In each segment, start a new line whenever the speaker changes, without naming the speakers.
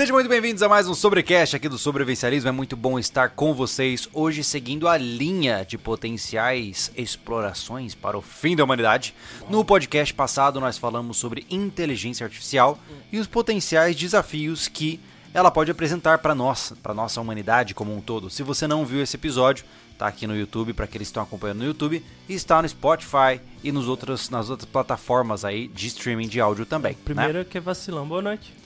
Sejam muito bem-vindos a mais um Sobrecast aqui do Sobrevivencialismo. É muito bom estar com vocês hoje seguindo a linha de potenciais explorações para o fim da humanidade. No podcast passado nós falamos sobre inteligência artificial e os potenciais desafios que ela pode apresentar para nós, para nossa humanidade como um todo. Se você não viu esse episódio, tá aqui no YouTube para aqueles que estão acompanhando no YouTube está no Spotify e nos outros, nas outras plataformas aí de streaming de áudio também. né?
Primeiro que é vacilão. Boa noite.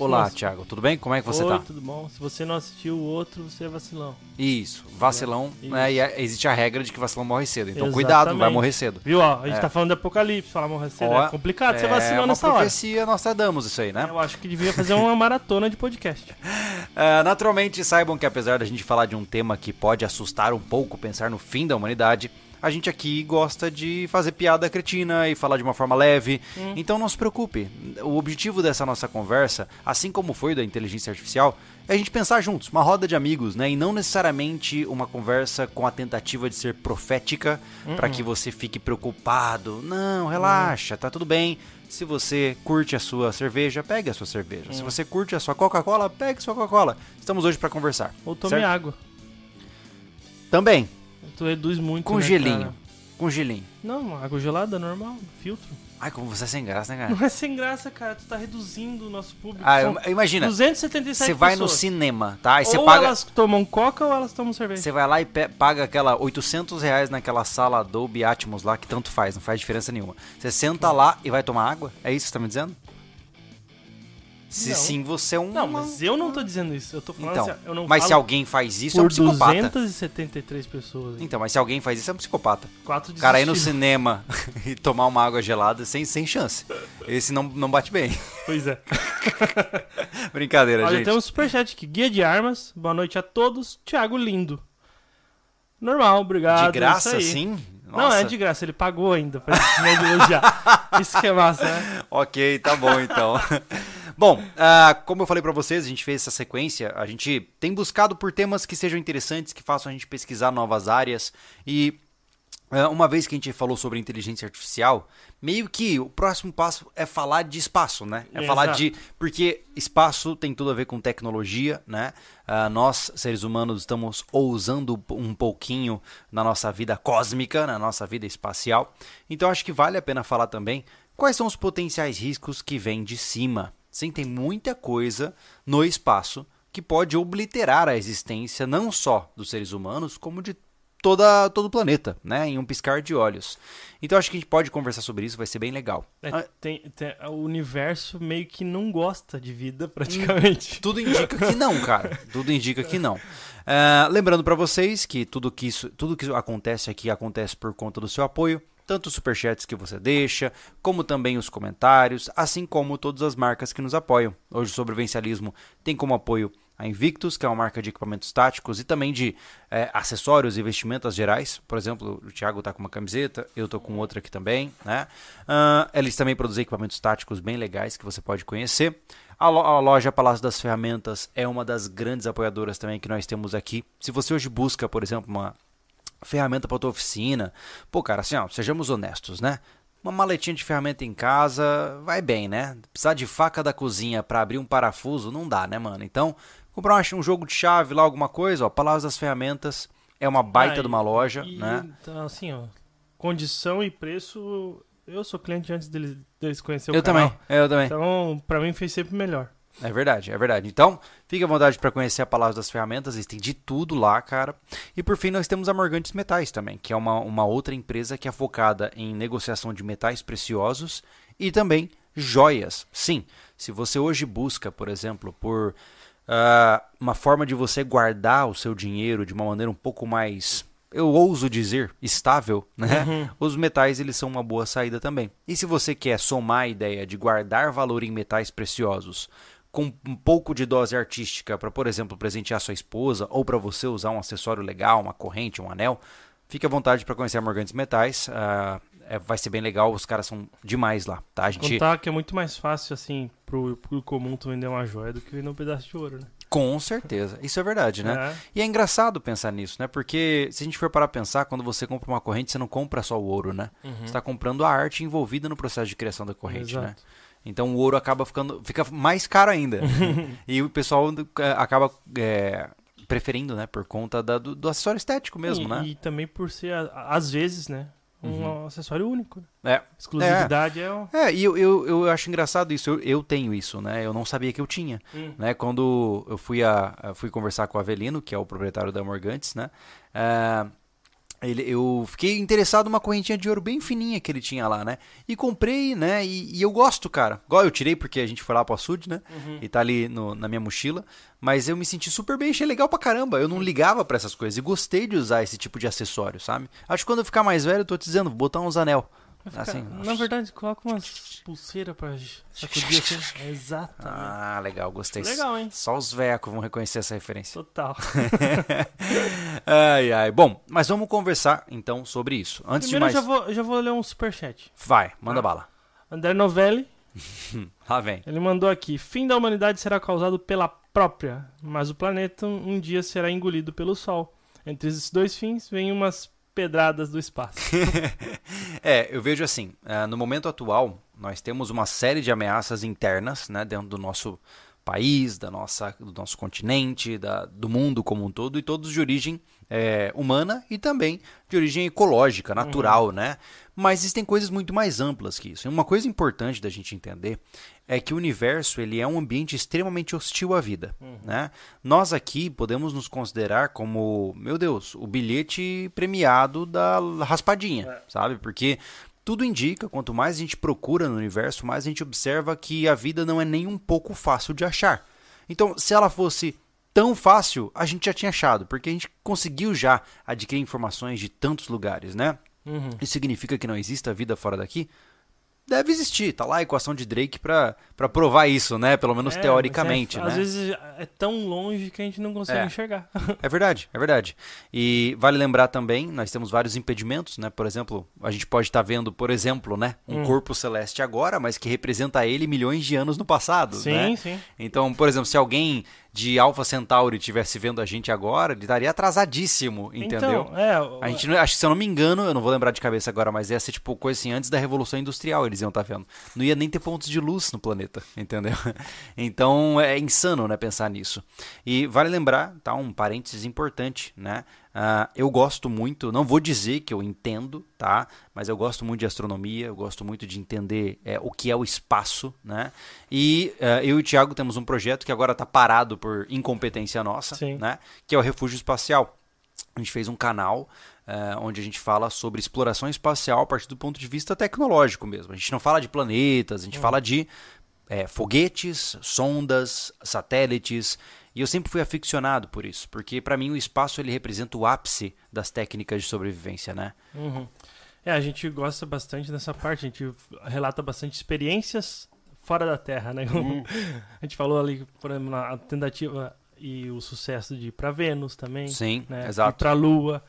Olá,
Nossa.
Thiago, tudo bem? Como é que você
Oi,
tá?
tudo bom? Se você não assistiu o outro, você é vacilão.
Isso, vacilão,
Isso.
né? E é- existe a regra de que vacilão morre cedo. Então
Exatamente.
cuidado, não vai morrer cedo.
Viu, ó? A gente
É.
tá falando de apocalipse, falar morrer cedo.
Ó,
É complicado você
é
vacilou
uma
nessa hora.
profecia Nostradamus isso aí, né?
Eu acho que devia fazer uma maratona de podcast.
É, naturalmente, saibam que apesar da gente falar de um tema que pode assustar um pouco, pensar no fim da humanidade, a gente aqui gosta de fazer piada cretina e falar de uma forma leve. Então não se preocupe. O objetivo dessa nossa conversa, assim como foi da inteligência artificial, é a gente pensar juntos, uma roda de amigos, né? E não necessariamente uma conversa com a tentativa de ser profética para que você fique preocupado. Não, relaxa, tá tudo bem. Se você curte a sua cerveja, pegue a sua cerveja. Se você curte a sua Coca-Cola, pegue sua Coca-Cola. Estamos hoje para conversar.
Ou tome
certo?
água.
Também,
Tu reduz muito,
com
né,
gelinho.
cara?
Com gelinho.
Não, água gelada, normal, filtro.
Ai, como você é sem graça, né, cara?
Não é sem graça, cara. Tu tá reduzindo o nosso público.
Ah,
São
imagina,
277
você vai no
pessoas.
cinema, tá? Você
ou
paga,
elas tomam coca ou elas tomam cerveja.
você vai lá e paga aquela 800 reais naquela sala Dolby Atmos lá, que tanto faz, não faz diferença nenhuma. Você senta lá e vai tomar água? É isso que você tá me dizendo? Se
Não.
sim, você é um...
Não, mas eu não tô dizendo isso. Eu tô falando
Então,
assim, eu não
mas se alguém faz isso, é um psicopata.
273 pessoas.
Então, mas se alguém faz isso, é um psicopata.
Quatro
O cara ir no cinema e tomar uma água gelada sem, sem chance. Esse não, não bate bem.
Pois é.
Brincadeira,
Olha,
gente.
tem um superchat aqui. Guia de armas. Boa noite a todos. Thiago Lindo. Normal, obrigado.
De graça,
isso aí.
sim?
Não, é de graça. Ele pagou ainda pra me elogiar. Isso que é massa, né?
Ok, tá bom então. Bom, ah, como eu falei pra vocês, a gente fez essa sequência, a gente tem buscado por temas que sejam interessantes, que façam a gente pesquisar novas áreas e ah, uma vez que a gente falou sobre inteligência artificial, meio que o próximo passo é falar de espaço, né? É
Exato.
falar de. Porque espaço tem tudo a ver com tecnologia, né? Ah, nós, seres humanos, estamos ousando um pouquinho na nossa vida cósmica, na nossa vida espacial. Então acho que vale a pena falar também quais são os potenciais riscos que vêm de cima. Sim, tem muita coisa no espaço que pode obliterar a existência não só dos seres humanos, como de toda, todo o planeta, né? Em um piscar de olhos. Então acho que a gente pode conversar sobre isso, vai ser bem legal.
É,
Ah,
tem- tem- o universo meio que não gosta de vida, praticamente.
Tudo indica que não, cara. Tudo indica que não. Ah, lembrando pra vocês que tudo que isso, tudo que acontece aqui acontece por conta do seu apoio, tanto os superchats que você deixa, como também os comentários, assim como todas as marcas que nos apoiam. Hoje o Sobrevivencialismo tem como apoio a Invictus, que é uma marca de equipamentos táticos e também de eh, acessórios e vestimentas gerais. Por exemplo, o Thiago tá com uma camiseta, eu tô com outra aqui também, né? Ah, eles também produzem equipamentos táticos bem legais que você pode conhecer. A, lo- a loja Palácio das Ferramentas é uma das grandes apoiadoras também que nós temos aqui. Se você hoje busca, por exemplo, uma ferramenta para tua oficina, pô, cara, assim, ó, sejamos honestos, né? Uma maletinha de ferramenta em casa vai bem, né? Precisar de faca da cozinha para abrir um parafuso não dá, né, mano? Então, comprar uma- um jogo de chave lá, alguma coisa, ó, Palácio das Ferramentas é uma baita
Ah,
de uma loja,
e-
né?
Então, assim, ó. Condição e preço. Eu sou cliente antes deles, deles conhecer o
Eu
canal.
também, eu também.
Então, pra mim fez sempre melhor.
É verdade, é verdade. Então, fique à vontade para conhecer a Palavra das Ferramentas, eles têm de tudo lá, cara. E por fim, nós temos a Morgantes Metais também, que é uma, uma outra empresa que é focada em negociação de metais preciosos e também joias. Sim, se você hoje busca, por exemplo, por ah, uma forma de você guardar o seu dinheiro de uma maneira um pouco mais eu ouso dizer, estável, né? Os metais eles são uma boa saída também. E se você quer somar a ideia de guardar valor em metais preciosos com um pouco de dose artística para, por exemplo, presentear sua esposa ou para você usar um acessório legal, uma corrente, um anel, fique à vontade para conhecer a Morgantes Metais. ah, é, vai ser bem legal, os caras são demais lá, tá? A gente
Contar que é muito mais fácil, assim, pro público comum tu vender uma joia do que vender um pedaço de ouro, né?
Com certeza. Isso é verdade, né?
É.
E é engraçado pensar nisso, né? Porque se a gente for parar pra pensar, quando você compra uma corrente, você não compra só o ouro, né?
Uhum.
Você está comprando a arte envolvida no processo de criação da corrente, né? Então o ouro acaba ficando fica mais caro ainda. e o pessoal é, acaba é, preferindo, né? Por conta da, do, do, acessório estético mesmo,
e,
né?
E também por ser, às vezes, né? Um uhum. acessório único.
Né? É.
Exclusividade é. É,
é e eu, eu, eu acho engraçado isso. Eu, eu tenho isso, né? Eu não sabia que eu tinha. Hum. Né? Quando eu fui, a, fui conversar com o Avelino, que é o proprietário da Morgantes, né? É, ele, eu fiquei interessado numa correntinha de ouro bem fininha que ele tinha lá, né? E comprei, né? E, e eu gosto, cara. Igual eu tirei porque a gente foi lá pro açude, né? Uhum. E tá ali no, na minha mochila. Mas eu me senti super bem, achei legal pra caramba. Eu não ligava para essas coisas e gostei de usar esse tipo de acessório, sabe? Acho que quando eu ficar mais velho, eu tô te dizendo, vou botar uns anel.
Assim, na verdade, coloca umas pulseiras pra sacudir assim. Exatamente.
Ah, legal, gostei.
Legal, hein?
Só os vecos vão reconhecer essa referência.
Total.
ai, ai. Bom, mas vamos conversar então sobre isso. Antes
Primeiro
de mais.
Eu já vou, já vou ler um superchat.
Vai, manda ah. bala.
André Novelli.
Lá vem.
Ele mandou aqui: fim da humanidade será causado pela própria, mas o planeta um dia será engolido pelo Sol. Entre esses dois fins, vem umas pedradas do espaço.
é, eu vejo assim, uh, no momento atual, nós temos uma série de ameaças internas né, dentro do nosso país, da nossa, do nosso continente, da, do mundo como um todo, e todos de origem é, humana e também de origem ecológica, natural, uhum. né? Mas existem coisas muito mais amplas que isso. E uma coisa importante da gente entender é que o universo ele é um ambiente extremamente hostil à vida, uhum. né? Nós aqui podemos nos considerar como, meu Deus, o bilhete premiado da raspadinha, é. sabe? Porque tudo indica, quanto mais a gente procura no universo, mais a gente observa que a vida não é nem um pouco fácil de achar. Então, se ela fosse tão fácil, a gente já tinha achado, porque a gente conseguiu já adquirir informações de tantos lugares, né? Uhum. Isso significa que não exista vida fora daqui? Deve existir. Tá lá a equação de Drake para provar isso, né? Pelo menos é, teoricamente,
é,
né?
Às vezes é tão longe que a gente não consegue
é.
enxergar.
é verdade, é verdade. E vale lembrar também, nós temos vários impedimentos, né? Por exemplo, a gente pode estar tá vendo, por exemplo, né, um hum. corpo celeste agora, mas que representa ele milhões de anos no passado,
sim,
né?
Sim,
Então, por exemplo, se alguém de Alpha Centauri estivesse vendo a gente agora, ele estaria atrasadíssimo, entendeu?
Então, é,
a gente, acho que se eu não me engano, eu não vou lembrar de cabeça agora, mas ia ser tipo coisa assim, antes da Revolução Industrial, eles iam estar tá vendo. Não ia nem ter pontos de luz no planeta, entendeu? Então é insano, né, pensar nisso. E vale lembrar, tá, um parênteses importante, né? Uh, eu gosto muito, não vou dizer que eu entendo, tá? Mas eu gosto muito de astronomia, eu gosto muito de entender é, o que é o espaço, né? E uh, eu e o Thiago temos um projeto que agora está parado por incompetência nossa,
Sim.
né? Que é o Refúgio Espacial. A gente fez um canal uh, onde a gente fala sobre exploração espacial a partir do ponto de vista tecnológico mesmo. A gente não fala de planetas, a gente hum. fala de é, foguetes, sondas, satélites e eu sempre fui aficionado por isso, porque para mim o espaço ele representa o ápice das técnicas de sobrevivência, né?
Uhum. É, a gente gosta bastante dessa parte, a gente relata bastante experiências fora da Terra, né? Uhum. a gente falou ali, por exemplo, na tentativa e o sucesso de ir para Vênus também.
Sim,
né?
exato.
Ir para a Lua.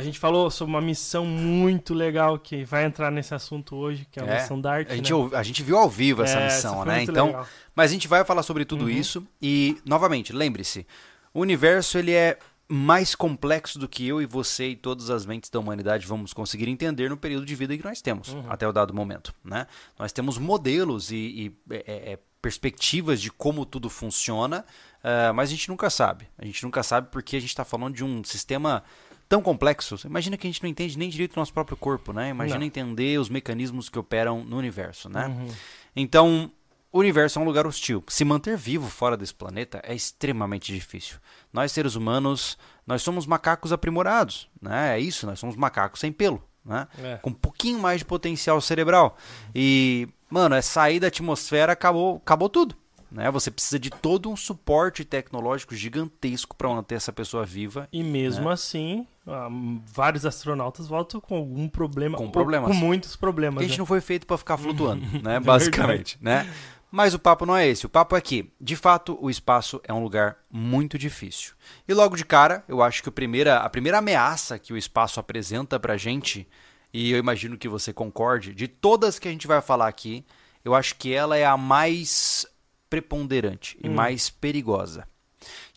A gente falou sobre uma missão muito legal que vai entrar nesse assunto hoje, que é a é, missão DART.
A gente,
né?
a gente viu ao vivo essa
é,
missão, né? Então,
legal.
mas a gente vai falar sobre tudo uhum. isso e novamente, lembre-se, o universo ele é mais complexo do que eu e você e todas as mentes da humanidade vamos conseguir entender no período de vida que nós temos, uhum. até o dado momento. Né? Nós temos modelos e, e é, é, perspectivas de como tudo funciona, uh, mas a gente nunca sabe. A gente nunca sabe porque a gente está falando de um sistema tão complexo. Imagina que a gente não entende nem direito o nosso próprio corpo, né? Imagina não. entender os mecanismos que operam no universo, né? Uhum. Então, o universo é um lugar hostil. Se manter vivo fora desse planeta é extremamente difícil. Nós, seres humanos, nós somos macacos aprimorados, né? É isso, nós somos macacos sem pelo, né? É. Com um pouquinho mais de potencial cerebral. E, mano, é sair da atmosfera, acabou, acabou tudo. Né? Você precisa de todo um suporte tecnológico gigantesco para manter essa pessoa viva.
E mesmo né? assim, ah, vários astronautas voltam com algum problema.
Com problemas.
Com muitos problemas.
Porque a gente
né?
não foi feito para ficar flutuando, né? É basicamente. né? Mas o papo não é esse. O papo é que, de fato, o espaço é um lugar muito difícil. E logo de cara, eu acho que a primeira, a primeira ameaça que o espaço apresenta para a gente, e eu imagino que você concorde, de todas que a gente vai falar aqui, eu acho que ela é a mais preponderante hum. e mais perigosa,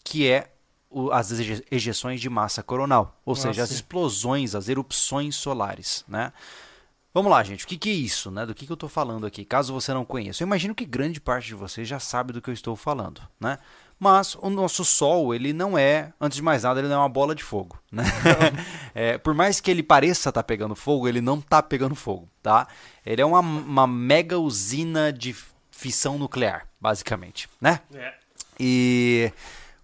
que é as ejeções de massa coronal, ou ah, seja, as explosões, as erupções solares, né? Vamos lá, gente. O que, que é isso, né? Do que, que eu estou falando aqui? Caso você não conheça. Eu imagino que grande parte de vocês já sabe do que eu estou falando, né? Mas o nosso Sol, ele não é, antes de mais nada, ele não é uma bola de fogo, né? é, por mais que ele pareça estar tá pegando fogo, ele não está pegando fogo, tá? Ele é uma, uma mega usina de fissão nuclear, basicamente, né? É. E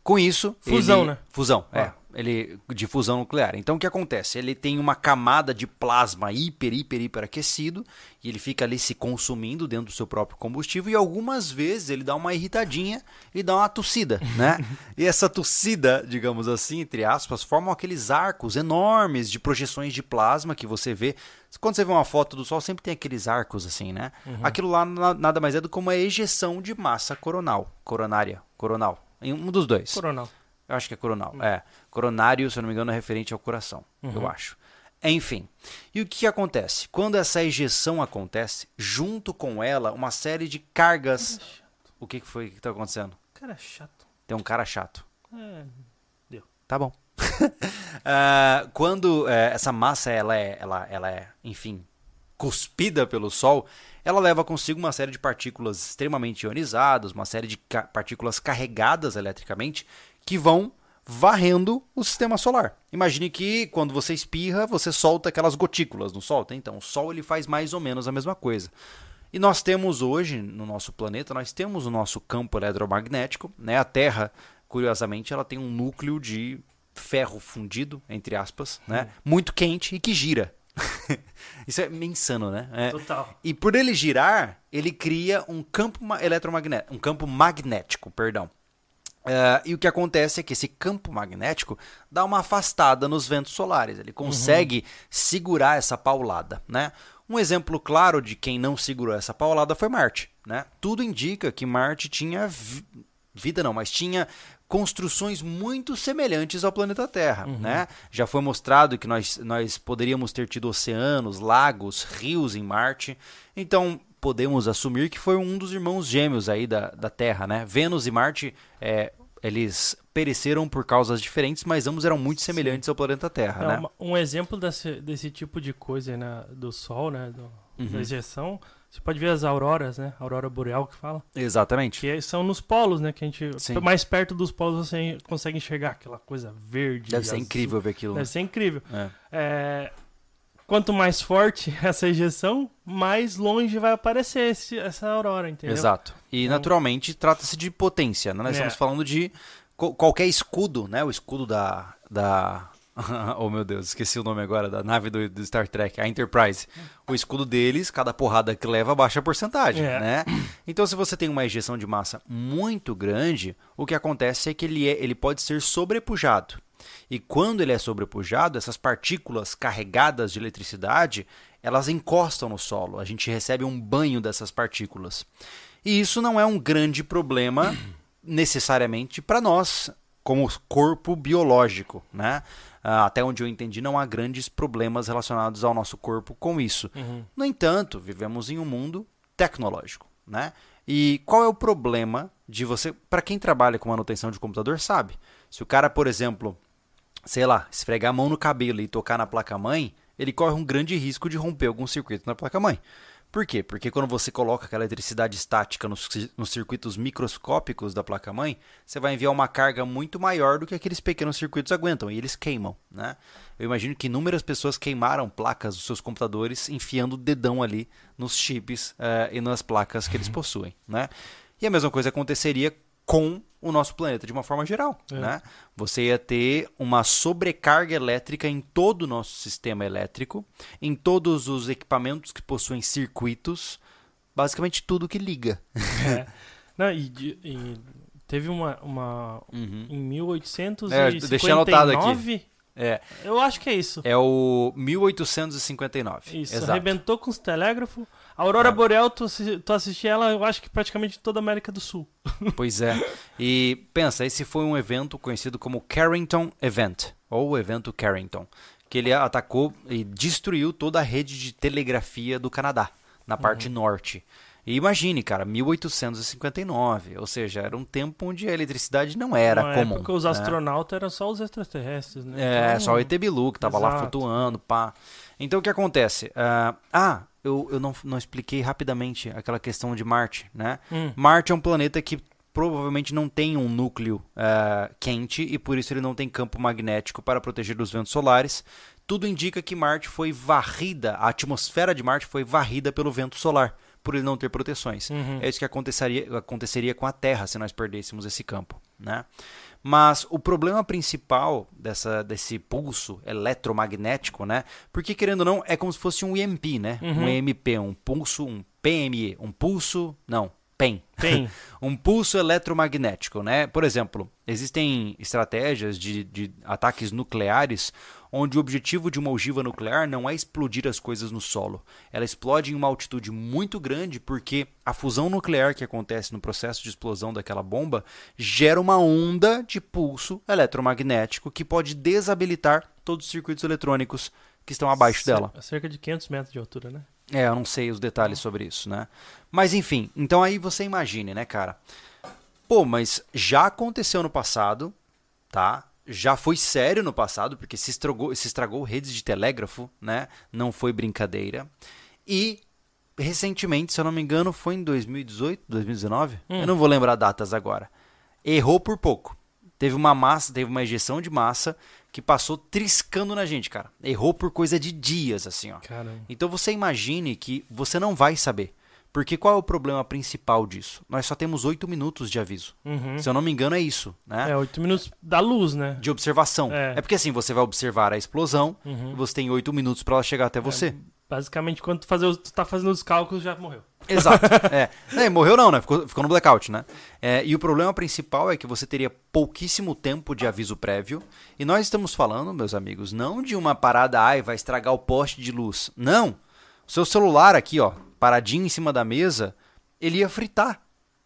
com isso...
Fusão,
ele...
né?
Fusão, é. ah. é ele de fusão nuclear. Então o que acontece? Ele tem uma camada de plasma hiper, hiper, hiper aquecido e ele fica ali se consumindo dentro do seu próprio combustível e algumas vezes ele dá uma irritadinha e dá uma tossida, né? e essa tossida, digamos assim, entre aspas, formam aqueles arcos enormes de projeções de plasma que você vê. Quando você vê uma foto do Sol, sempre tem aqueles arcos assim, né? Uhum. Aquilo lá nada mais é do que uma ejeção de massa coronal, coronária, coronal, um dos dois.
Coronal.
Eu acho que é coronal. Hum. É. Coronário, se eu não me engano, é referente ao coração. Uhum. Eu acho. Enfim. E o que, acontece? Quando essa ejeção acontece, junto com ela, uma série de cargas. O que, que foi que está acontecendo?
Cara chato.
Tem um cara chato.
É. Deu.
Tá bom. uh, quando uh, essa massa ela é, ela, ela é, enfim, cuspida pelo Sol, ela leva consigo uma série de partículas extremamente ionizadas, uma série de ca partículas carregadas eletricamente, que vão varrendo o sistema solar. Imagine que quando você espirra, você solta aquelas gotículas, não solta? Então, o Sol ele faz mais ou menos a mesma coisa. E nós temos hoje no nosso planeta, nós temos o nosso campo eletromagnético, né? A Terra, curiosamente, ela tem um núcleo de ferro fundido, entre aspas, né? Hum. Muito quente e que gira. Isso é insano, né? É.
Total.
E por ele girar, ele cria um campo eletromagnético, um campo magnético, perdão. Uh, e o que acontece é que esse campo magnético dá uma afastada nos ventos solares. Ele consegue uhum. segurar essa paulada, né? Um exemplo claro de quem não segurou essa paulada foi Marte, né? Tudo indica que Marte tinha vi vida não, mas tinha construções muito semelhantes ao planeta Terra, uhum. né? Já foi mostrado que nós, nós poderíamos ter tido oceanos, lagos, rios em Marte. Então, podemos assumir que foi um dos irmãos gêmeos aí da, da Terra, né? Vênus e Marte, é, eles pereceram por causas diferentes, mas ambos eram muito semelhantes Sim. ao planeta Terra,
é,
né?
Um exemplo desse, desse tipo de coisa né, do Sol, né? Do, uhum. Da ejeção, você pode ver as auroras, né? Aurora boreal que fala.
Exatamente.
Que são nos polos, né? Que a gente Sim. mais perto dos polos você consegue enxergar aquela coisa verde.
Deve ser azul. incrível ver aquilo.
Deve ser incrível. É. É, quanto mais forte essa ejeção, mais longe vai aparecer esse, essa aurora, entendeu?
Exato. E então... naturalmente trata-se de potência, né? Nós é. estamos falando de qualquer escudo, né? O escudo da, da oh meu Deus, esqueci o nome agora da nave do, do, Star Trek, a Enterprise. O escudo deles, cada porrada que leva baixa a porcentagem, é. né? Então se você tem uma ejeção de massa muito grande, o que acontece é que ele, é, ele pode ser sobrepujado. E quando ele é sobrepujado, essas partículas carregadas de eletricidade, elas encostam no solo. A gente recebe um banho dessas partículas. E isso não é um grande problema necessariamente para nós, como corpo biológico, né? Uh, até onde eu entendi, não há grandes problemas relacionados ao nosso corpo com isso. Uhum. No entanto, vivemos em um mundo tecnológico, né? E qual é o problema de você, para quem trabalha com manutenção de computador sabe, se o cara, por exemplo, sei lá, esfregar a mão no cabelo e tocar na placa-mãe, ele corre um grande risco de romper algum circuito na placa-mãe. Por quê? Porque quando você coloca aquela eletricidade estática nos, nos circuitos microscópicos da placa-mãe, você vai enviar uma carga muito maior do que aqueles pequenos circuitos aguentam e eles queimam. Né? Eu imagino que inúmeras pessoas queimaram placas dos seus computadores enfiando o dedão ali nos chips uh, e nas placas que eles uhum. possuem. Né? E a mesma coisa aconteceria com o nosso planeta de uma forma geral. É. Né? Você ia ter uma sobrecarga elétrica em todo o nosso sistema elétrico, em todos os equipamentos que possuem circuitos, basicamente tudo que liga.
É. Não, e, e, teve uma. uma uhum. Em 1859. É, deixei anotado aqui. É. Eu acho que é isso.
É o 1859.
Isso, Exato. arrebentou com os telégrafos. Aurora é. Boreal, tu, tu assisti ela, eu acho que praticamente toda a América do Sul.
Pois é. E pensa, esse foi um evento conhecido como Carrington Event, ou o evento Carrington, que ele atacou e destruiu toda a rede de telegrafia do Canadá, na parte uhum. norte. E imagine, cara, 1859, ou seja, era um tempo onde a eletricidade não era
Uma
comum.
época os
né?
astronautas eram só os extraterrestres, né?
É,
Então,
só o ET Bilu que tava lá
exato.
flutuando, pá. Então o que acontece? Ah, ah, eu, eu não, não expliquei rapidamente aquela questão de Marte, né?
Hum.
Marte é um planeta que provavelmente não tem um núcleo ah, quente e por isso ele não tem campo magnético para proteger dos ventos solares. Tudo indica que Marte foi varrida, a atmosfera de Marte foi varrida pelo vento solar, por ele não ter proteções.
Uhum.
É isso que aconteceria, aconteceria com a Terra se nós perdêssemos esse campo, né? Mas o problema principal dessa, desse pulso eletromagnético, né? Porque querendo ou não, é como se fosse um EMP, né?
Uhum.
Um EMP, um pulso, um PME, um pulso, não, PEM.
Tem.
um pulso eletromagnético, né? Por exemplo, existem estratégias de, de ataques nucleares onde o objetivo de uma ogiva nuclear não é explodir as coisas no solo. Ela explode em uma altitude muito grande porque a fusão nuclear que acontece no processo de explosão daquela bomba gera uma onda de pulso eletromagnético que pode desabilitar todos os circuitos eletrônicos que estão abaixo
Cer-
dela.
Cerca de 500 metros de altura, né?
É, eu não sei os detalhes sobre isso, né? Mas enfim, então aí você imagine, né, cara? Pô, mas já aconteceu no passado, tá? Já foi sério no passado, porque se estragou, se estragou redes de telégrafo, né? Não foi brincadeira. E recentemente, se eu não me engano, foi em 2018, 2019?
Hum.
Eu não vou lembrar datas agora. Errou por pouco. Teve uma massa, teve uma ejeção de massa que passou triscando na gente, cara. Errou por coisa de dias, assim, ó.
Caramba.
Então você imagine que você não vai saber. Porque qual é o problema principal disso? Nós só temos oito minutos de aviso.
Uhum.
Se eu não me engano, é isso, né?
É, 8 minutos da luz, né?
De observação.
É.
É. porque assim, você vai observar a explosão
Uhum.
e você tem oito minutos para ela chegar até você.
Basicamente, quando tu, fazer tu tá fazendo os cálculos, já morreu.
Exato. é. É, morreu não, né? Ficou, ficou no blackout, né? É, e o problema principal é que você teria pouquíssimo tempo de aviso prévio. E nós estamos falando, meus amigos, não de uma parada, ai, vai estragar o poste de luz. Não. O seu celular aqui, ó, paradinho em cima da mesa, ele ia fritar.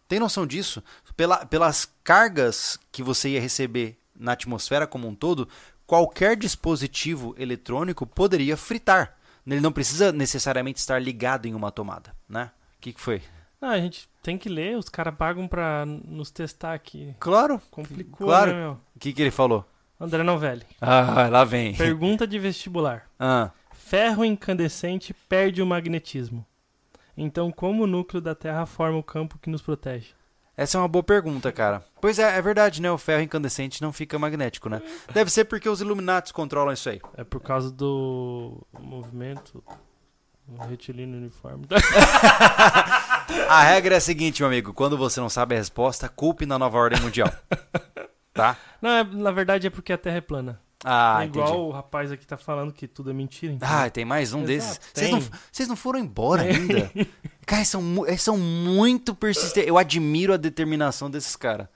Tem noção disso? Pela- pelas cargas que você ia receber na atmosfera como um todo, qualquer dispositivo eletrônico poderia fritar. Ele não precisa necessariamente estar ligado em uma tomada, né? O que, que foi?
Ah, a gente tem que ler, os caras pagam pra nos testar aqui.
Claro.
Complicou,
Claro.
né, meu?
O que, que ele falou?
André Novelli.
Ah, lá vem.
Pergunta de vestibular.
Ah,
Ferro incandescente perde o magnetismo. Então, como o núcleo da Terra forma o campo que nos protege?
Essa é uma boa pergunta, cara. Pois é, é verdade, né? O ferro incandescente não fica magnético, né? Deve ser porque os Illuminatis controlam isso aí.
É por causa do movimento do retilíneo uniforme.
A regra é a seguinte, meu amigo. Quando você não sabe a resposta, culpe na nova ordem mundial. Tá?
Não, é- na verdade é porque a Terra é plana.
Ah,
é igual
entendi.
o rapaz aqui tá falando que tudo é mentira. então.
Ah, tem mais um
Exato,
desses. Vocês não, vocês não foram embora ainda? Cara, são, são muito persistentes. Eu admiro a determinação desses caras.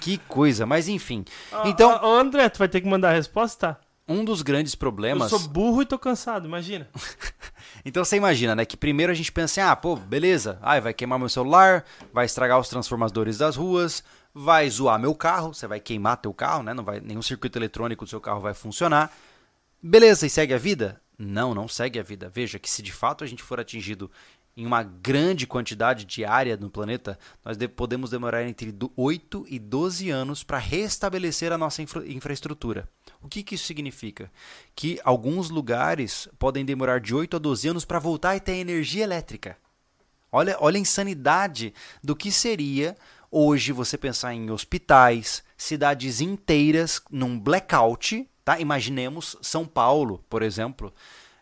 Que coisa, mas enfim.
Ah,
Então,
ah, ô, André, tu vai ter que mandar a resposta?
um dos grandes problemas.
Eu sou burro e tô cansado, imagina.
Então você imagina, né? Que primeiro a gente pensa assim, ah, pô, beleza, ai, vai queimar meu celular, vai estragar os transformadores das ruas, vai zoar meu carro, você vai queimar teu carro, né? Não vai, nenhum circuito eletrônico do seu carro vai funcionar. Beleza, e segue a vida? Não, não segue a vida. Veja que se de fato a gente for atingido em uma grande quantidade de área no planeta, nós de- podemos demorar entre do- 8 e 12 anos para restabelecer a nossa infra- infraestrutura. O que, que isso significa? Que alguns lugares podem demorar de 8 a 12 anos para voltar a ter energia elétrica. Olha, olha a insanidade do que seria hoje você pensar em hospitais, cidades inteiras num blackout, tá? Imaginemos São Paulo, por exemplo,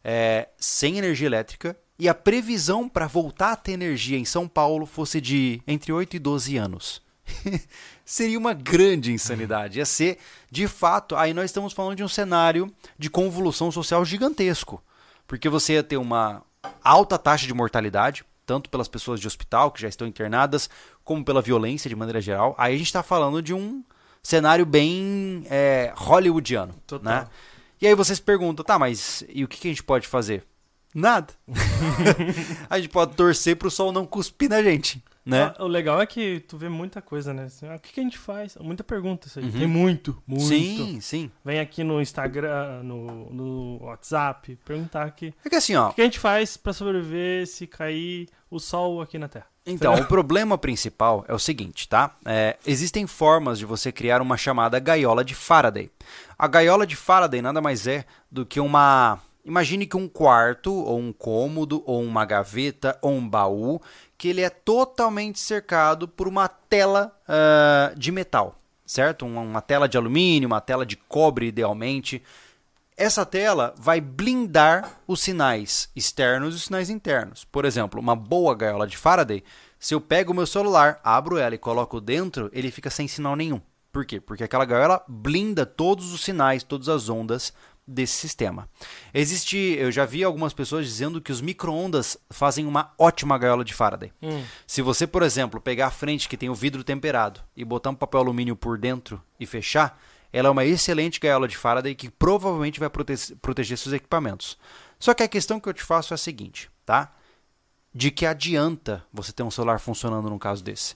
é, sem energia elétrica e a previsão para voltar a ter energia em São Paulo fosse de entre 8 e 12 anos. Seria uma grande insanidade. Ia ser, de fato, aí nós estamos falando de um cenário de convolução social gigantesco. Porque você ia ter uma alta taxa de mortalidade, tanto pelas pessoas de hospital que já estão internadas, como pela violência de maneira geral. Aí a gente está falando de um cenário bem é, hollywoodiano.
Total.
Né? E aí vocês perguntam, tá, mas e o que, que a gente pode fazer? Nada. a gente pode torcer pro sol não cuspir na gente, né?
Ah, O legal é que tu vê muita coisa, né? Assim, ah, o que, que a gente faz? Muita pergunta isso aí.
Uhum.
Tem muito, muito.
Sim, sim.
Vem aqui no Instagram, no, no WhatsApp, perguntar aqui.
É que assim, ó,
O que a gente faz pra sobreviver se cair o sol aqui na Terra?
Então, o problema principal é o seguinte, tá? É, existem formas de você criar uma chamada gaiola de Faraday. A gaiola de Faraday nada mais é do que uma. Imagine que um quarto, ou um cômodo, ou uma gaveta, ou um baú, que ele é totalmente cercado por uma tela uh, de metal, certo? Uma, uma tela de alumínio, uma tela de cobre, idealmente. Essa tela vai blindar os sinais externos e os sinais internos. Por exemplo, uma boa gaiola de Faraday, se eu pego o meu celular, abro ela e coloco dentro, ele fica sem sinal nenhum. Por quê? Porque aquela gaiola blinda todos os sinais, todas as ondas desse sistema. Existe, eu já vi algumas pessoas dizendo que os micro-ondas fazem uma ótima gaiola de Faraday.
Hum.
Se você, por exemplo, pegar a frente que tem o vidro temperado e botar um papel alumínio por dentro e fechar, ela é uma excelente gaiola de Faraday que provavelmente vai prote proteger seus equipamentos. Só que a questão que eu te faço é a seguinte, tá? De que adianta você ter um celular funcionando num caso desse?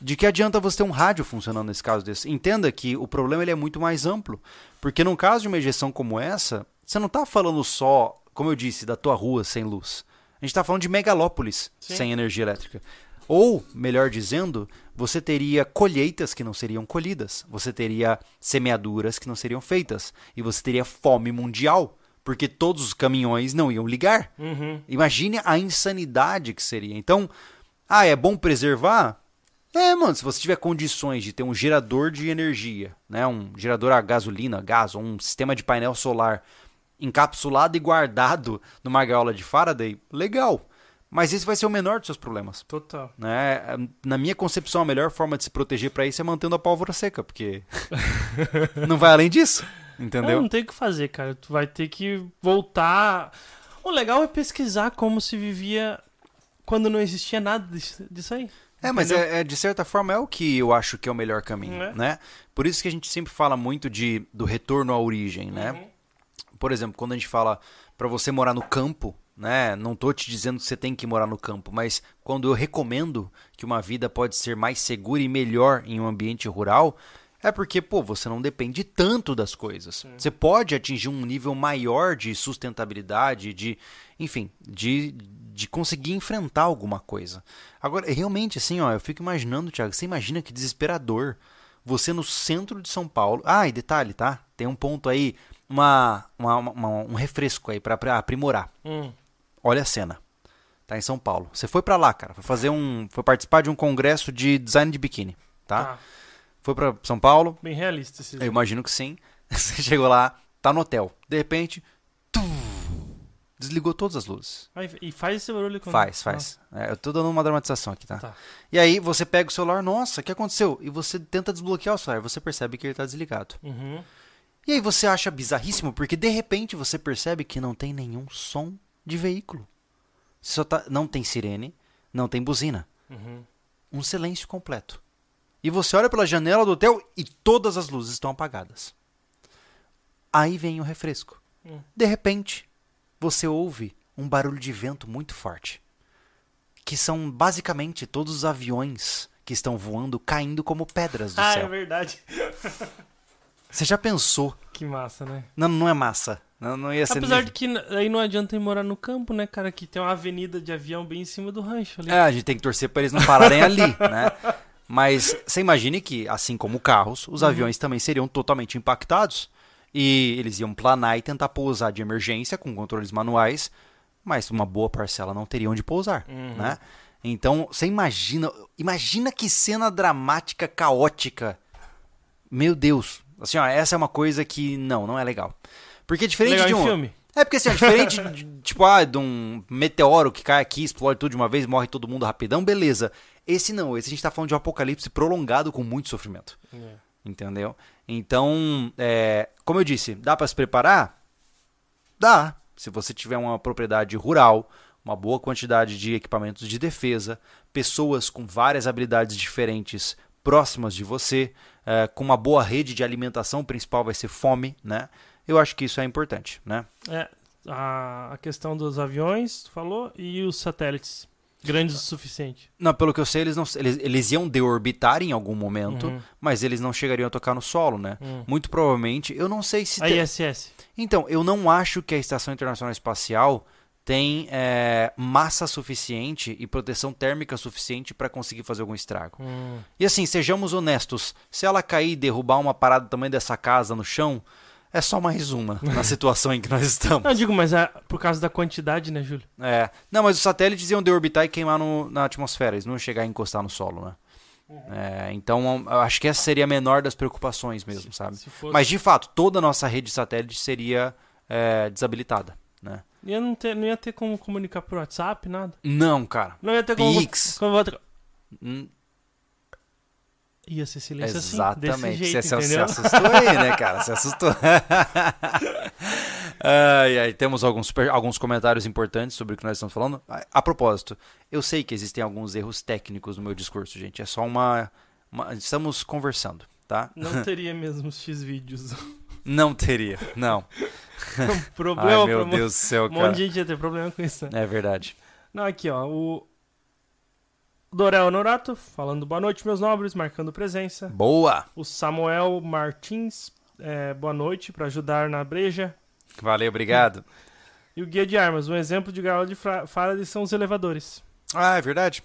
De que adianta você ter um rádio funcionando nesse caso desse? Entenda que o problema ele é muito mais amplo. Porque num caso de uma ejeção como essa, você não está falando só, como eu disse, da tua rua sem luz. A gente está falando de megalópolis Sim. sem energia elétrica. Ou, melhor dizendo, você teria colheitas que não seriam colhidas, você teria semeaduras que não seriam feitas, e você teria fome mundial, porque todos os caminhões não iam ligar.
Uhum.
Imagine a insanidade que seria. Então, ah, é bom preservar? É, mano, se você tiver condições de ter um gerador de energia, né, um gerador a gasolina, gás, ou um sistema de painel solar encapsulado e guardado numa gaiola de Faraday, legal. Mas esse vai ser o menor dos seus problemas.
Total.
Né? Na minha concepção, a melhor forma de se proteger para isso é mantendo a pólvora seca, porque não vai além disso, entendeu?
Não, não tem o que fazer, cara. Tu vai ter que voltar. O legal é pesquisar como se vivia quando não existia nada disso aí.
É, mas é, é, de certa forma é o que eu acho que é o melhor caminho, é. né? Por isso que a gente sempre fala muito de, do retorno à origem, né? Uhum. Por exemplo, quando a gente fala para você morar no campo, né? Não tô te dizendo que você tem que morar no campo, mas quando eu recomendo que uma vida pode ser mais segura e melhor em um ambiente rural, é porque, pô, você não depende tanto das coisas. Sim. Você pode atingir um nível maior de sustentabilidade, de, enfim, de, de conseguir enfrentar alguma coisa. Agora, realmente, assim, ó, eu fico imaginando, Thiago, você imagina que desesperador. Você no centro de São Paulo. Ah, e detalhe, tá? Tem um ponto aí, uma, uma, uma um refresco aí para aprimorar.
Hum.
Olha a cena. Tá em São Paulo. Você foi para lá, cara. Foi fazer um. Foi participar de um congresso de design de biquíni. Tá?
tá.
Foi para São Paulo.
Bem realista esse
Eu imagino que sim. Você chegou lá, tá no hotel. De repente. Desligou todas as luzes.
Ah, e faz esse barulho quando...
Faz, faz. Ah. É, eu tô dando uma dramatização aqui, tá? tá? E aí você pega o celular, nossa, o que aconteceu? E você tenta desbloquear o celular, você percebe que ele tá desligado.
Uhum.
E aí você acha bizarríssimo, porque de repente você percebe que não tem nenhum som de veículo. Só tá, não tem sirene, não tem buzina.
Uhum.
Um silêncio completo. E você olha pela janela do hotel e todas as luzes estão apagadas. Aí vem o refresco.
Uhum.
De repente, você ouve um barulho de vento muito forte. Que são basicamente todos os aviões que estão voando caindo como pedras do
ah,
céu.
Ah, é verdade.
Você já pensou?
Que massa, né?
Não, não é massa. Não, não ia ser
Apesar de que aí não adianta ir morar no campo, né, cara? Que tem uma avenida de avião bem em cima do rancho ali.
É, a gente tem que torcer para eles não pararem ali, né? Mas você imagine que, assim como carros, os uhum. aviões também seriam totalmente impactados. E eles iam planar e tentar pousar de emergência com controles manuais, mas uma boa parcela não teria onde pousar,
uhum.
né? Então, você imagina, imagina que cena dramática, caótica. Meu Deus, assim, ó, essa é uma coisa que não, não é legal. Porque diferente
Legal
de um.
filme.
É porque assim, é diferente de, tipo, ah, de um meteoro que cai aqui, explode tudo de uma vez, morre todo mundo rapidão, beleza. Esse não, esse a gente tá falando de um apocalipse prolongado com muito sofrimento.
É.
Entendeu? Então, é, como eu disse, dá para se preparar? Dá. Se você tiver uma propriedade rural, uma boa quantidade de equipamentos de defesa, pessoas com várias habilidades diferentes próximas de você, é, com uma boa rede de alimentação, o principal vai ser fome, né? Eu acho que isso é importante, né?
É, a, questão dos aviões, falou, e os satélites. Grandes o suficiente.
Não, pelo que eu sei, eles, não, eles, eles iam deorbitar em algum momento,
Uhum.
mas eles não chegariam a tocar no solo, né?
Hum.
Muito provavelmente, eu não sei se.
A
te-
ISS.
Então, eu não acho que a Estação Internacional Espacial tem é, massa suficiente e proteção térmica suficiente para conseguir fazer algum estrago.
Hum.
E assim, sejamos honestos, se ela cair e derrubar uma parada do tamanho dessa casa no chão, é só mais uma na situação em que nós estamos.
Não, eu digo, mas é por causa da quantidade, né, Júlio?
É. Não, mas os satélites iam deorbitar e queimar no- na atmosfera, eles não iam chegar a encostar no solo, né? É, então, eu acho que essa seria a menor das preocupações mesmo, sabe?
Se fosse...
Mas de fato, toda a nossa rede de satélite seria é, desabilitada, né?
Ia não, ter, não ia ter como comunicar por WhatsApp, nada.
Não, cara.
Não ia ter como.
Pix.
como-
Hum,
Ia ser silêncio assim,
Exatamente.
desse jeito,
você, se- se
entendeu?
assustou aí, né, cara? Você assustou. ai, ai, temos alguns, alguns comentários importantes sobre o que nós estamos falando. A, a propósito, eu sei que existem alguns erros técnicos no meu discurso, gente. É só uma. uma- estamos conversando, tá?
Não teria mesmo X vídeos.
Não teria, não.
problema
Ai, meu
um
Deus do céu,
Um monte
cara.
de gente ia ter problema com isso. né?
É verdade.
Não, aqui, ó. O Dorel Norato, falando boa noite, meus nobres, marcando presença.
Boa!
O Samuel Martins, é, boa noite, para ajudar na breja.
Valeu, obrigado.
E o Guia de Armas, um exemplo de gaiola de Faraday são os elevadores.
Ah, é verdade.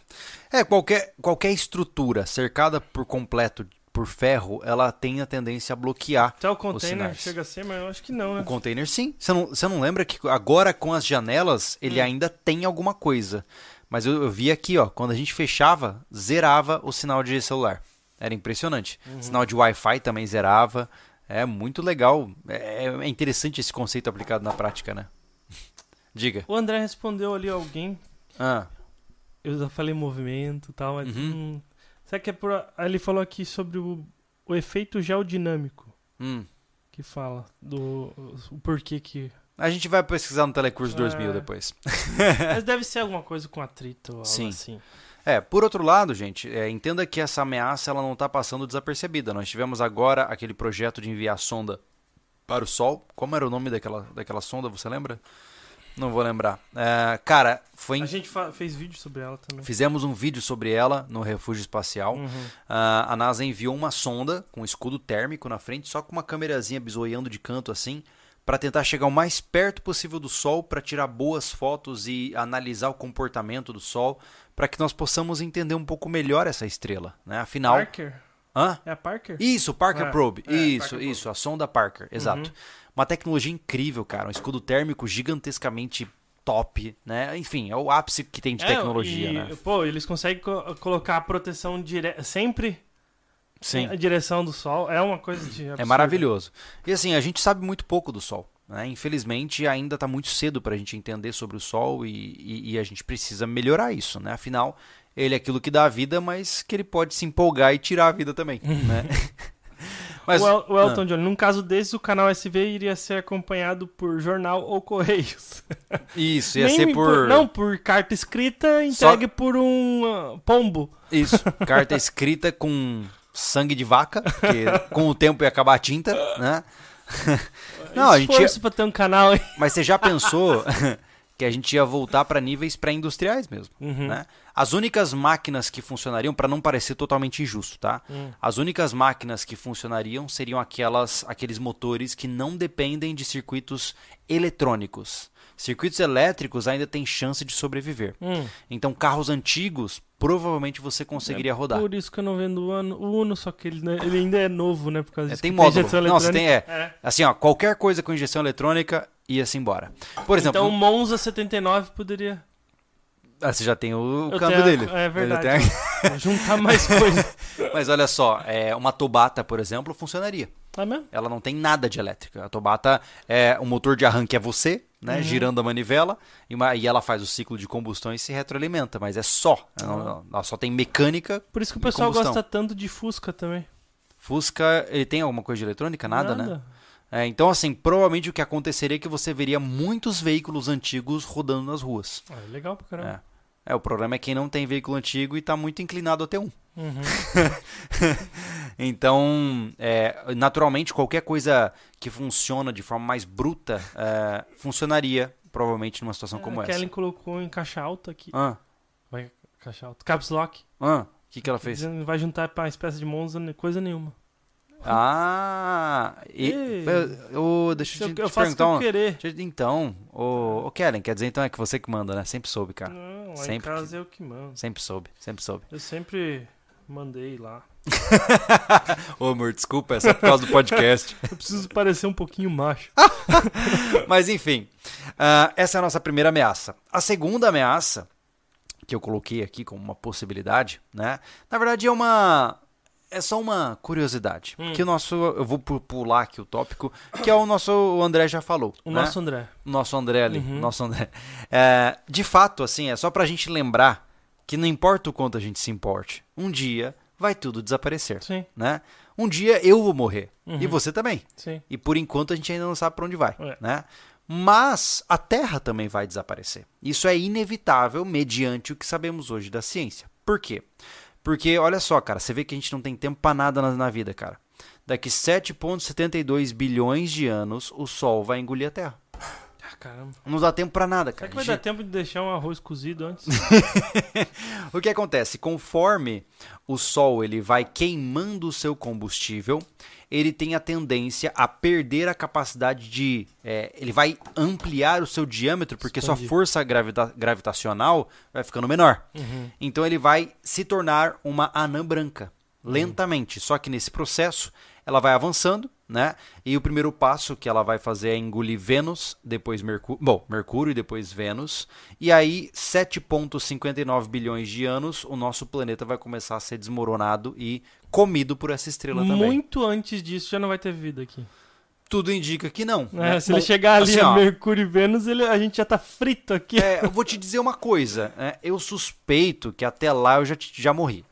É, qualquer, qualquer estrutura cercada por completo por ferro, ela tem a tendência a bloquear
Até o container chega a ser, mas eu acho que não,
O
né?
container, sim. Você não, você não lembra que agora com as janelas ele
Hum.
ainda tem alguma coisa. Mas eu, eu vi aqui, ó, quando a gente fechava, zerava o sinal de celular. Era impressionante.
Uhum.
Sinal de Wi-Fi também zerava. É muito legal. É, é interessante esse conceito aplicado na prática, né? Diga.
O André respondeu ali alguém.
Ah,
Eu já falei movimento e tal, mas.
Uhum.
hum, será que é por. Aí Ele falou aqui sobre o, o efeito geodinâmico.
hum.
Que fala do. O porquê que.
A gente vai pesquisar no Telecurso
É.
2000 depois.
Mas deve ser alguma coisa com atrito ou algo
Sim.
assim.
É, por outro lado, gente, é, entenda que essa ameaça ela não está passando desapercebida. Nós tivemos agora aquele projeto de enviar sonda para o Sol. Como era o nome daquela, daquela sonda, você lembra? Não vou lembrar. É, cara, foi em-
A gente fez vídeo sobre ela também.
fizemos um vídeo sobre ela no refúgio espacial.
Uhum.
Ah, a NASA enviou uma sonda com escudo térmico na frente, só com uma câmerazinha bisoiando de canto assim, para tentar chegar o mais perto possível do Sol, para tirar boas fotos e analisar o comportamento do Sol, para que nós possamos entender um pouco melhor essa estrela, né? Afinal,
Parker?
hã?
É a Parker?
Isso, Parker
É,
Probe.
é,
isso,
Parker
isso, a sonda Parker, exato.
Uhum.
Uma tecnologia incrível, cara, um escudo térmico gigantescamente top, né? Enfim, é o ápice que tem de
É,
tecnologia,
e,
né?
Pô, eles conseguem co- colocar a proteção dire... sempre
Sim.
a direção do sol. É uma coisa de
É
absurda.
maravilhoso. E assim, a gente sabe muito pouco do Sol. Né? Infelizmente, ainda está muito cedo para a gente entender sobre o Sol e, e- e a gente precisa melhorar isso. Né? Afinal, ele é aquilo que dá a vida, mas que ele pode se empolgar e tirar a vida também. né? mas,
o, El- o Elton
Ah.
John, num caso desses, o canal SV iria ser acompanhado por jornal ou correios.
isso, ia
Nem
ser por.
Não, por carta escrita entregue por um ah, pombo.
Isso, carta escrita com sangue de vaca, que com o tempo ia acabar a tinta, né? Não, a gente ia-
pra ter um canal aí.
Mas você já pensou que a gente ia voltar para níveis pré-industriais mesmo?
Uhum.
né? As únicas máquinas que funcionariam, para não parecer totalmente injusto, tá?
Hum.
As únicas máquinas que funcionariam seriam aquelas, aqueles motores que não dependem de circuitos eletrônicos. Circuitos elétricos ainda têm chance de sobreviver.
Hum.
Então, carros antigos, provavelmente você conseguiria rodar.
Por isso que eu não vendo o Uno, o Uno só que ele, né, ele ainda é novo, né? Por causa
É,
disso
tem módulo.
injeção
Não, você tem, é.
eletrônica.
Assim, ó, qualquer coisa com injeção eletrônica ia-se embora. Por exemplo,
Então o Monza 79 poderia
ah, você já tem o
Eu
câmbio
a-
dele.
é verdade.
tem-
juntar mais coisa.
Mas olha só, é, uma Tobata, por exemplo, funcionaria.
Tá mesmo?
Ela não tem nada de elétrica. A Tobata, é, o motor de arranque é você, né?
Uhum.
Girando a manivela, e, uma- e ela faz o ciclo de combustão e se retroalimenta, mas é só. Ela, não- ela só tem mecânica.
Por isso que o pessoal
combustão.
gosta tanto de Fusca também.
Fusca, ele tem alguma coisa de eletrônica? Nada, né? É, então, assim, provavelmente o que aconteceria é que você veria muitos veículos antigos rodando nas ruas.
Ah, é legal pra caramba.
É. É, o problema é quem não tem veículo antigo e está muito inclinado a ter um.
Uhum.
Então, é, naturalmente, qualquer coisa que funciona de forma mais bruta é, funcionaria, provavelmente, numa situação como
a
essa.
Kellen colocou em caixa alta aqui.
Ah,
Vai, caixa alta. Caps Lock.
ah, o que, que ela fez?
Dizendo que Não vai juntar pra uma espécie de Monza nem coisa nenhuma.
Ah, e,
Ei.
eu, eu- deixa eu, te,
eu
te
faço o que
perguntar.
eu
um-
querer.
Então, ô, ô Kellen, quer dizer então é que você que manda, né? Sempre soube, cara.
Não,
Sempre
em casa eu que mando.
Sempre soube, sempre soube.
Eu sempre mandei lá.
Ô, amor, desculpa, essa é por causa do podcast.
Eu preciso parecer um pouquinho macho.
Mas enfim, ah, essa é a nossa primeira ameaça. A segunda ameaça, que eu coloquei aqui como uma possibilidade, né? Na verdade é uma. É só uma curiosidade.
Hum.
Que o nosso. Eu vou pu- pular aqui o tópico, que é o nosso. O André já falou.
O
né?
nosso André.
O nosso André ali.
Uhum.
Nosso André. É, de fato, assim, é só pra gente lembrar que não importa o quanto a gente se importe, um dia vai tudo desaparecer.
Sim,
Né? Um dia eu vou morrer.
Uhum.
E você também.
sim.
E por enquanto a gente ainda não sabe para onde vai,
É.
né? Mas a Terra também vai desaparecer. Isso é inevitável mediante o que sabemos hoje da ciência. Por quê? Porque olha só, cara, você vê que a gente não tem tempo para nada na, na vida, cara. Daqui 7.72 bilhões de anos, o Sol vai engolir a Terra.
Ah, caramba.
Não dá tempo para nada,
Será
cara.
que vai dar tempo de deixar um arroz cozido antes?
O que acontece? Conforme o Sol ele vai queimando o seu combustível, ele tem a tendência a perder a capacidade de. é, ele vai ampliar o seu diâmetro, porque sua força gravita- gravitacional vai ficando menor.
Uhum.
Então ele vai se tornar uma anã branca, lentamente. Só que nesse processo ela vai avançando, né? E o primeiro passo que ela vai fazer é engolir Vênus, depois Mercúrio, bom, Mercúrio e depois Vênus. E aí, 7.59 bilhões de anos, o nosso planeta vai começar a ser desmoronado e comido por essa estrela também.
Muito antes disso já não vai ter vida aqui.
Tudo indica que não.
É,
né?
se
Bom,
ele chegar ali
assim,
a
ó,
Mercúrio e Vênus, ele- a gente já tá frito aqui.
É, eu vou te dizer uma coisa. né? Eu suspeito que até lá eu já, te- já morri.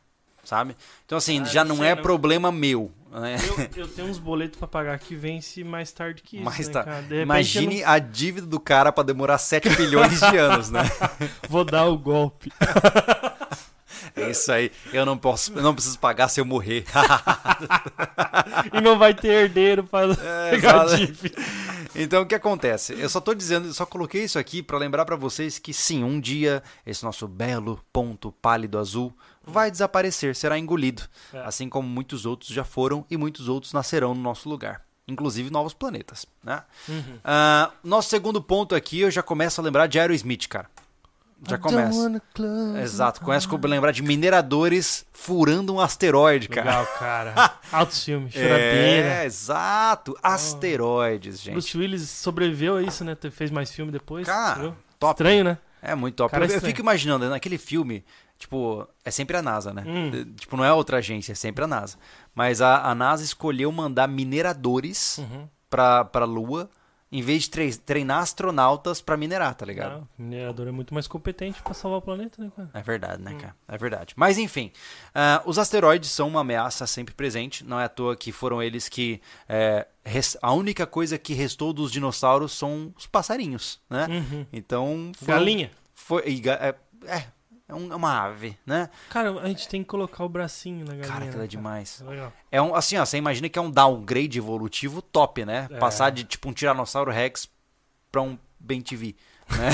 Sabe? Então, assim,
Ah,
já
não
é
não.
problema meu. Né?
Eu, eu tenho uns boletos pra pagar que vence mais tarde que isso.
Mas
né,
tá. Imagine a dívida do cara pra demorar 7 bilhões de anos, né?
não vou dar o golpe.
É isso aí. Eu não posso, eu não preciso pagar se eu morrer.
e não vai ter herdeiro pra
É,
pegar.
Então o que acontece? Eu só tô dizendo, eu só coloquei isso aqui pra lembrar pra vocês que sim, um dia esse nosso belo ponto pálido azul vai desaparecer, será engolido,
É.
assim como muitos outros já foram e muitos outros nascerão no nosso lugar, inclusive novos planetas, né?
Uhum.
Ah, nosso segundo ponto aqui, eu já começo a lembrar de Aerosmith, cara. Já começa. Exato, começa a lembrar de mineradores furando um asteroide, cara.
Legal, cara. Altos filmes, choradeira.
É, exato. Asteroides, gente.
Bruce Willis sobreviveu a isso, né? Fez mais filme depois.
Cara,
viu?
top.
Estranho, né?
É muito top.
Cara,
eu, eu
estranho.
fico imaginando, naquele filme, tipo, é sempre a NASA, né?
Hum.
Tipo, não é outra agência, é sempre a NASA. Mas a, a NASA escolheu mandar mineradores
Uhum.
pra, pra Lua, em vez de tre- treinar astronautas pra minerar, tá ligado?
O minerador é muito mais competente pra salvar o planeta, né, cara?
É verdade,
Hum.
né, cara? É verdade. Mas enfim, ah, os asteroides são uma ameaça sempre presente. Não é à toa que foram eles que. é, res- a única coisa que restou dos dinossauros são os passarinhos, né?
Uhum.
Então. Foi,
Galinha.
Foi, e ga- é, é, é um- é uma ave, né?
Cara, a gente tem que colocar o bracinho na galinha.
Cara, aquilo
né,
é demais.
É legal.
É um, assim, ó, você imagina que é um downgrade evolutivo top, né?
É.
Passar de tipo um Tiranossauro Rex pra um Ben TV. Né?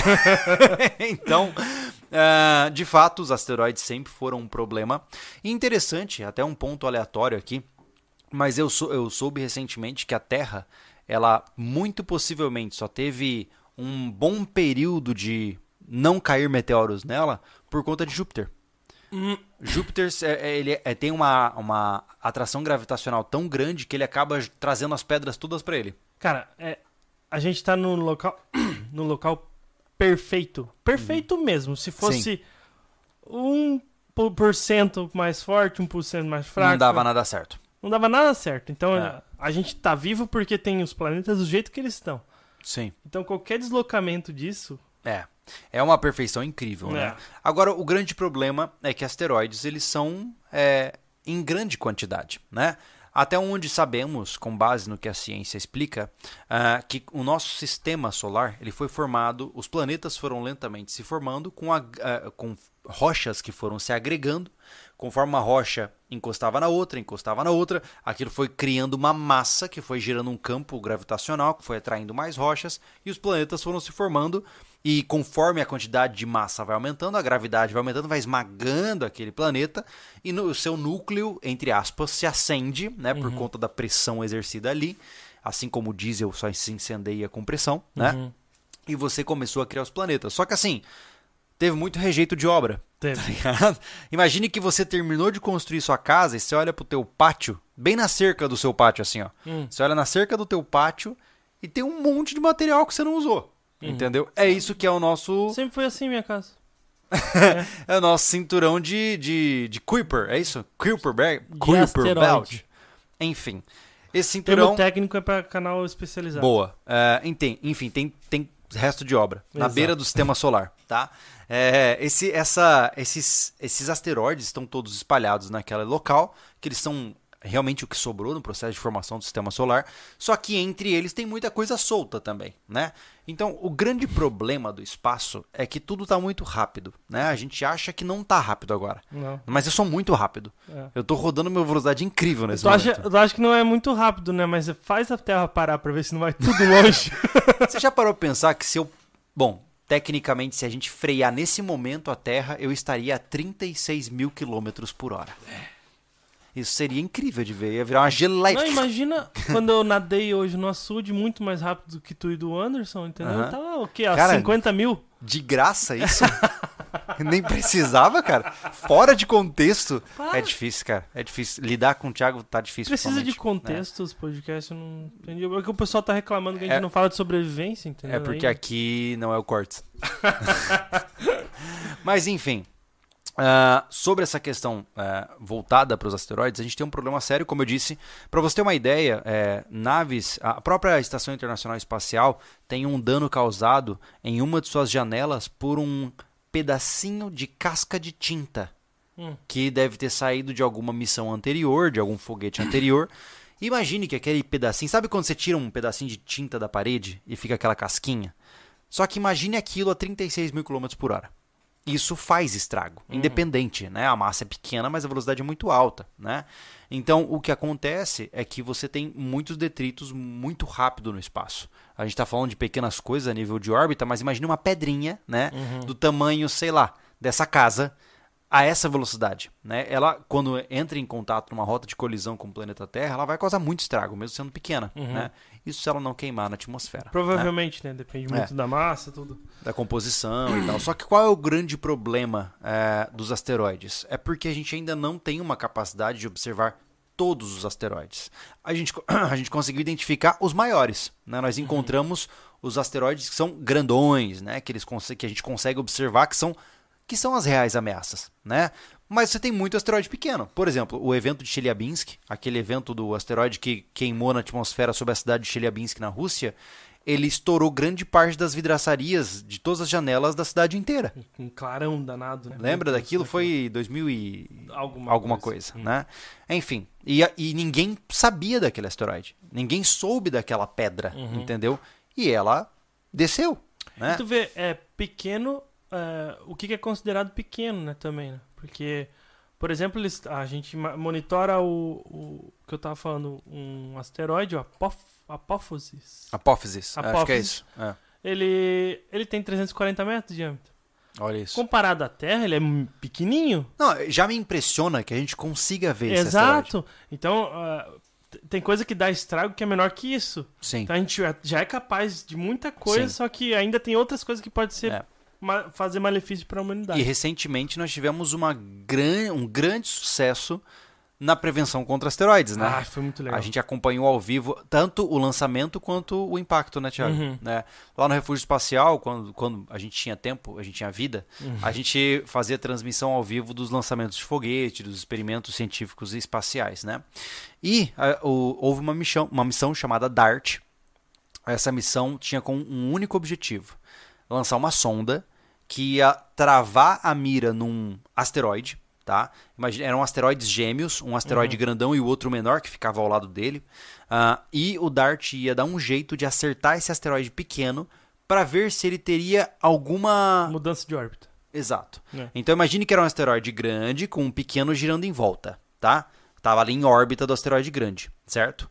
então, ah, de fato, os asteroides sempre foram um problema. E interessante, até um ponto aleatório aqui, mas eu, sou, eu soube recentemente que a Terra, ela muito possivelmente só teve um bom período de não cair meteoros nela por conta de Júpiter.
Hum,
Júpiter é, é, ele é- tem uma, uma atração gravitacional tão grande que ele acaba trazendo as pedras todas pra ele.
Cara, é, a gente tá no local, no local perfeito. Perfeito mesmo. Se fosse um por- por cento mais forte, um por cento mais fraco.
não dava nada certo.
não dava nada certo. Então
É.
a gente tá vivo porque tem os planetas do jeito que eles estão.
Sim.
Então qualquer deslocamento disso.
É. É uma perfeição incrível, né?
É.
Agora, o grande problema é que asteroides, eles são é, em grande quantidade, né? Até onde sabemos, com base no que a ciência explica, ah, que o nosso sistema solar ele foi formado, os planetas foram lentamente se formando com, a, ah, com rochas que foram se agregando. Conforme uma rocha encostava na outra, encostava na outra, aquilo foi criando uma massa que foi gerando um campo gravitacional, que foi atraindo mais rochas, e os planetas foram se formando. E conforme a quantidade de massa vai aumentando, a gravidade vai aumentando, vai esmagando aquele planeta, e no, o seu núcleo, entre aspas, se acende, né, por conta da pressão exercida ali, assim como o diesel só se incendeia com pressão, né?
Uhum.
E você começou a criar os planetas. Só que assim, teve muito rejeito de obra.
Teve.
tá? Imagine que você terminou de construir sua casa e você olha pro teu pátio, bem na cerca do seu pátio, assim, ó.
Hum.
Você olha na cerca do teu pátio e tem um monte de material que você não usou.
Uhum.
Entendeu? É isso que é o nosso.
Sempre foi assim minha casa.
É o nosso cinturão de, de, de Kuiper, é isso? Kuiper, Belt? Kuiper. Belt. Enfim. Esse
O
cinturão.
técnico é pra canal especializado.
Boa. É, enten- enfim, tem, tem resto de obra na
Exato.
beira do sistema solar, tá? É, esse, essa, esses, esses asteroides estão todos espalhados naquele local, que eles são realmente o que sobrou no processo de formação do sistema solar, só que entre eles tem muita coisa solta também, né? Então, o grande problema do espaço é que tudo está muito rápido, né? A gente acha que não está rápido agora,
Não.
mas eu sou muito rápido.
É.
Eu tô rodando uma velocidade incrível nesse
Tu acha,
momento.
tu acha que não é muito rápido, né? Mas faz a Terra parar pra ver se não vai tudo longe.
Você já parou pra pensar que se eu. Bom, tecnicamente, se a gente frear nesse momento a Terra, eu estaria a 36 mil quilômetros por hora. Isso seria incrível de ver. Ia virar uma geleia.
não, imagina quando eu nadei hoje no açude muito mais rápido do que tu e do Anderson, entendeu?
Aham.
Eu tava o quê? A
Cara,
50 mil?
De graça isso? Nem precisava, cara. Fora de contexto.
Para.
É difícil, cara. É difícil. Lidar com o Thiago tá difícil.
Precisa de
né?
contexto os podcasts, eu não entendi. É que o pessoal tá reclamando que a gente
É-
não fala de sobrevivência, entendeu?
É porque
Aí-
aqui não é o cortes. Mas enfim. Ah, sobre essa questão ah, voltada para os asteroides, a gente tem um problema sério, como eu disse. Para você ter uma ideia, é, naves, a própria Estação Internacional Espacial tem um dano causado em uma de suas janelas por um pedacinho de casca de tinta
Hum.
que deve ter saído de alguma missão anterior, de algum foguete anterior. Imagine que aquele pedacinho, sabe quando você tira um pedacinho de tinta da parede e fica aquela casquinha? Só que imagine aquilo a 36 mil km por hora. Isso faz estrago, independente, né? A massa é pequena, mas a velocidade é muito alta, né? Então, o que acontece é que você tem muitos detritos muito rápido no espaço. A gente está falando de pequenas coisas a nível de órbita, mas imagine uma pedrinha, né? Do tamanho, sei lá, dessa casa, a essa velocidade, né? Ela, quando entra em contato numa rota de colisão com o planeta Terra, ela vai causar muito estrago, mesmo sendo pequena, né? Isso se ela não queimar na atmosfera. né?
Provavelmente, né? Depende muito
É.
da massa, tudo.
da composição e tal. Só que qual é o grande problema é, dos asteroides? É porque a gente ainda não tem uma capacidade de observar todos os asteroides. A gente, a gente conseguiu identificar os maiores. Né? Nós encontramos os asteroides que são grandões, né? que, eles que a gente consegue observar que são, que são as reais ameaças. Né? Mas você tem muito asteroide pequeno. Por exemplo, o evento de Chelyabinsk, aquele evento do asteroide que queimou na atmosfera sobre a cidade de Chelyabinsk, na Rússia, ele estourou grande parte das vidraçarias de todas as janelas da cidade inteira.
Um clarão danado, né?
Lembra
Deus,
daquilo? Foi 2000 e...
Alguma
alguma
coisa.
coisa, né? Enfim, e, e ninguém sabia daquele asteroide. Ninguém soube daquela pedra, entendeu? E ela desceu, né?
E tu vê, é pequeno, é, o que que é considerado pequeno, né, também, né? Porque, por exemplo, a gente monitora o, o que eu tava falando, um asteroide, o Apóf, Apófosis.
Apófisis, acho que é
Apófisis.
isso. É.
Ele, ele tem 340 metros de diâmetro.
Olha isso.
Comparado à Terra, ele é pequenininho.
Não, já me impressiona que a gente consiga ver esse asteroide.
Exato. Então, t- tem coisa que dá estrago que é menor que isso.
Sim.
Então a gente já- já é capaz de muita coisa,
Sim.
só que ainda tem outras coisas que pode ser
É.
fazer malefício para a humanidade.
E recentemente nós tivemos uma gran... um grande sucesso na prevenção contra asteroides, né?
Ah, foi muito legal.
A gente acompanhou ao vivo tanto o lançamento quanto o impacto, né, Thiago?
Uhum.
Né? Lá no Refúgio Espacial, quando, quando a gente tinha tempo, a gente tinha vida,
Uhum.
a gente fazia transmissão ao vivo dos lançamentos de foguete, dos experimentos científicos e espaciais, né? E ah, o- houve uma missão, uma missão chamada DART. Essa missão tinha com um único objetivo: lançar uma sonda que ia travar a mira num asteroide, tá? Imagina, eram asteroides gêmeos, um asteroide grandão e o outro menor que ficava ao lado dele. Ah, e o DART ia dar um jeito de acertar esse asteroide pequeno para ver se ele teria alguma
Mudança de órbita.
Exato.
É.
Então imagine que era um asteroide grande com um pequeno girando em volta, tá? Tava ali em órbita do asteroide grande, certo?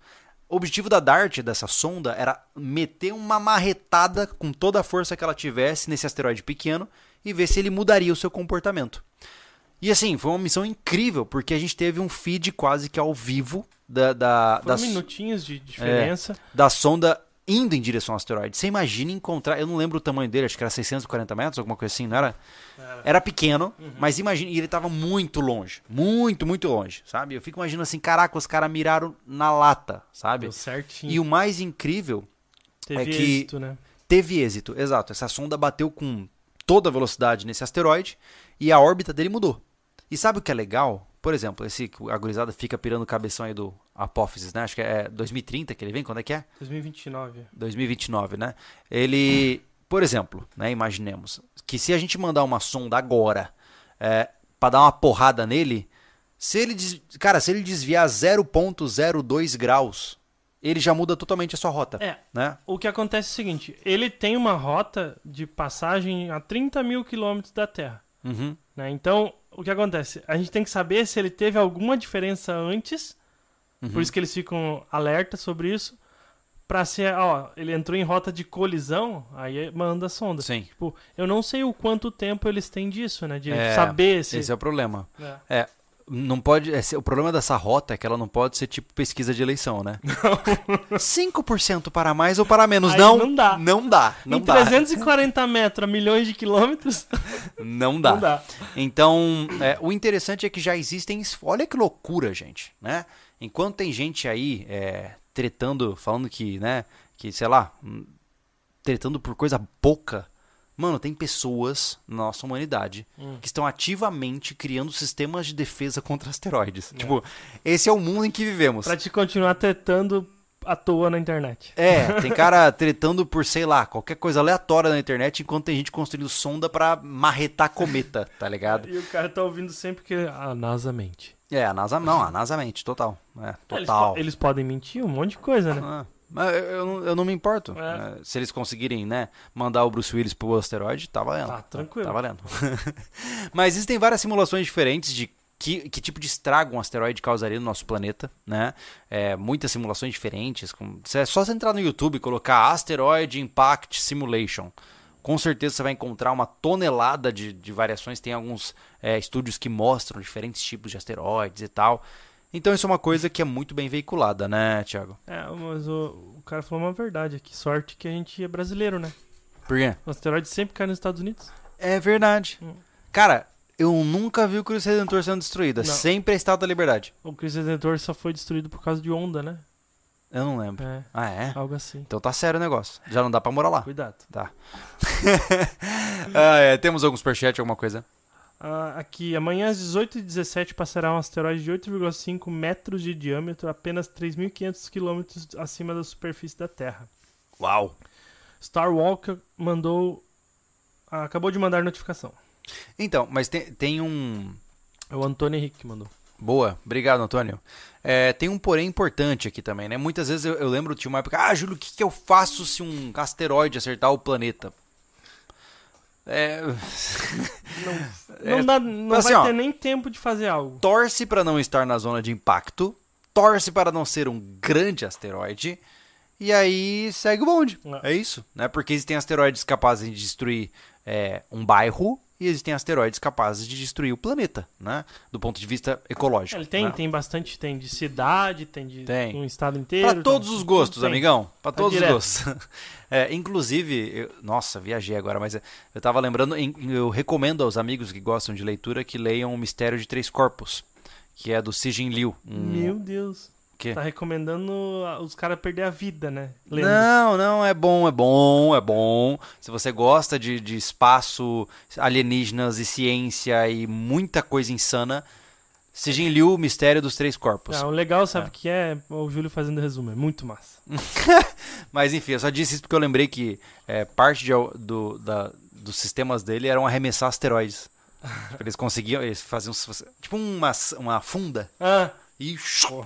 O objetivo da DART, dessa sonda, era meter uma marretada com toda a força que ela tivesse nesse asteroide pequeno e ver se ele mudaria o seu comportamento. E assim, foi uma missão incrível, porque a gente teve um feed quase que ao vivo da, da,
Foram
da,
minutinhos de diferença.
da sonda indo em direção ao asteroide. Você imagina encontrar, eu não lembro o tamanho dele, acho que era 640 metros, alguma coisa assim, não era? Era pequeno, mas imagina, e ele tava muito longe, muito, muito longe, sabe? Eu fico imaginando assim, caraca, os caras miraram na lata, sabe?
Deu certinho.
E o mais incrível,
Teve
é que-
êxito, né?
teve êxito, exato. Essa sonda bateu com toda a velocidade nesse asteroide e a órbita dele mudou. E sabe o que é legal? Por exemplo, esse a gurizada fica pirando o cabeção aí do Apófisis, né? Acho que é 2030 que ele vem, quando é que é?
2029.
2029, né? Ele, por exemplo, né, imaginemos que se a gente mandar uma sonda agora é, para dar uma porrada nele, se ele, des- cara, se ele desviar 0.02 graus, ele já muda totalmente a sua rota,
É,
né?
o que acontece é o seguinte: ele tem uma rota de passagem a 30 mil quilômetros da Terra.
Uhum.
Né? Então, o que acontece? A gente tem que saber se ele teve alguma diferença antes,
Uhum.
por isso que eles ficam alerta sobre isso, pra ser, ó, ele entrou em rota de colisão, aí manda a sonda.
Sim.
Tipo, eu não sei o quanto tempo eles têm disso, né? De
É,
saber se.
Esse é o problema.
É.
É, não pode. esse- o problema dessa rota é que ela não pode ser tipo pesquisa de eleição, né? Não. 5% para mais ou para menos.
Aí
não,
não dá.
Não dá. Não
em
dá.
340 metros a milhões de quilômetros,
Não dá.
não dá.
Então, é, o interessante é que já existem. Olha que loucura, gente, né? Enquanto tem gente aí é, tretando, falando que, né, que, sei lá, hum, tretando por coisa pouca. Mano, tem pessoas na nossa humanidade
Hum.
que estão ativamente criando sistemas de defesa contra asteroides.
É.
Tipo, esse é o mundo em que vivemos.
Pra te continuar tretando à toa na internet.
É, tem cara tretando por, sei lá, qualquer coisa aleatória na internet, enquanto tem gente construindo sonda pra marretar cometa, tá ligado?
E o cara tá ouvindo sempre que a NASA mente.
É, a NASA não, a NASA mente, total. É,
Eles,
total.
po- eles podem mentir um monte de coisa, né?
Ah, mas eu, não- eu não me importo.
É.
É, Se eles conseguirem, né, mandar o Bruce Willis pro asteroide, tá valendo.
Tá, tranquilo.
Tá valendo. Mas existem várias simulações diferentes de que, que tipo de estrago um asteroide causaria no nosso planeta, né? É, muitas simulações diferentes. Com, é só você entrar no YouTube e colocar Asteroid Impact Simulation. Com certeza você vai encontrar uma tonelada de, de variações. Tem alguns é, estúdios que mostram diferentes tipos de asteroides e tal. Então isso é uma coisa que é muito bem veiculada, né, Thiago?
É, mas o, o cara falou uma verdade aqui. Sorte que a gente é brasileiro, né?
Por quê?
O asteroide sempre cai nos Estados Unidos.
É verdade.
Hum.
Cara, eu nunca vi o Cristo Redentor sendo destruída.
Não.
Sempre a Estátua da Liberdade.
O Cristo Redentor só foi destruído por causa de onda, né?
Eu não lembro.
É,
Ah, é?
algo assim.
Então tá sério o negócio. Já não dá pra morar lá.
Cuidado.
Tá. ah, é. Temos algum superchat, alguma coisa?
Ah, aqui, amanhã às 18h17 passará um asteroide de 8,5 metros de diâmetro, apenas 3.500 quilômetros acima da superfície da Terra.
Uau.
Star Walker mandou. ah, acabou de mandar notificação.
Então, mas tem, tem um.
É o Antônio Henrique que mandou.
Boa, obrigado, Antônio. É, tem um porém importante aqui também, né? Muitas vezes eu, eu lembro de uma época, ah, Júlio, o que, que eu faço se um asteroide acertar o planeta? É,
Não,
É,
dá, não
assim,
vai
ó.
ter nem tempo de fazer algo.
torce para não estar na zona de impacto, torce para não ser um grande asteroide, e aí segue o bonde.
É.
É isso, né? Porque existem asteroides capazes de destruir é, um bairro e existem asteroides capazes de destruir o planeta, né? Do ponto de vista ecológico.
Ele tem,
né?
tem bastante, tem de cidade, tem de
Tem.
um estado inteiro.
Pra todos
então,
os gostos,
tem.
amigão. Pra
Tá
todos os
direto.
gostos. É, inclusive, eu- nossa, viajei agora, mas eu tava lembrando, em- eu recomendo aos amigos que gostam de leitura que leiam O Mistério de Três Corpos, que é do Sijin Liu. um-
Meu Deus.
Que?
Tá recomendando os caras perder a vida, né? Lendo.
Não, não, é bom, é bom, é bom. Se você gosta de, de espaço, alienígenas e ciência e muita coisa insana, Sijin Liu, O Mistério dos Três Corpos.
Ah, o legal, sabe o que é? O Júlio fazendo resumo. É muito massa.
Mas enfim, eu só disse isso porque eu lembrei que é, parte de do, da- dos sistemas dele eram arremessar asteroides. Tipo, eles conseguiam, eles faziam tipo uma, uma funda
Ah,
e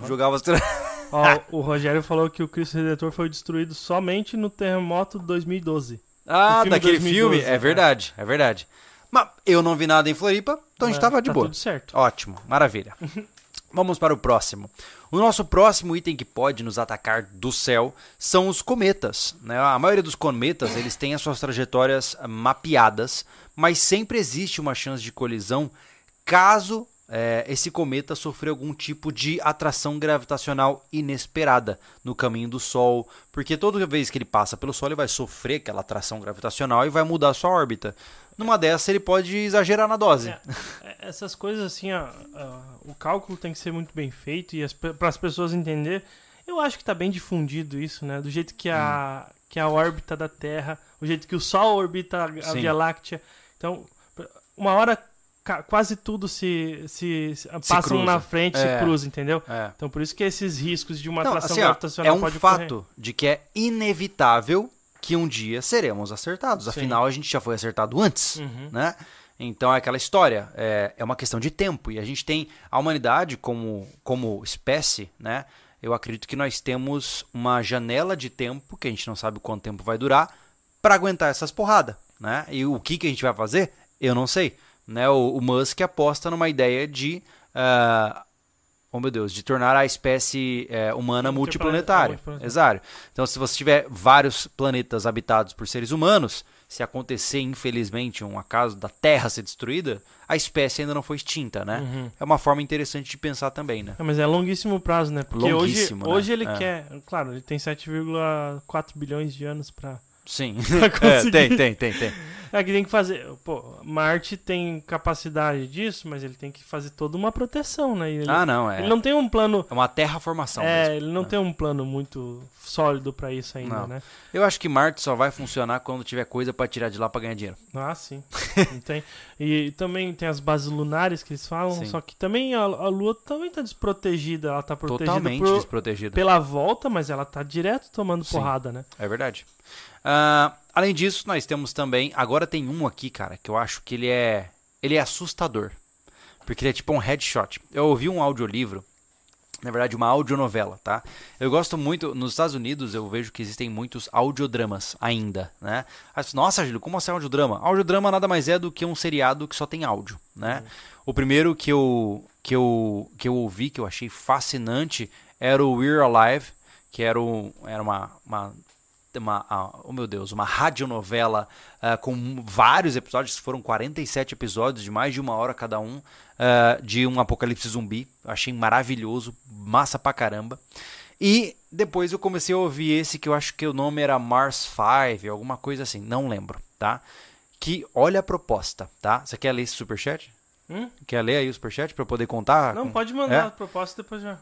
jogavam asteroides.
ó, o Rogério falou que o Cristo Redentor foi destruído somente no terremoto de 2012.
Ah,
filme
daquele
2012,
filme? É
é.
verdade, é verdade. Mas eu não vi nada em Floripa, então a gente
Mas
tava de
tá
boa.
tudo certo.
Ótimo, maravilha. Vamos para o próximo. O nosso próximo item que pode nos atacar do céu são os cometas. Né? A maioria dos cometas eles têm as suas trajetórias mapeadas, mas sempre existe uma chance de colisão caso eh, esse cometa sofrer algum tipo de atração gravitacional inesperada no caminho do Sol, porque toda vez que ele passa pelo Sol ele vai sofrer aquela atração gravitacional e vai mudar a sua órbita. Numa dessas ele pode exagerar na dose.
É, é, essas coisas assim, ó, ó, o cálculo tem que ser muito bem feito e para as pessoas entender, eu acho que tá bem difundido isso, né? Do jeito que a que a órbita da Terra, o jeito que o Sol orbita a- a. Via Láctea. Então, uma hora quase tudo se, se, se- passam
cruza.
na frente
É.
se cruza, entendeu?
É.
Então por isso que esses riscos de uma
Não,
atração
assim, ó,
gravitacional
é um fato
ocorrer.
de que é inevitável que um dia seremos acertados.
Sim.
Afinal, a gente já foi acertado antes,
Uhum.
né? Então é aquela história, é, é uma questão de tempo. E a gente tem a humanidade como, como espécie, né? Eu acredito que nós temos uma janela de tempo, que a gente não sabe quanto tempo vai durar, para aguentar essas porradas, né? E o que, que a gente vai fazer? Eu não sei. Né? O, o Musk aposta numa ideia de ah, oh meu Deus, de tornar a espécie é, humana multiplanetária.
multiplanetária.
Exato. Então, se você tiver vários planetas habitados por seres humanos, se acontecer, infelizmente, um acaso da Terra ser destruída, a espécie ainda não foi extinta, né?
Uhum.
É uma forma interessante de pensar também, né?
É, mas é longuíssimo prazo, né? Porque hoje,
Longuíssimo, né?
hoje ele
É.
quer. Claro, ele tem 7,4 bilhões de anos pra.
Sim. é, tem, tem, tem, tem.
É que tem que fazer. Pô, Marte tem capacidade disso, mas ele tem que fazer toda uma proteção, né? Ele,
Ah, não, é.
ele não tem um plano.
É uma terraformação
É,
mesmo.
ele não
né?
tem um plano muito sólido pra isso ainda,
Não.
né?
Eu acho que Marte só vai funcionar quando tiver coisa pra tirar de lá pra ganhar dinheiro.
Ah, sim. tem. E também tem as bases lunares que eles falam,
Sim.
só que também a, a Lua também tá desprotegida. Ela tá protegida
Totalmente
por-
desprotegido.
pela volta, mas ela tá direto tomando
Sim.
porrada, né?
É verdade. Ah, além disso, nós temos também. Agora tem um aqui, cara, que eu acho que ele é. Ele é assustador. Porque ele é tipo um headshot. Eu ouvi um audiolivro. Na verdade, uma audionovela, tá? Eu gosto muito. Nos Estados Unidos, eu vejo que existem muitos audiodramas ainda, né? Nossa, Júlio, como assim audiodrama? Audiodrama nada mais é do que um seriado que só tem áudio, né? O primeiro que eu, que, eu, que eu ouvi, que eu achei fascinante, era o We're Alive, que era, o, era uma, uma uma, oh meu Deus, uma radionovela ah, com vários episódios, foram 47 episódios de mais de uma hora cada um, ah, de um apocalipse zumbi. Achei maravilhoso, massa pra caramba. E depois eu comecei a ouvir esse que eu acho que o nome era Mars 5, alguma coisa assim, não lembro, tá? Que olha a proposta, tá? Você quer ler esse superchat?
Hum?
Quer ler aí o superchat pra eu poder contar?
Não,
com-
pode mandar
É?
a proposta depois já.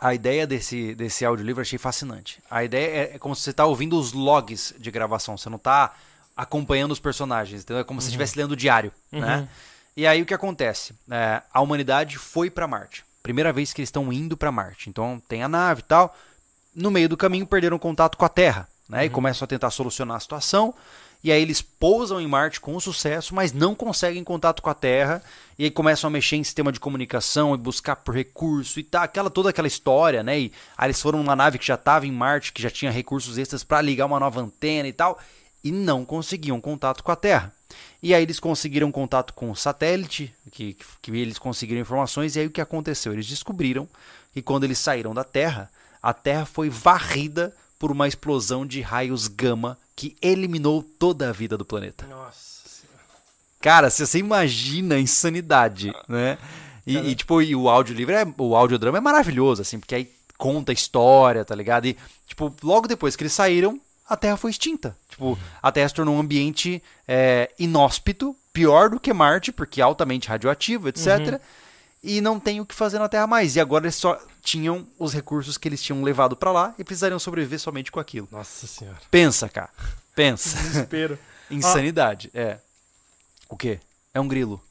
A ideia desse, desse audiolivro eu achei fascinante. A ideia é, é como se você está ouvindo os logs de gravação, você não está acompanhando os personagens, entendeu? É como se você estivesse lendo o diário, né? E aí o que acontece? É, a humanidade foi para Marte. Primeira vez que eles estão indo para Marte. Então tem a nave e tal. No meio do caminho perderam contato com a Terra, né? E começam a tentar solucionar a situação. E aí eles pousam em Marte com sucesso, mas não conseguem contato com a Terra. E aí começam a mexer em sistema de comunicação e buscar por recurso e tá aquela toda aquela história, né? E aí eles foram numa nave que já estava em Marte, que já tinha recursos extras para ligar uma nova antena e tal, e não conseguiam contato com a Terra. E aí eles conseguiram contato com o satélite, que, que eles conseguiram informações, e aí o que aconteceu? Eles descobriram que quando eles saíram da Terra, a Terra foi varrida por uma explosão de raios gama que eliminou toda a vida do planeta.
Nossa.
Cara, se você imagina a insanidade, né? E, e, tipo, e o audiolivro é, o audiodrama é maravilhoso, assim, porque aí conta a história, tá ligado? E, tipo, logo depois que eles saíram, a Terra foi extinta. Tipo, a Terra se tornou um ambiente é, inóspito, pior do que Marte, porque é altamente radioativo, etc. E não tem o que fazer na Terra mais. E agora eles só tinham os recursos que eles tinham levado pra lá e precisariam sobreviver somente com aquilo.
Nossa senhora.
Pensa, cara. Pensa.
Desespero.
Insanidade. É. O quê? É um grilo.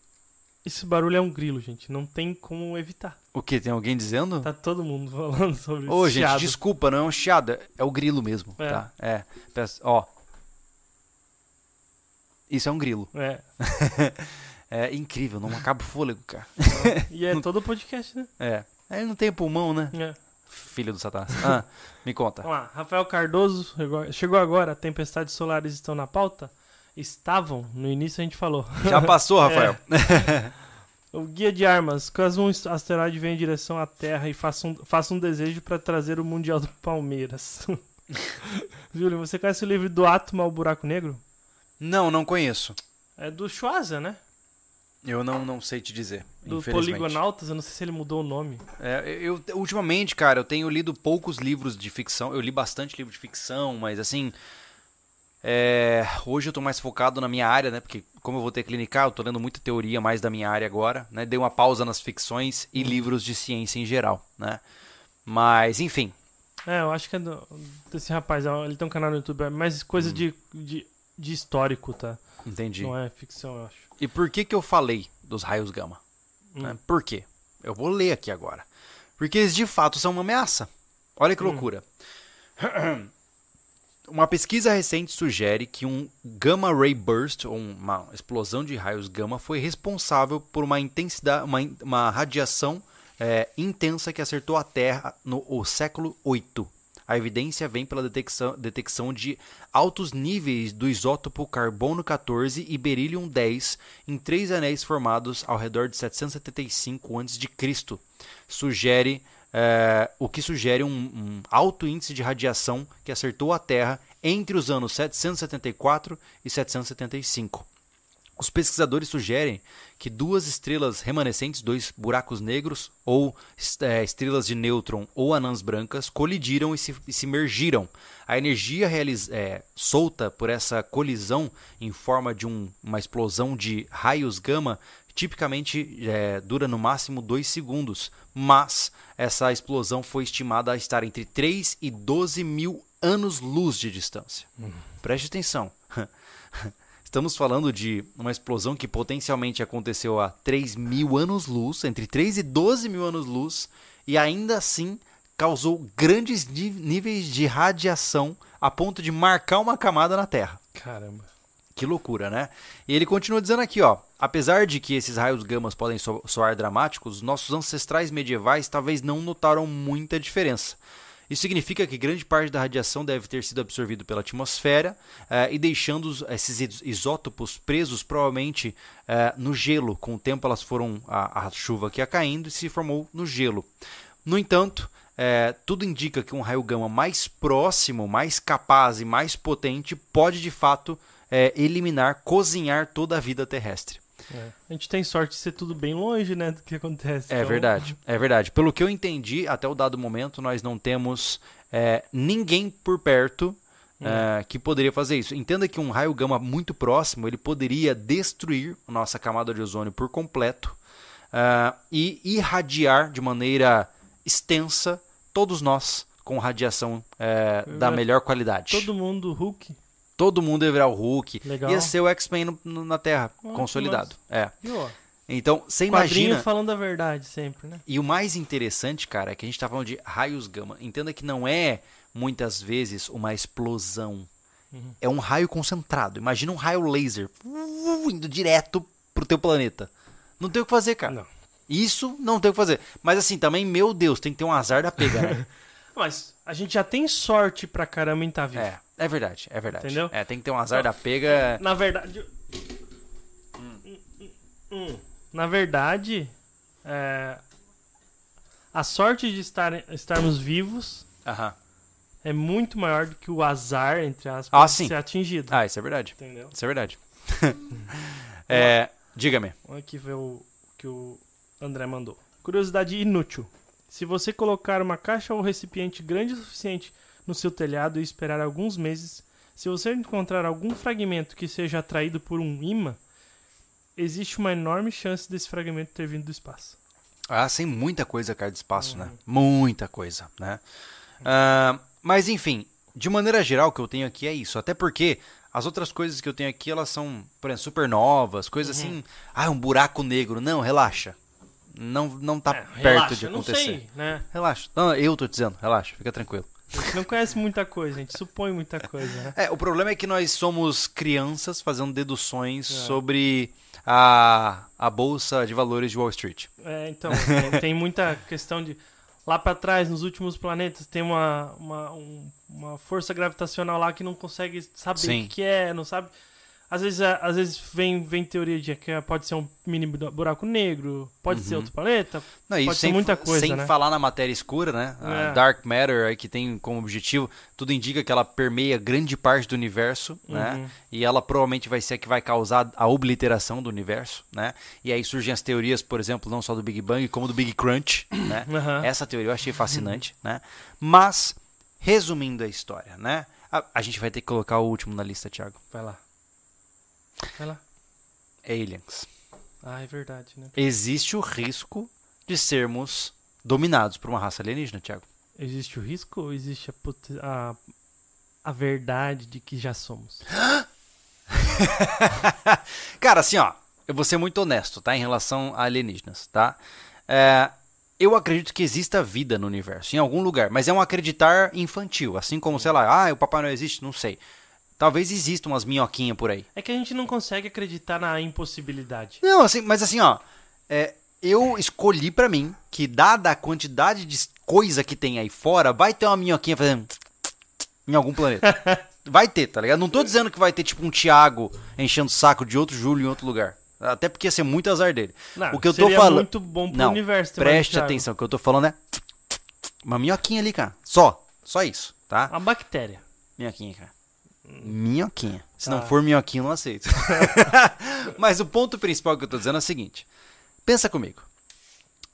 Esse barulho é um grilo, gente. Não tem como evitar.
O quê? Tem alguém dizendo?
Tá todo mundo falando sobre
Ô,
esse
gente,
chiado.
desculpa, não é um chiado, é- é o grilo mesmo,
É.
tá? É. Peço- Ó. Isso é um grilo.
É.
É incrível, não acaba o fôlego, cara.
E é todo podcast, né?
É. Ele não tem pulmão, né?
É.
Filho do Satanás. Ah, me conta.
Vamos lá. Rafael Cardoso chegou- agora. Tempestades solares estão na pauta? estavam, no início a gente falou.
Já passou, Rafael?
O guia de armas. Caso um asteroide venha em direção à Terra e faça um, faça um desejo para trazer o Mundial do Palmeiras. Júlio, você conhece o livro do Átomo ao Buraco Negro?
Não, não conheço.
É do Schwarza, né?
Eu não, não sei te dizer.
Do. Poligonautas, eu não sei se ele mudou o nome.
É, eu, ultimamente, cara, eu tenho lido poucos livros de ficção. Eu li bastante livro de ficção, mas assim. é, hoje eu tô mais focado na minha área, né? Porque, como eu vou ter clinicar, eu tô lendo muita teoria mais da minha área agora, né? Dei uma pausa nas ficções e livros de ciência em geral, né? Mas, enfim.
É, eu acho que é do, desse rapaz. ó, Ele tem um canal no YouTube, é mais coisa de, de, de histórico, tá?
Entendi.
Não é ficção, eu acho.
E por que que eu falei dos raios gama? né? Por quê? Eu vou ler aqui agora. Porque eles de fato são uma ameaça. Olha que loucura. Uma pesquisa recente sugere que um gamma ray burst, ou uma explosão de raios gama, foi responsável por uma intensidade, uma, uma radiação é, intensa que acertou a Terra no século VIII. A evidência vem pela detecção, detecção de altos níveis do isótopo carbono 14 e berílio 10 em três anéis formados ao redor de 775 a.C. Sugere é, o que sugere um, um alto índice de radiação que acertou a Terra entre os anos 774 e 775. Os pesquisadores sugerem que duas estrelas remanescentes, dois buracos negros, ou é, estrelas de nêutron ou anãs brancas, colidiram e se, e se mergiram. A energia é, solta por essa colisão em forma de um- uma explosão de raios gama tipicamente é, dura no máximo 2 segundos, mas essa explosão foi estimada a estar entre 3 e 12 mil anos-luz de distância. Preste atenção. Estamos falando de uma explosão que potencialmente aconteceu há 3 mil anos-luz, entre 3 e 12 mil anos-luz, e ainda assim causou grandes níveis de radiação a ponto de marcar uma camada na Terra.
Caramba.
Que loucura, né? E ele continua dizendo aqui, ó. Apesar de que esses raios gamas podem so- soar dramáticos, nossos ancestrais medievais talvez não notaram muita diferença. Isso significa que grande parte da radiação deve ter sido absorvido pela atmosfera eh, e deixando esses is- isótopos presos provavelmente eh, no gelo. Com o tempo elas foram a, a chuva que ia caindo e se formou no gelo. No entanto, eh, tudo indica que um raio gama mais próximo, mais capaz e mais potente pode de fato eliminar, cozinhar toda a vida terrestre.
É. A gente tem sorte de ser tudo bem longe, né, do que acontece.
É
então-
verdade, é verdade. Pelo que eu entendi, até o dado momento, nós não temos é, ninguém por perto é, que poderia fazer isso. Entenda que um raio gama muito próximo, ele poderia destruir a nossa camada de ozônio por completo é, e irradiar de maneira extensa todos nós com radiação é, da melhor qualidade.
Todo mundo Hulk.
Todo mundo ia virar o Hulk.
Legal.
Ia ser o X-Men na Terra, consolidado. É. Então, você
quadrinho
imagina...
falando a verdade sempre, né?
E o mais interessante, cara, é que a gente tá falando de raios gama. Entenda que não é muitas vezes uma explosão.
Uhum.
É um raio concentrado. Imagina um raio laser uh, indo direto pro teu planeta. Não tem o que fazer, cara.
Não.
Isso não tem o que fazer. Mas assim, também, meu Deus, tem que ter um azar da pega, né?
Mas a gente já tem sorte pra caramba em estar vivo.
é, é verdade, é verdade.
Entendeu?
É, tem que ter um azar da pega.
Na verdade. Hum. Na verdade, é, a sorte de estar, estarmos vivos
Aham.
é muito maior do que o azar, entre aspas,
Ah,
de ser atingido.
Ah, isso é verdade.
Entendeu?
Isso é verdade. é, diga-me.
Aqui foi o que o André mandou. Curiosidade inútil. Se você colocar uma caixa ou recipiente grande o suficiente no seu telhado e esperar alguns meses, se você encontrar algum fragmento que seja atraído por um imã, existe uma enorme chance desse fragmento ter vindo do espaço.
Ah, sem muita coisa, cara, de espaço, né? Muita coisa, né? Ah, mas, enfim, de maneira geral, o que eu tenho aqui é isso. Até porque as outras coisas que eu tenho aqui, elas são, por exemplo, supernovas, coisas assim. Ah, um buraco negro. Não, relaxa. Não, não tá
É,
perto
relaxa,
de
eu não
acontecer.
sei, né?
Relaxa. Não, eu tô dizendo, relaxa, fica tranquilo.
A gente não conhece muita coisa, a gente supõe muita coisa, né?
É, o problema é que nós somos crianças fazendo deduções
É.
sobre a, a bolsa de valores de Wall Street.
É, então, tem, tem muita questão de. Lá pra trás, nos últimos planetas, tem uma, uma, um- uma força gravitacional lá que não consegue saber
Sim.
o que é, não sabe. Às vezes, é, às vezes vem, vem teoria de que pode ser um mini bu- buraco negro, pode ser
Uhum.
outro planeta.
Não,
Pode ser muita coisa,
sem
né?
falar na matéria escura, né? A
É.
Dark Matter, aí, que tem como objetivo, tudo indica que ela permeia grande parte do universo, né?
Uhum.
E ela provavelmente vai ser a que vai causar a obliteração do universo, né? E aí surgem as teorias, por exemplo, não só do Big Bang, como do Big Crunch, né?
Aham.
Essa teoria eu achei fascinante, né? Mas, resumindo a história, né? A, a gente vai ter que colocar o último na lista, Thiago.
Vai lá. Vai lá.
Aliens.
Ah, é verdade, né?
Existe o risco de sermos dominados por uma raça alienígena, Thiago.
Existe o risco ou existe a, a, a verdade de que já somos?
Cara, assim, ó, eu vou ser muito honesto, tá? Em relação a alienígenas, tá? É, eu acredito que exista vida no universo, em algum lugar, mas é um acreditar infantil, assim como, sei lá, ah, o papai não existe, não sei. Talvez existam umas minhoquinhas por aí.
É que a gente não consegue acreditar na impossibilidade.
Não, assim, mas assim, ó, é, eu escolhi pra mim que, dada a quantidade de coisa que tem aí fora, vai ter uma minhoquinha fazendo em algum planeta. Vai ter, tá ligado? Não tô dizendo que vai ter tipo um Thiago enchendo o saco de outro Júlio em outro lugar. Até porque ia ser muito azar dele.
Não,
o que eu tô falando.
muito bom pro
Não,
universo.
preste atenção, o que eu tô falando é. Uma minhoquinha ali, cara. Só. Só isso, tá?
A bactéria.
Minhoquinha, cara. Minhoquinha. Se não
Tá.
for minhoquinha, eu não aceito. Mas o ponto principal que eu tô dizendo é o seguinte. Pensa comigo.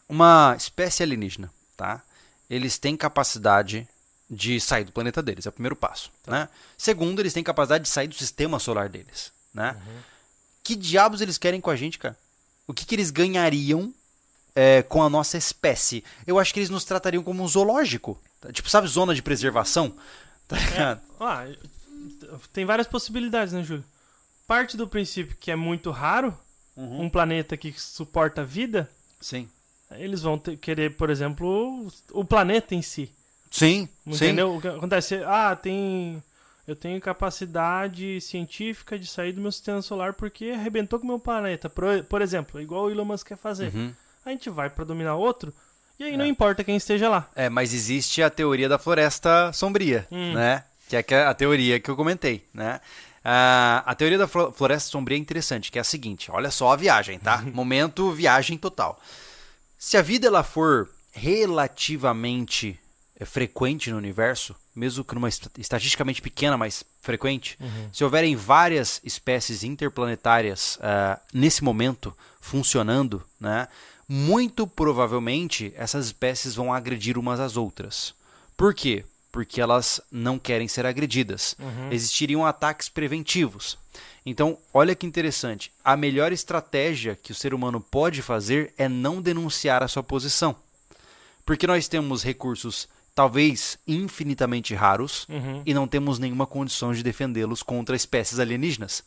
Uma espécie alienígena, tá? Eles têm capacidade de sair do planeta deles, é o primeiro passo, né? Segundo, eles têm capacidade de sair do sistema solar deles, né? Que diabos eles querem com a gente, cara? O que, que eles ganhariam é, com a nossa espécie? Eu acho que eles nos tratariam como um zoológico. tá? Tipo, sabe, zona de preservação? Tá ligado?
Ah, tem várias possibilidades, né, Júlio? Parte do princípio que é muito raro
Uhum.
um planeta que suporta a vida,
Sim.
eles vão ter- querer, por exemplo, o, o planeta em si.
Sim, sim.
Entendeu? O que acontece? Ah, tem. Eu tenho capacidade científica de sair do meu sistema solar porque arrebentou com o meu planeta. Por, por exemplo, igual o Elon Musk quer fazer.
Uhum.
A gente vai pra dominar outro e aí não importa quem esteja lá.
É, mas existe a teoria da floresta sombria,
Hum.
né? Que é que- a teoria que eu comentei, né? Ah, a teoria da flo- floresta sombria é interessante, que é a seguinte, olha só a viagem, tá? Momento viagem total. Se a vida ela for relativamente eh, frequente no universo, mesmo que numa est- estatisticamente pequena, mas frequente, se houverem várias espécies interplanetárias ah, nesse momento funcionando, né, muito provavelmente essas espécies vão agredir umas às outras. Por quê? Porque elas não querem ser agredidas. Existiriam ataques preventivos. Então, olha que interessante. A melhor estratégia que o ser humano pode fazer é não denunciar a sua posição. Porque nós temos recursos talvez infinitamente raros
Uhum.
e não temos nenhuma condição de defendê-los contra espécies alienígenas.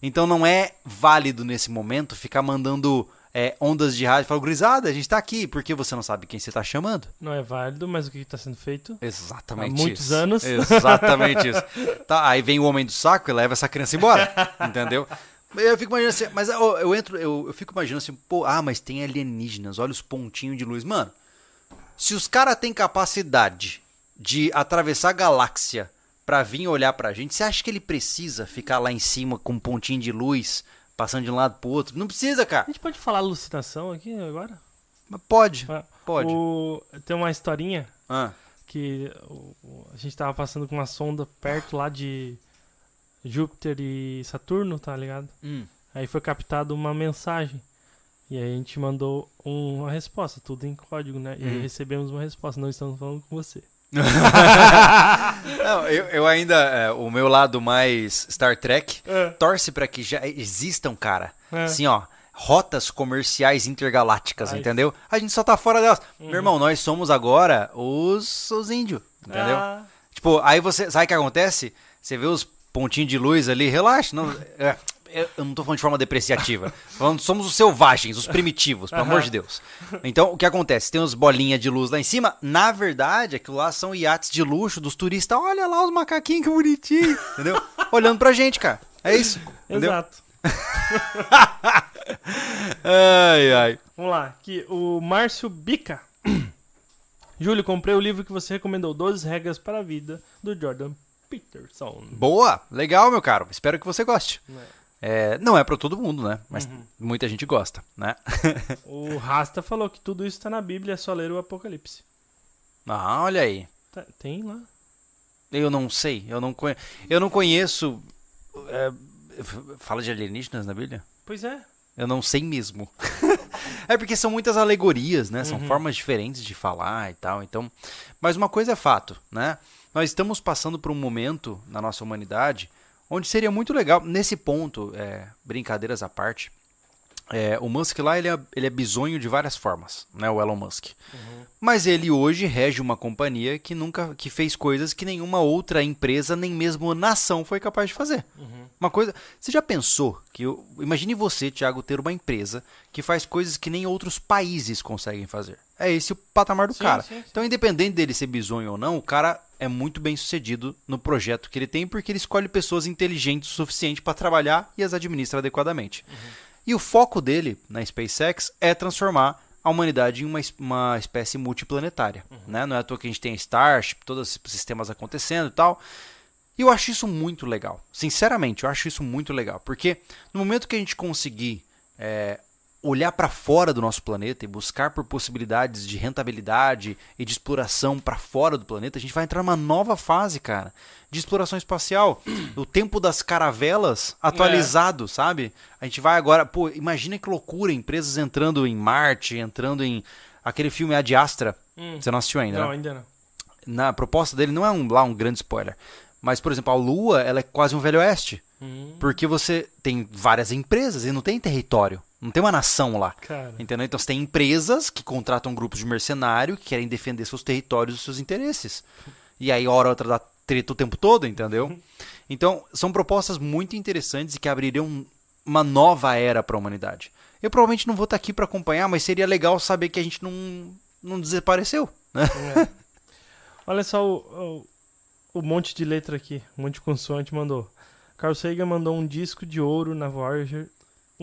Então não é válido nesse momento ficar mandando é, ondas de rádio e falar, gurizada, a gente tá aqui, porque você não sabe quem você tá chamando.
Não é válido, mas o que está sendo feito?
Exatamente
Há muitos
isso.
anos.
Exatamente isso. Tá, aí vem o homem do saco e leva essa criança embora. entendeu? Eu fico imaginando assim, mas eu, eu entro, eu, eu fico imaginando assim, pô, ah, mas tem alienígenas, olha os pontinhos de luz. Mano, se os caras têm capacidade de atravessar a galáxia pra vir olhar pra gente, você acha que ele precisa ficar lá em cima com um pontinho de luz, passando de um lado pro outro? Não precisa,
A
cara.
gente pode falar alucinação aqui agora?
Mas pode,
Ah,
pode.
o- tem uma historinha
Ah,
que a gente tava passando com uma sonda perto lá de Júpiter e Saturno, tá ligado?
hum.
Aí foi captada uma mensagem. E aí a gente mandou um- uma resposta, tudo em código, né? E
Hum.
recebemos uma resposta, não estamos falando com você.
Não, eu, eu ainda, é, o meu lado mais Star Trek,
É.
torce pra que já existam, cara,
É.
assim, ó, rotas comerciais intergalácticas,
Ai.
entendeu? A gente só tá fora delas. Meu irmão, nós somos agora os, os índios, entendeu?
Ah,
Tipo, aí você, sabe o que acontece? Você vê os pontinhos de luz ali, relaxa, não, é, eu eu não tô falando de forma depreciativa. Falando, somos os selvagens, os primitivos, pelo amor de Deus. Então, o que acontece? Tem uns bolinhas de luz lá em cima. Na verdade, aquilo lá são iates de luxo dos turistas. Olha lá os macaquinhos que bonitinho, entendeu? Olhando pra gente, cara. É isso. Entendeu?
exato.
Ai, ai.
Vamos lá, aqui o Márcio Bica. Júlio, comprei o livro que você recomendou, 12 regras para a vida, do Jordan Peterson.
Boa, legal, meu caro. Espero que você goste. É, não é para todo mundo, né? Mas uhum. muita gente gosta, né?
o Rasta falou que tudo isso está na Bíblia, é só ler o Apocalipse.
Ah, olha aí.
Tá, tem lá.
Eu não sei, eu não conheço. Eu não conheço. É, fala de alienígenas na Bíblia?
Pois é.
Eu não sei mesmo. é porque são muitas alegorias, né? São uhum. formas diferentes de falar e tal. Então, mas uma coisa é fato, né? Nós estamos passando por um momento na nossa humanidade onde seria muito legal, nesse ponto, é, brincadeiras à parte, é, o Musk lá ele é, ele é bizonho de várias formas, né, o Elon Musk. Uhum. Mas ele hoje rege uma companhia que nunca que fez coisas que nenhuma outra empresa, nem mesmo nação, foi capaz de fazer. Uhum. Uma coisa. Você já pensou que. imagine você, Thiago, ter uma empresa que faz coisas que nem outros países conseguem fazer. É esse o patamar do sim, cara. Sim, sim. Então, independente dele ser bizonho ou não, o cara é muito bem sucedido no projeto que ele tem, porque ele escolhe pessoas inteligentes o suficiente para trabalhar e as administra adequadamente. Uhum. E o foco dele na SpaceX é transformar a humanidade em uma, uma espécie multiplanetária. Uhum. Né? Não é à toa que a gente tem Starship, todos esses sistemas acontecendo e tal. E eu acho isso muito legal. Sinceramente, eu acho isso muito legal. Porque no momento que a gente conseguir é, olhar para fora do nosso planeta e buscar por possibilidades de rentabilidade e de exploração para fora do planeta, a gente vai entrar numa nova fase, cara, de exploração espacial. O tempo das caravelas atualizado, é. sabe? A gente vai agora, pô, imagina que loucura, empresas entrando em Marte, entrando em aquele filme Ad Astra. Hum. Você não assistiu ainda?
Não,
né?
ainda não.
Na proposta dele não é um, lá um grande spoiler, mas por exemplo, a Lua, ela é quase um velho oeste. Hum. Porque você tem várias empresas e não tem território. Não tem uma nação lá. Cara. Entendeu? Então você tem empresas que contratam grupos de mercenário que querem defender seus territórios e seus interesses. E aí, hora ou outra, dá treta o tempo todo, entendeu? Então, são propostas muito interessantes e que abririam uma nova era para a humanidade. Eu provavelmente não vou estar aqui para acompanhar, mas seria legal saber que a gente não, não desapareceu. Né? É.
Olha só o, o, o, monte de letra aqui, um monte de consoante mandou. Carl Sagan mandou um disco de ouro na Voyager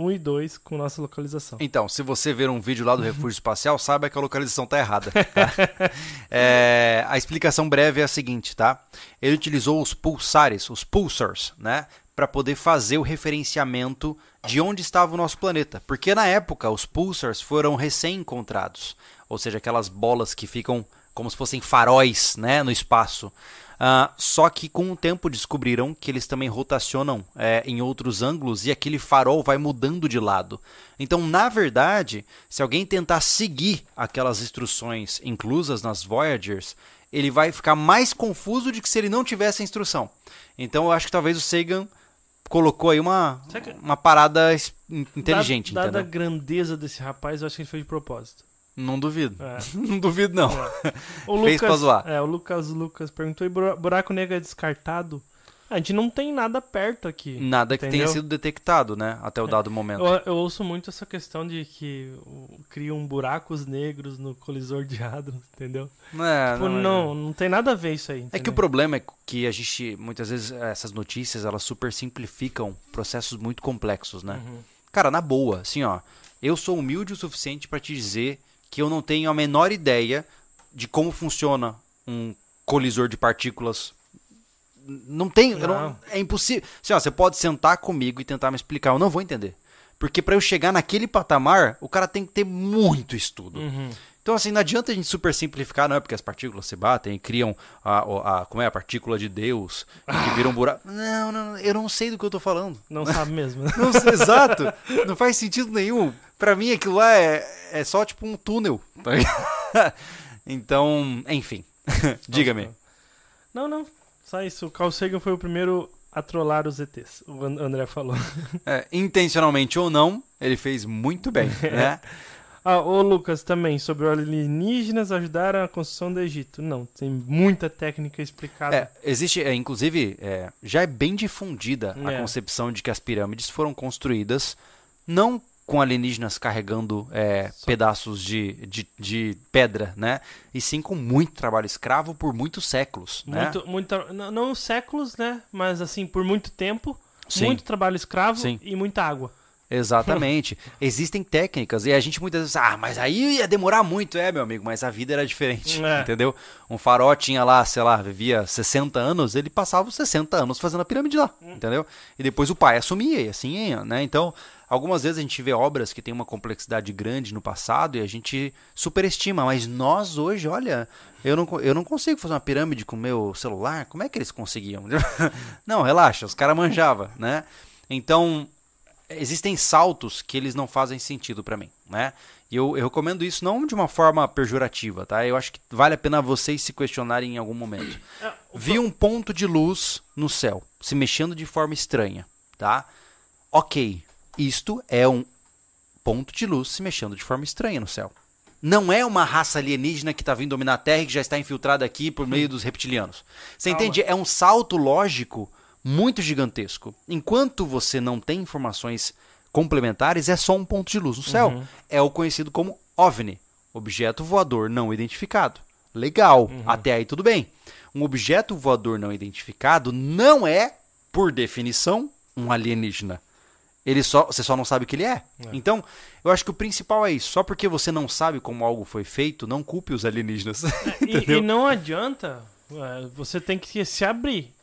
1 e 2 com nossa localização.
Então, se você ver um vídeo lá do refúgio espacial, saiba que a localização está errada. Tá? é, a explicação breve é a seguinte, tá? Ele utilizou os pulsares, os pulsars, né? Para poder fazer o referenciamento de onde estava o nosso planeta. Porque na época os pulsars foram recém-encontrados. Ou seja, aquelas bolas que ficam como se fossem faróis né, no espaço. Uh, só que com o tempo descobriram que eles também rotacionam é, em outros ângulos e aquele farol vai mudando de lado. Então, na verdade, se alguém tentar seguir aquelas instruções inclusas nas Voyagers, ele vai ficar mais confuso do que se ele não tivesse a instrução. Então, eu acho que talvez o Sagan colocou aí uma, uma parada inteligente.
Dada, dada a grandeza desse rapaz, eu acho que ele fez de propósito.
Não duvido. É. não duvido, não. É.
O Fez Lucas, pra zoar. É, o Lucas Lucas perguntou: e buraco negro é descartado? A gente não tem nada perto aqui.
Nada que tenha sido detectado, né? Até o é. dado momento.
Eu, eu, ouço muito essa questão de que criam buracos negros no colisor de hadrons, entendeu? É, tipo, não, não, não, tem nada a ver isso aí. Entendeu?
É que o problema é que a gente, muitas vezes, essas notícias, elas super simplificam processos muito complexos, né? Uhum. Cara, na boa, assim, ó. Eu sou humilde o suficiente para te dizer que eu não tenho a menor ideia de como funciona um colisor de partículas. Não tenho, não. Não, é impossível. Assim, ó, você pode sentar comigo e tentar me explicar, eu não vou entender. Porque para eu chegar naquele patamar, o cara tem que ter muito estudo. Uhum. Então, assim, não adianta a gente super simplificar, não é porque as partículas se batem e criam a, a, como é, a partícula de Deus, que vira um buraco. Não, não, eu não sei do que eu tô falando.
Não sabe mesmo.
não, exato. Não faz sentido nenhum. Para mim, aquilo lá é, é só tipo um túnel. então, enfim. Diga-me.
Não, não. Só isso. O Carl Sagan foi o primeiro a trollar os ETs, o André falou.
É, intencionalmente ou não, ele fez muito bem, né?
Ah, ô Lucas, também, sobre alienígenas ajudaram a construção do Egito. Não, tem muita técnica explicada.
É, existe, é, inclusive, é, já é bem difundida a é. concepção de que as pirâmides foram construídas não com alienígenas carregando é, pedaços de, de, de, pedra, né? E sim com muito trabalho escravo por muitos séculos,
muito,
né?
Muito, não, não séculos, né? Mas assim, por muito tempo, sim. muito trabalho escravo sim. e muita água.
Exatamente. Existem técnicas e a gente muitas vezes, ah, mas aí ia demorar muito, é, meu amigo, mas a vida era diferente,
É.
entendeu? Um faró tinha lá, sei lá, vivia 60 anos, ele passava os 60 anos fazendo a pirâmide lá, entendeu? E depois o pai assumia e assim né? Então, algumas vezes a gente vê obras que têm uma complexidade grande no passado e a gente superestima, mas nós hoje, olha, eu não, eu não consigo fazer uma pirâmide com o meu celular, como é que eles conseguiam? não, relaxa, os caras manjavam, né? Então, existem saltos que eles não fazem sentido pra mim, né? E eu, eu recomendo isso não de uma forma pejorativa, tá? Eu acho que vale a pena vocês se questionarem em algum momento.
É,
Vi um ponto de luz no céu, se mexendo de forma estranha, tá? Ok, isto é um ponto de luz se mexendo de forma estranha no céu. Não é uma raça alienígena que está vindo dominar a Terra e que já está infiltrada aqui por meio dos reptilianos. Você
Calma.
entende? É um salto lógico muito gigantesco. Enquanto você não tem informações complementares, é só um ponto de luz no céu. É o conhecido como OVNI, objeto voador não identificado. Legal, até aí tudo bem. Um objeto voador não identificado não é, por definição, um alienígena. Ele só, você só não sabe o que ele é. Então, eu acho que o principal é isso. Só porque você não sabe como algo foi feito, não culpe os alienígenas.
E,
Entendeu?
e não adianta, é, você tem que se abrir.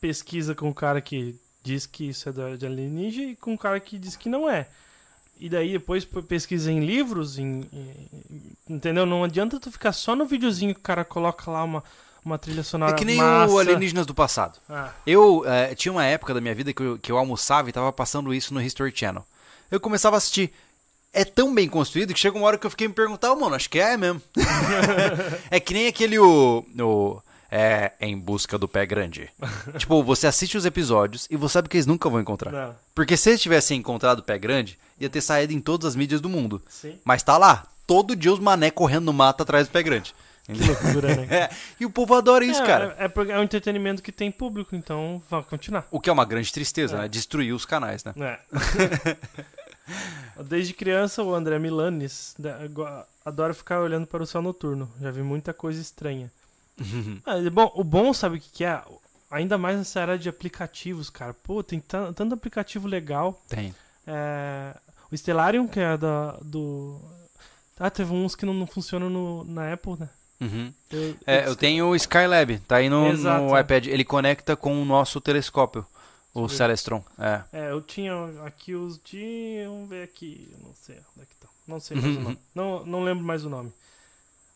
Pesquisa com o cara que diz que isso é de alienígena e com o cara que diz que não é. E daí depois pesquisa em livros, em, em- entendeu? Não adianta tu ficar só no videozinho que o cara coloca lá uma, uma trilha sonora
É que nem
massa.
o Alienígenas do passado.
Ah,
Eu eh, tinha uma época da minha vida que eu, que eu almoçava e tava passando isso no History Channel. Eu começava a assistir. É tão bem construído que chega uma hora que eu fiquei me perguntando, "Oh, mano, acho que é mesmo. é que nem aquele o, o é em busca do pé grande. tipo, você assiste os episódios e você sabe que eles nunca vão encontrar.
não.
Porque se eles tivessem encontrado o pé grande, ia ter saído em todas as mídias do mundo.
Sim.
Mas tá lá, todo dia os mané correndo no mato atrás do pé grande.
Que loucura, né?
É, e o povo adora isso,
é,
cara.
É, porque é um entretenimento que tem público, então vai continuar.
O que é uma grande tristeza,
É.
né? Destruir os canais, né?
É. Desde criança, o André Milanes go- adora ficar olhando para o céu noturno. Já vi muita coisa estranha. E bom, o bom, sabe o que, que é? Ainda mais nessa era de aplicativos, cara. Pô, tem tan- tanto aplicativo legal.
Tem.
É, o Stellarium, que é da, do. Ah, teve uns que não, não funcionam no, na Apple, né?
Uhum.
Eu,
É, eu tenho o Skylab, tá aí no, no iPad. Ele conecta com o nosso telescópio, o. Celestron. É.
É, eu tinha aqui os de. Vamos ver aqui. eu Não sei onde é que tá. Não sei mais o nome. Não, não lembro mais o nome.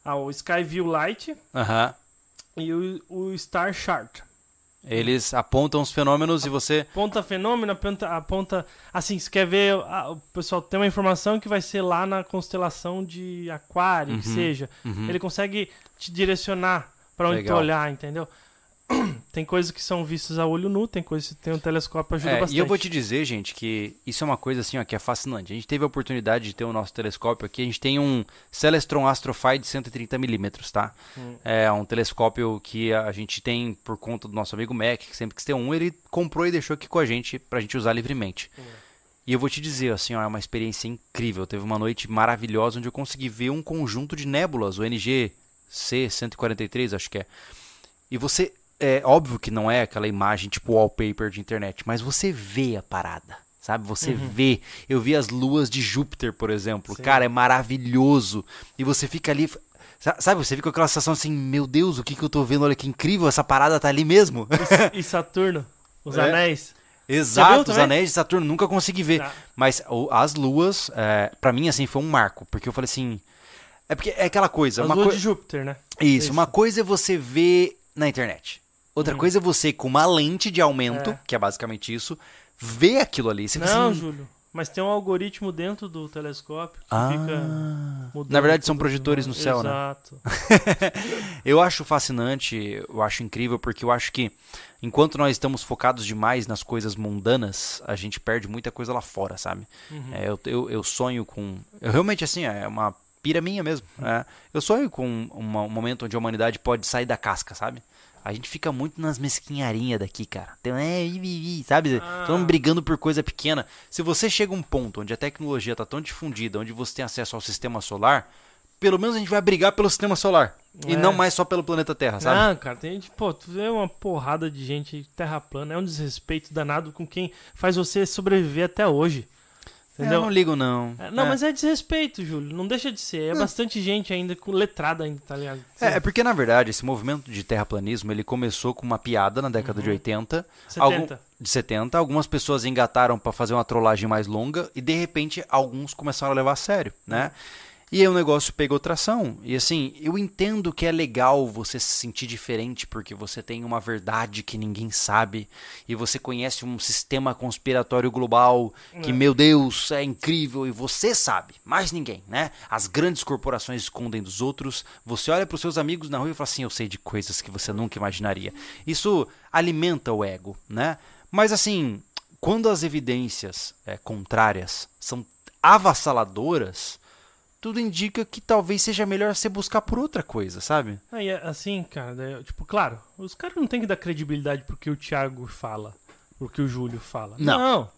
Ah, o Skyview Lite
Aham.
e o, o Star Chart.
Eles apontam os fenômenos e você.
Aponta fenômeno, aponta, aponta. Assim, se quer ver. ah, o pessoal tem uma informação que vai ser lá na constelação de Aquário, que
Uhum.
seja.
Uhum.
Ele consegue te direcionar pra onde
Legal.
tu olhar, entendeu? tem coisas que são vistas a olho nu, tem coisas que tem um telescópio ajuda
É,
bastante.
e eu vou te dizer, gente, que isso é uma coisa assim, ó, que é fascinante. A gente teve a oportunidade de ter o nosso telescópio aqui. A gente tem um Celestron Astrofy de 130mm, tá?
Hum.
É um telescópio que a gente tem por conta do nosso amigo Mac, que sempre quis ter um, ele comprou e deixou aqui com a gente pra gente usar livremente.
Hum.
E eu vou te dizer, assim, ó, é uma experiência incrível. Teve uma noite maravilhosa onde eu consegui ver um conjunto de nébulas, o NG C143, acho que é. E você, é óbvio que não é aquela imagem tipo wallpaper de internet, mas você vê a parada. Sabe, você vê. Eu vi as luas de Júpiter, por exemplo.
Sim.
Cara, é maravilhoso. E você fica ali. sa- Sabe, você fica com aquela sensação assim: Meu Deus, o que, que eu tô vendo? Olha que incrível, essa parada tá ali mesmo.
E Saturno, os
É.
anéis.
Exato, os anéis de Saturno, nunca consegui ver.
Tá.
Mas o- as luas, é, para mim, assim, foi um marco. Porque eu falei assim. É porque é aquela coisa.
As
Uma
luas
coi-
de Júpiter, né?
Isso,
Isso.
uma coisa é você ver na internet. Outra
Hum.
coisa é você, com uma lente de aumento,
É.
que é basicamente isso, ver aquilo ali. Você
Não,
assim,
Júlio. Mas tem um algoritmo dentro do telescópio que
ah,
fica.
Na verdade, são projetores no céu, né?
Exato.
Eu acho fascinante, eu acho incrível, porque eu acho que enquanto nós estamos focados demais nas coisas mundanas, a gente perde muita coisa lá fora, sabe?
Uhum.
É, eu, eu, eu sonho com. Eu realmente, assim, é uma pira minha mesmo. é. eu sonho com uma- um momento onde a humanidade pode sair da casca, sabe? A gente fica muito nas mesquinharinhas daqui, cara. Tem, é, sabe?
Ah.
Todo mundo brigando por coisa pequena. Se você chega a um ponto onde a tecnologia tá tão difundida, onde você tem acesso ao sistema solar, pelo menos a gente vai brigar pelo sistema solar. E
É.
não mais só pelo planeta Terra, sabe?
Ah, cara, tem gente, pô, tu vê uma porrada de gente terra plana, é um desrespeito danado com quem faz você sobreviver até hoje.
É, eu
Entendeu?
não ligo, não.
É, Não,
é.
mas é desrespeito, Júlio. Não deixa de ser. É bastante gente ainda com letrada ainda, tá ligado?
É, é porque, na verdade, esse movimento de terraplanismo, ele começou com uma piada na década
Uhum.
de 80.
70.
de 70. Algumas pessoas engataram pra fazer uma trollagem mais longa e, de repente, alguns começaram a levar a sério, né? E aí o negócio pegou tração. E assim, eu entendo que é legal você se sentir diferente porque você tem uma verdade que ninguém sabe e você conhece um sistema conspiratório global que,
É.
meu Deus, é incrível e você sabe, mais ninguém, né? As grandes corporações escondem dos outros. Você olha pros seus amigos na rua e fala assim: Eu sei de coisas que você nunca imaginaria. Isso alimenta o ego, né? Mas assim, quando as evidências é, contrárias são avassaladoras, tudo indica que talvez seja melhor você buscar por outra coisa, sabe?
Aí, é assim, cara, daí, tipo, claro, os caras não tem que dar credibilidade pro que o Thiago fala, pro que o Júlio fala.
Não.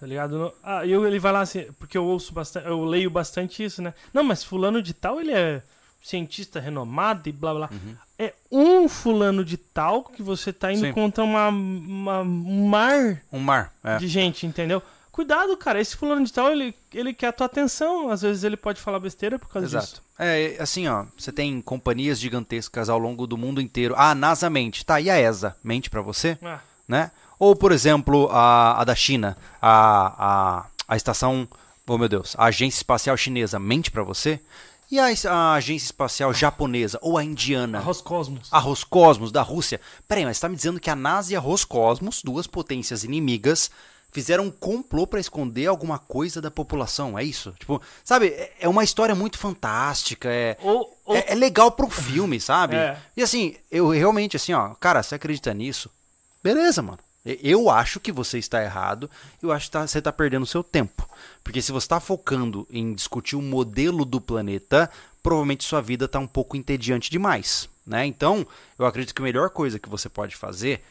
tá ligado? Não- Ah, eu, ele vai lá assim, porque eu ouço bastante, eu leio bastante isso, né? Não, mas fulano de tal, ele é cientista renomado e blá blá.
Uhum.
É um fulano de tal que você tá indo
Sim.
contra uma, uma- um mar
Um mar. É.
de gente, entendeu? Cuidado, cara, esse fulano de tal, ele, ele quer a tua atenção. Às vezes ele pode falar besteira por causa disso.
Exato. É, assim, ó, você tem companhias gigantescas ao longo do mundo inteiro. Ah, a NASA mente. Tá, e a ESA? Mente pra você?
Ah,
né? Ou, por exemplo, a, a da China, a, a, a estação, oh meu Deus, a agência espacial chinesa mente pra você? E a, a agência espacial japonesa ou a indiana?
a Roscosmos.
A Roscosmos da Rússia. Peraí, mas você tá me dizendo que a NASA e a Roscosmos, duas potências inimigas, fizeram um complô pra esconder alguma coisa da população, é isso? Tipo, sabe, é- é uma história muito fantástica, é,
Ou, ou
é, é legal pro filme, sabe?
É.
E assim, eu realmente, assim, ó, cara, você acredita nisso? Beleza, mano. Eu acho que você está errado, eu acho que tá- você está perdendo o seu tempo. Porque se você está focando em discutir o modelo do planeta, provavelmente sua vida está um pouco entediante demais, né? Então, eu acredito que a melhor coisa que você pode fazer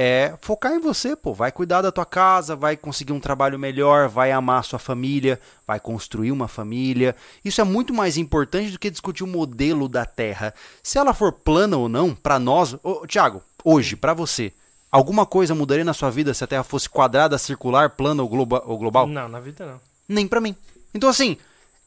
é focar em você, pô. Vai cuidar da tua casa, vai conseguir um trabalho melhor, vai amar a sua família, vai construir uma família. Isso é muito mais importante do que discutir o modelo da Terra. Se ela for plana ou não, pra nós, ô, Thiago, hoje, pra você, alguma coisa mudaria na sua vida se a Terra fosse quadrada, circular, plana ou, globa- ou global?
Não, na vida não.
nem pra mim. Então assim,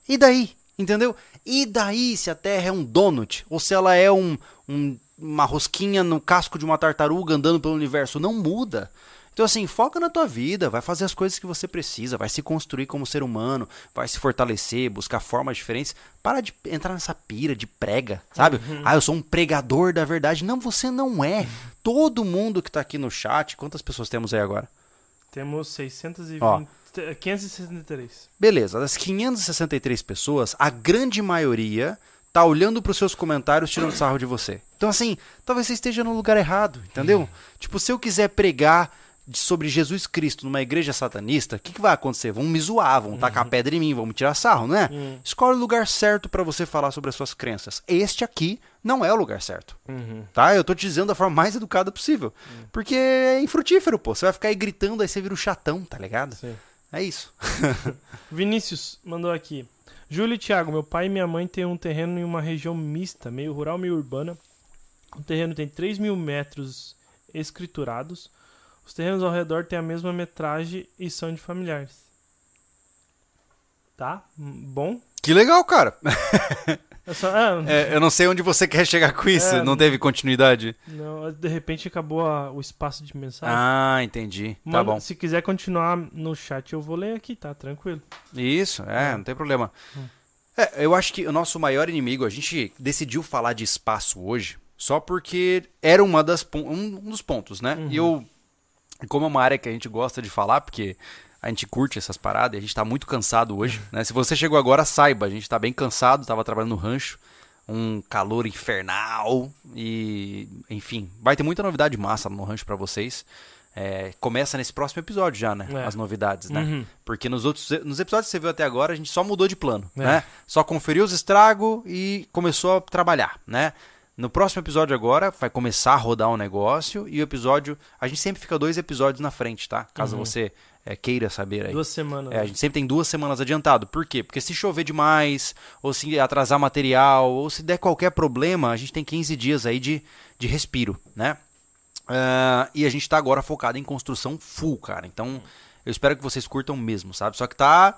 e daí? Entendeu? E daí se a Terra é um donut ou se ela é um, um- uma rosquinha no casco de uma tartaruga andando pelo universo? Não muda. Então assim, foca na tua vida, vai fazer as coisas que você precisa, vai se construir como ser humano, vai se fortalecer, buscar formas diferentes. Para de entrar nessa pira de prega, sabe? Ah, eu sou um pregador da verdade. Não, você não é. Todo mundo que tá aqui no chat, quantas pessoas temos aí agora?
Temos 620...
Ó.
563.
Beleza, das 563 pessoas, a grande maioria tá olhando pros seus comentários tirando sarro de você. Então, assim, talvez você esteja no lugar errado, entendeu? Tipo, se eu quiser pregar sobre Jesus Cristo numa igreja satanista, o que, que vai acontecer? Vão me zoar, vão tacar pedra em mim, vão me tirar sarro, né?
Hum.
Escolhe o lugar certo pra você falar sobre as suas crenças. Este aqui não é o lugar certo.
Uhum.
Tá? Eu tô te dizendo da forma mais educada possível. Porque é infrutífero, pô. Você vai ficar aí gritando, aí você vira um chatão, tá ligado?
Sim.
É isso.
Vinícius mandou aqui. Júlio e Thiago, meu pai e minha mãe têm um terreno em uma região mista, meio rural, meio urbana. O terreno tem 3 mil metros escriturados. Os terrenos ao redor têm a mesma metragem e são de familiares. Tá? Hum, Bom.
Que legal, cara.
É só- ah,
É, eu não sei onde você quer chegar com isso.
É.
não teve continuidade.
não, de repente acabou a- o espaço de mensagem.
Ah, entendi. Tá bom.
Se quiser continuar no chat, eu vou ler aqui, tá? Tranquilo.
Isso, é, não tem problema.
Hum.
É, eu acho que o nosso maior inimigo, a gente decidiu falar de espaço hoje só porque era uma das, um, um dos pontos, né? E eu, como é uma área que a gente gosta de falar, porque a gente curte essas paradas e a gente tá muito cansado hoje, né? Se você chegou agora, saiba, a gente tá bem cansado, tava trabalhando no rancho, um calor infernal e, enfim, vai ter muita novidade massa no rancho pra vocês. É, começa nesse próximo episódio já, né?
É.
As novidades, né?
Uhum.
Porque nos outros nos episódios que você viu até agora, a gente só mudou de plano,
É.
né? Só conferiu os estragos e começou a trabalhar, né? No próximo episódio agora vai começar a rodar um negócio e o episódio, a gente sempre fica dois episódios na frente, tá? Caso
Uhum.
você é, queira saber aí.
Duas semanas.
É, a gente sempre tem duas semanas adiantado. Por quê? Porque se chover demais, ou se atrasar material, ou se der qualquer problema, a gente tem 15 dias aí de, de respiro, né? Ah, e a gente tá agora focado em construção full, cara. Então, Eu espero que vocês curtam mesmo, sabe? Só que tá.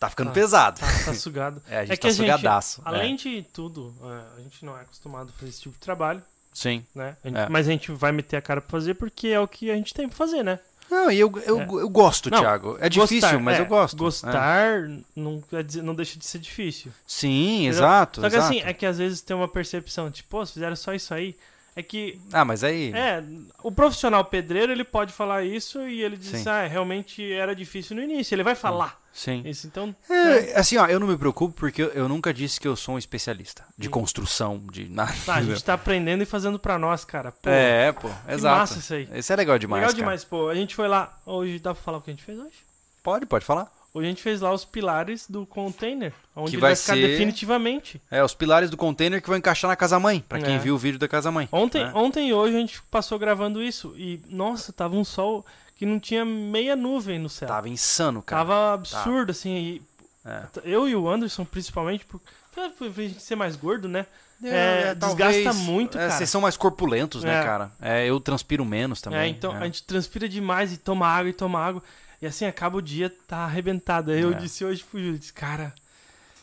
Tá ficando
Tá.
pesado.
Tá, tá sugado.
É, a gente
é
tá
a gente,
sugadaço. é.
além de tudo, é, a gente não é acostumado a fazer esse tipo de trabalho,
Sim.
né? A gente-
É.
Mas a gente vai meter a cara pra fazer porque é o que a gente tem pra fazer, né?
Não, e eu, eu,
É.
eu gosto,
Não,
Thiago. É difícil,
Gostar,
mas
é,
eu gosto. É.
Gostar não, quer dizer, não deixa de ser difícil.
Sim,
Entendeu?
exato.
Só que
exato.
assim, é que às vezes tem uma percepção, tipo, pô, se fizeram só isso aí. É que,
Ah, mas aí.
é, o profissional pedreiro, ele pode falar isso e ele diz,
Sim.
ah, realmente era difícil no início. Ele vai falar
Sim.
então...
É, assim, ó, eu não me preocupo porque eu, eu nunca disse que eu sou um especialista de
Hum.
construção, de nada.
Tá, a gente tá aprendendo e fazendo pra nós, cara. Pô,
É, pô, exato.
massa isso aí.
Isso é legal demais.
Legal
cara.
demais, pô. A gente foi lá, hoje, dá pra falar o que a gente fez hoje?
Pode, pode falar.
Hoje a gente fez lá os pilares do container, onde
Que vai
vai ficar
ser-
definitivamente.
É, os pilares do container que vão encaixar na casa mãe, pra quem
É.
viu o vídeo da casa mãe.
Ontem,
né?
ontem e hoje a gente passou gravando isso e, nossa, tava um sol que não tinha meia nuvem no céu.
Tava insano, cara.
Tava absurdo, assim, e
É.
eu e o Anderson, principalmente, por, por ser mais gordo, né?
É,
É, desgasta muito,
é,
cara.
Vocês são mais corpulentos, né,
É.
cara? É, eu transpiro menos também.
é, então
é.
a gente transpira demais e toma água e toma água. E assim, acaba o dia, tá arrebentado. Aí eu
É.
disse hoje pro Júlio, disse, cara,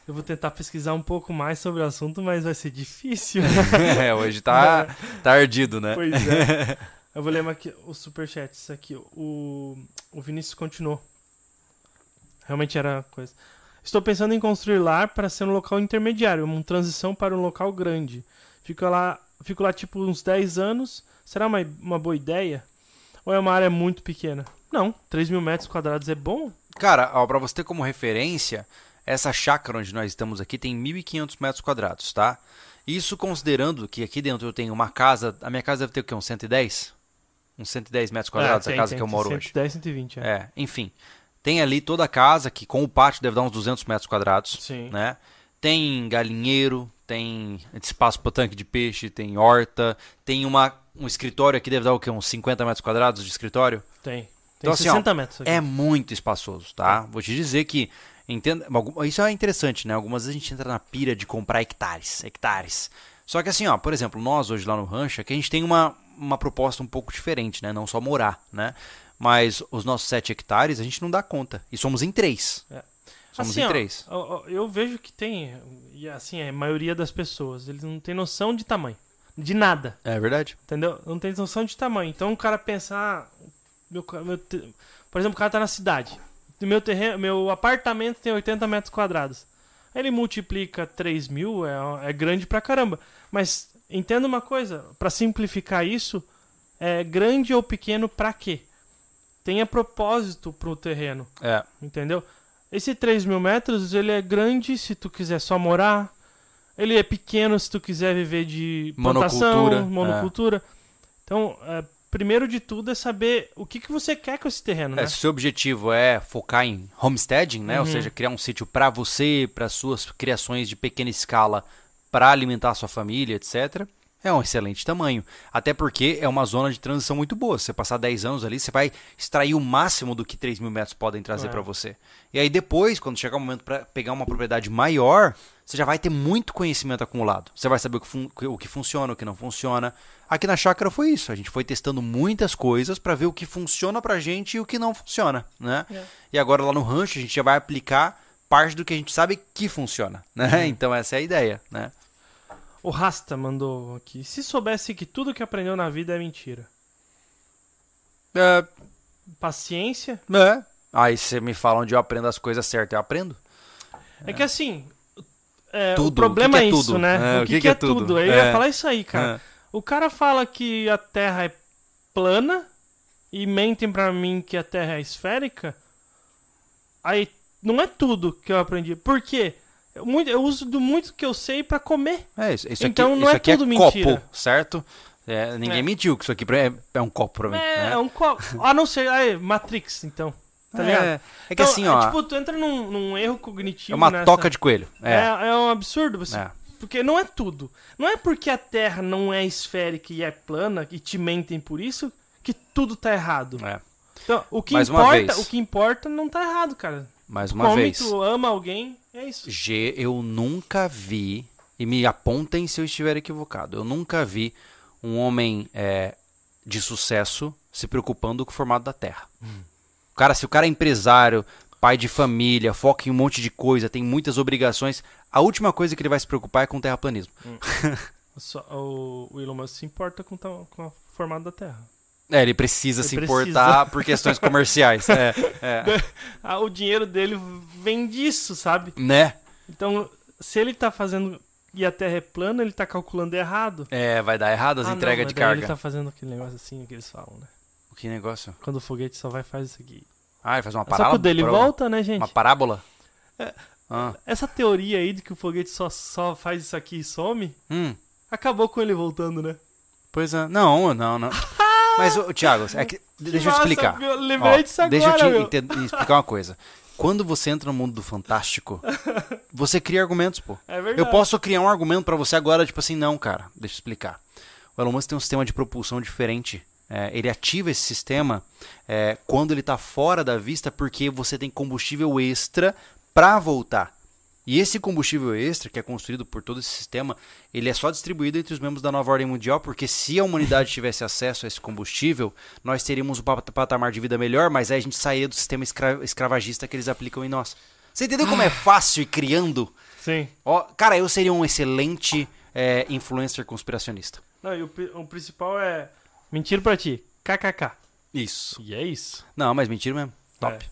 eu vou tentar pesquisar um pouco mais sobre o assunto, mas vai ser difícil.
É, hoje tá, tá ardido, né?
pois é. Eu vou ler aqui os superchats aqui. O, o Vinícius continuou. Realmente era coisa. Estou pensando em construir lá para ser um local intermediário, uma transição para um local grande. Fico lá, fico lá tipo uns 10 anos. Será uma, uma boa ideia? Ou é uma área muito pequena? Não, 3 mil metros quadrados é bom?
Cara, ó, pra você ter como referência, essa chácara onde nós estamos aqui tem 1.500 metros quadrados, tá? Isso considerando que aqui dentro eu tenho uma casa, a minha casa deve ter o quê? Uns 110? Uns 110 metros quadrados,
É,
a
tem,
casa
tem,
que eu moro hoje.
110, 120, é.
É, enfim. Tem ali toda a casa, que com o pátio deve dar uns 200 metros quadrados,
Sim.
né? Tem galinheiro, tem espaço para tanque de peixe, tem horta, tem uma, um escritório aqui, deve dar o quê? Uns 50 metros quadrados de escritório?
Tem. Tem
Então, assim, ó,
60 metros aqui.
É muito espaçoso, tá? Vou te dizer que entenda, isso é interessante, né? Algumas vezes a gente entra na pira de comprar hectares, hectares. Só que assim, ó, por exemplo, nós hoje lá no rancho, aqui a gente tem uma, uma proposta um pouco diferente, né? Não só morar, né? Mas os nossos 7 hectares a gente não dá conta. E somos em três.
É.
Somos
Assim,
em três.
ó, Eu vejo que tem, e assim, é a maioria das pessoas, eles não tem noção de tamanho. De nada,
É verdade?
entendeu? Não tem noção de tamanho. Então o cara pensa, ah, meu, meu por exemplo, o cara tá na cidade. Meu, terreno, meu apartamento tem 80 metros quadrados. Aí ele multiplica 3 mil, é, é grande pra caramba. Mas entenda uma coisa, pra simplificar isso, é grande ou pequeno pra quê? Tenha propósito pro terreno.
É.
Entendeu? Esse 3 mil metros, ele é grande se tu quiser só morar. Ele é pequeno se tu quiser viver de plantação,
Monocultura,
monocultura. Então, é, primeiro de tudo é saber o que, que você quer com esse terreno,
É,
né?
se o seu objetivo é focar em homesteading, né? Ou
Uhum.
seja, criar um sítio para você, para suas criações de pequena escala, para alimentar a sua família, etc. É um excelente tamanho. Até porque é uma zona de transição muito boa. Se você passar 10 anos ali, você vai extrair o máximo do que 3 mil metros podem trazer
É.
para você. E aí depois, quando chegar o momento para pegar uma propriedade maior, você já vai ter muito conhecimento acumulado. Você vai saber o que, o que funciona, o que não funciona. Aqui na chácara foi isso. A gente foi testando muitas coisas para ver o que funciona pra gente e o que não funciona, né?
É.
E agora lá no rancho a gente já vai aplicar parte do que a gente sabe que funciona, né? Então essa é a ideia, né?
O Rasta mandou aqui. Se soubesse que tudo que aprendeu na vida é mentira.
É,
Paciência.
é. Aí você me fala onde eu aprendo as coisas certas, eu aprendo.
É, que assim. é,
Tudo.
O problema
O que que
é,
é
isso,
tudo?
né?
É,
o que, que é, tudo? Eu
É.
ia falar isso aí, cara. O cara fala que a Terra é plana e mentem pra mim que a Terra é esférica. Aí não é tudo que eu aprendi. Por quê? Eu, muito, eu uso do muito que eu sei pra comer.
É, isso, isso
Então
aqui,
não
isso
é
aqui
tudo
é
mentira.
copo, certo? É, ninguém
É.
mentiu que isso aqui é, é um copo pra mim.
É,
né?
é um copo. A não ser. Aí, Matrix, então. Tá ligado?
É, é que
Então,
assim, ó,
tipo, tu entra num, num erro cognitivo.
é uma
nessa-
toca de coelho.
É,
É,
é um absurdo. Você,
é.
Porque não é tudo. Não é porque a Terra não é esférica e é plana e te mentem por isso que tudo tá errado.
é.
Então, o que
Mais
importa, o que importa não tá errado, cara.
Mais uma
Come,
vez.
tu ama alguém, é isso.
G, eu nunca vi, e me apontem se eu estiver equivocado, eu nunca vi um homem é, de sucesso se preocupando com o formato da Terra.
Hum.
O cara, se o cara é empresário, pai de família, foca em um monte de coisa, tem muitas obrigações, a última coisa que ele vai se preocupar é com terraplanismo.
Só- o, o Elon Musk se importa com, com o formato da Terra.
É, ele precisa
Ele
se
precisa.
importar por questões comerciais. É, é.
Ah, o dinheiro dele vem disso, sabe?
Né?
Então, se ele tá fazendo e a Terra é plana, ele tá calculando errado.
É, vai dar errado as
Ah,
entregas
não,
de carga.
Ele tá fazendo aquele negócio assim que eles falam, né?
Que negócio?
Quando o foguete só vai fazer isso aqui.
Ah, ele faz uma
Só que
parábola?
o dele volta, né, gente?
Uma parábola?
É.
Ah.
Essa teoria aí de que o foguete só, só faz isso aqui e some,
Hum,
acabou com ele voltando, né?
pois é. Não, não, não. Mas, ô, Thiago, é que, deixa eu explicar.
Eu lembrei
Ó,
disso agora,
deixa eu te
meu.
ente- explicar uma coisa. Quando você entra no mundo do fantástico, você cria argumentos, pô.
É verdade.
Eu posso criar um argumento pra você agora, tipo assim, não, cara, deixa eu explicar. O Elon Musk tem um sistema de propulsão diferente. É, ele ativa esse sistema é, quando ele tá fora da vista, porque você tem combustível extra pra voltar. E esse combustível extra, que é construído por todo esse sistema, ele é só distribuído entre os membros da nova ordem mundial, porque se a humanidade tivesse acesso a esse combustível, nós teríamos um pat- patamar de vida melhor, mas aí a gente sairia do sistema escra- escravagista que eles aplicam em nós. Você entendeu como é fácil ir criando?
Sim.
Ó, cara, eu seria um excelente é, influencer conspiracionista.
Não, e o, o principal é mentira pra ti. KKK.
Isso.
E é isso.
Não, mas mentira mesmo. Top.